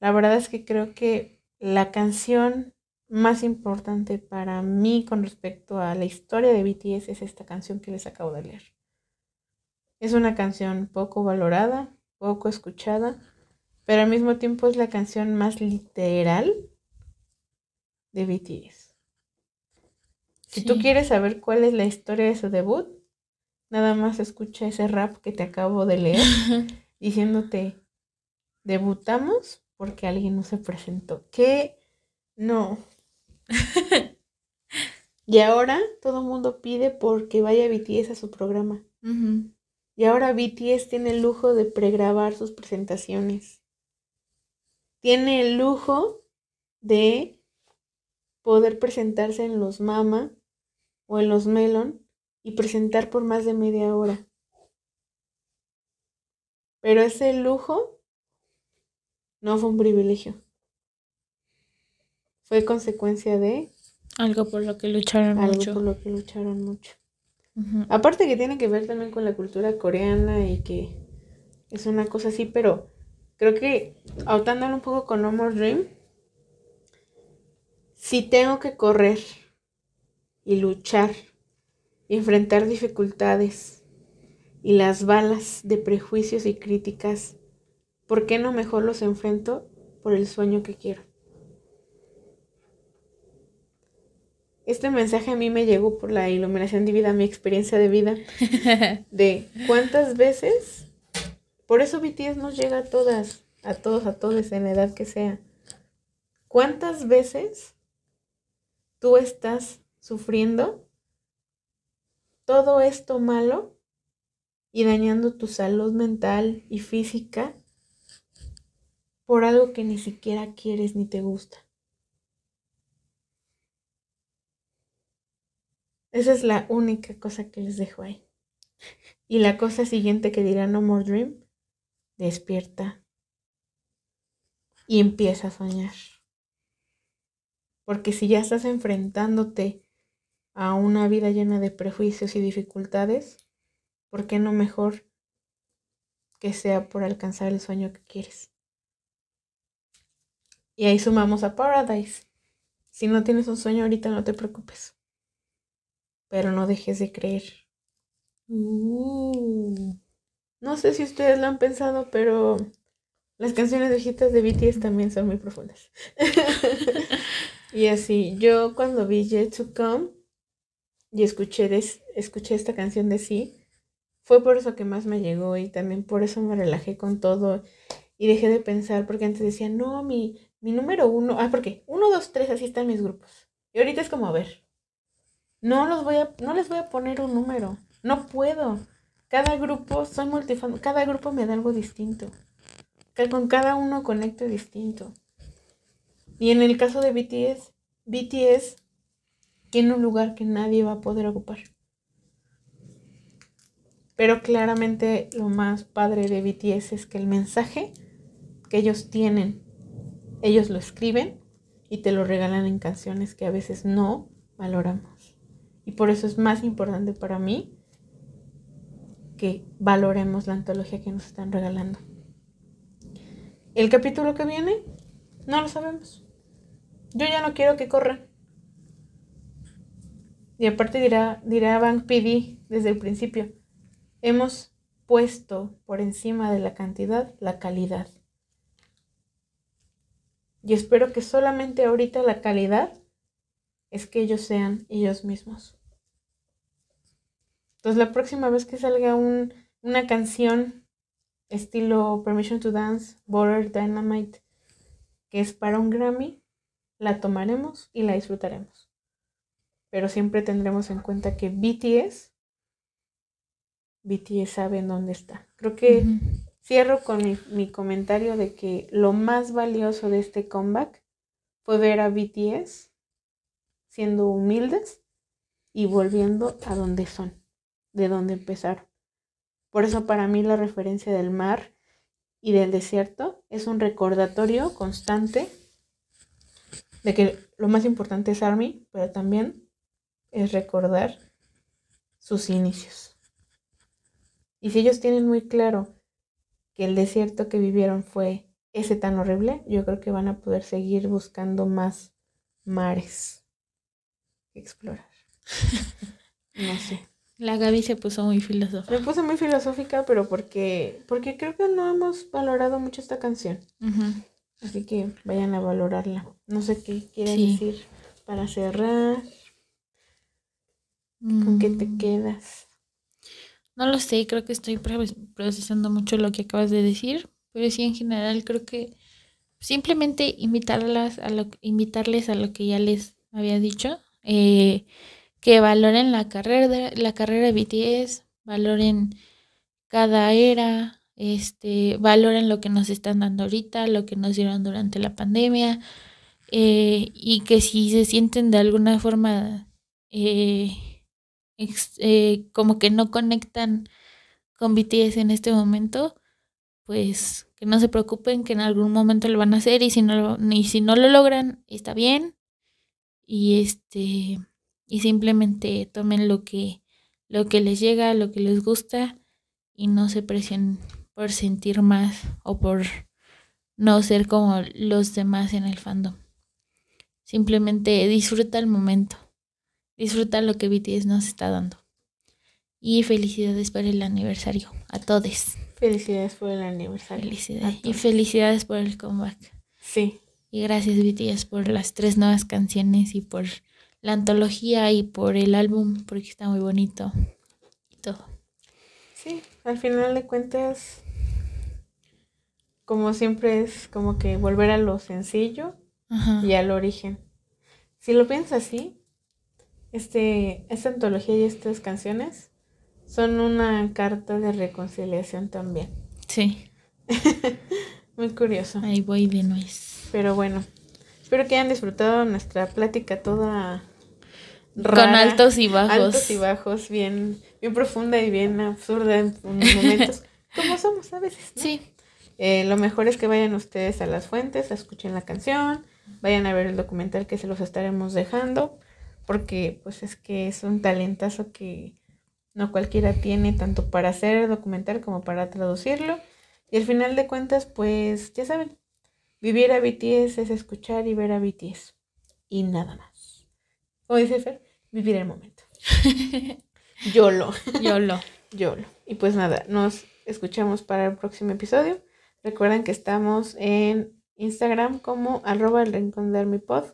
la verdad es que creo que la canción más importante para mí con respecto a la historia de BTS es esta canción que les acabo de leer. Es una canción poco valorada, poco escuchada, pero al mismo tiempo es la canción más literal de BTS. Si tú quieres saber cuál es la historia de su debut, nada más escucha ese rap que te acabo de leer diciéndote, debutamos porque alguien no se presentó. ¿Qué? No. y ahora todo el mundo pide porque vaya BTS a su programa. Y ahora BTS tiene el lujo de pregrabar sus presentaciones. Tiene el lujo de poder presentarse en los Mama o en los Melon y presentar por más de media hora. Pero ese lujo no fue un privilegio. Fue consecuencia de... Algo por lo que lucharon mucho. Algo por lo que lucharon mucho. Aparte que tiene que ver también con la cultura coreana y que es una cosa así, pero creo que autándolo un poco con No More Dream, si tengo que correr y luchar, y enfrentar dificultades y las balas de prejuicios y críticas, ¿por qué no mejor los enfrento por el sueño que quiero? Este mensaje a mí me llegó por la iluminación divina, mi experiencia de vida, de cuántas veces Por eso BTS nos llega a todas, a todos, a todos, en la edad que sea. ¿Cuántas veces tú estás sufriendo todo esto malo y dañando tu salud mental y física por algo que ni siquiera quieres ni te gusta? Esa es la única cosa que les dejo ahí. Y la cosa siguiente que dirá No More Dream, despierta y empieza a soñar. Porque si ya estás enfrentándote a una vida llena de prejuicios y dificultades, ¿por qué no mejor que sea por alcanzar el sueño que quieres? Y ahí sumamos a Paradise. Si no tienes un sueño ahorita, no te preocupes pero no dejes de creer. Uh. No sé si ustedes lo han pensado, pero las canciones viejitas de BTS también son muy profundas. y así, yo cuando vi Yet to Come y escuché, escuché esta canción de sí, fue por eso que más me llegó y también por eso me relajé con todo y dejé de pensar porque antes decía, no, mi, mi número uno, ah, porque uno, dos, tres, así están mis grupos. Y ahorita es como, a ver, no los voy a, no les voy a poner un número. No puedo. Cada grupo, soy multifan, cada grupo me da algo distinto. Con cada uno conecto distinto. Y en el caso de BTS, BTS tiene un lugar que nadie va a poder ocupar. Pero claramente lo más padre de BTS es que el mensaje que ellos tienen, ellos lo escriben y te lo regalan en canciones que a veces no valoramos. Y por eso es más importante para mí que valoremos la antología que nos están regalando. El capítulo que viene, no lo sabemos. Yo ya no quiero que corra. Y aparte dirá, dirá Bank PD desde el principio, hemos puesto por encima de la cantidad la calidad. Y espero que solamente ahorita la calidad es que ellos sean ellos mismos. Entonces la próxima vez que salga una canción estilo Permission to Dance, Border Dynamite, que es para un Grammy, la tomaremos y la disfrutaremos. Pero siempre tendremos en cuenta que BTS, BTS sabe en dónde está. Creo que cierro con mi, mi comentario de que lo más valioso de este comeback fue ver a BTS siendo humildes y volviendo a donde son, de donde empezaron. Por eso para mí la referencia del mar y del desierto es un recordatorio constante de que lo más importante es Army, pero también es recordar sus inicios. Y si ellos tienen muy claro que el desierto que vivieron fue ese tan horrible, yo creo que van a poder seguir buscando más mares explorar. no sé. La Gaby se puso muy filosófica. Me puse muy filosófica, pero porque, porque creo que no hemos valorado mucho esta canción. Así que vayan a valorarla. No sé qué quieres decir para cerrar. ¿Con qué te mm. quedas? No lo sé, creo que estoy procesando mucho lo que acabas de decir, pero sí en general creo que simplemente invitarlas a lo, invitarles a lo que ya les había dicho, eh, que valoren la carrera, la carrera de BTS, valoren cada era, este, valoren lo que nos están dando ahorita, lo que nos dieron durante la pandemia, eh, y que si se sienten de alguna forma eh, como que no conectan con BTS en este momento, pues que no se preocupen, que en algún momento lo van a hacer y si no, y si no lo logran, está bien, y este y simplemente tomen lo que lo que les llega, lo que les gusta y no se presionen por sentir más o por no ser como los demás en el fandom. Simplemente disfruta el momento. Disfruta lo que BTS nos está dando. Y felicidades por el aniversario a todos. Felicidades por el aniversario. Felicidades. Y felicidades por el comeback. Sí. Y gracias BTS por las tres nuevas canciones y por la antología y por el álbum porque está muy bonito y todo. Sí, al final de cuentas como siempre es como que volver a lo sencillo Ajá. y al origen. Si lo piensas así, este, esta antología y estas canciones son una carta de reconciliación también. Sí, Muy curioso. ahí voy de nuez. Pero bueno, espero que hayan disfrutado nuestra plática toda Con altos y bajos. altos y bajos, bien, bien profunda y bien absurda en momentos, como somos a veces. ¿no? Sí, Eh, lo mejor es que vayan ustedes a las fuentes, escuchen la canción, vayan a ver el documental que se los estaremos dejando, porque pues es que es un talentazo que no cualquiera tiene, tanto para hacer el documental como para traducirlo. Y al final de cuentas, pues ya saben, vivir a BTS es escuchar y ver a BTS. Y nada más. Como dice Fer, vivir el momento. YOLO. YOLO. YOLO. Y pues nada, nos escuchamos para el próximo episodio. Recuerden que estamos en Instagram como arroba el rincón de Armipod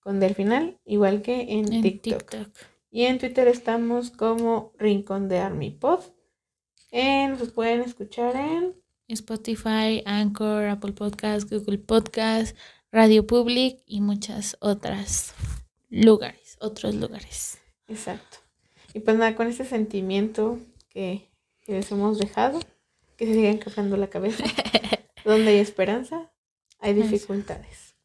con del final, igual que en, En TikTok. TikTok. Y en Twitter estamos como rincón de Armipod. Eh, nos pueden escuchar en Spotify, Anchor, Apple Podcast, Google Podcast, Radio Public y muchas otras lugares, otros lugares. Exacto. Y pues nada, con ese sentimiento que, que les hemos dejado, que se sigan cafando la cabeza, donde hay esperanza, hay dificultades.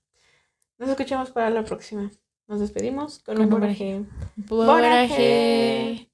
Nos escuchamos para la próxima. Nos despedimos con, Con un un boraje. Boraje.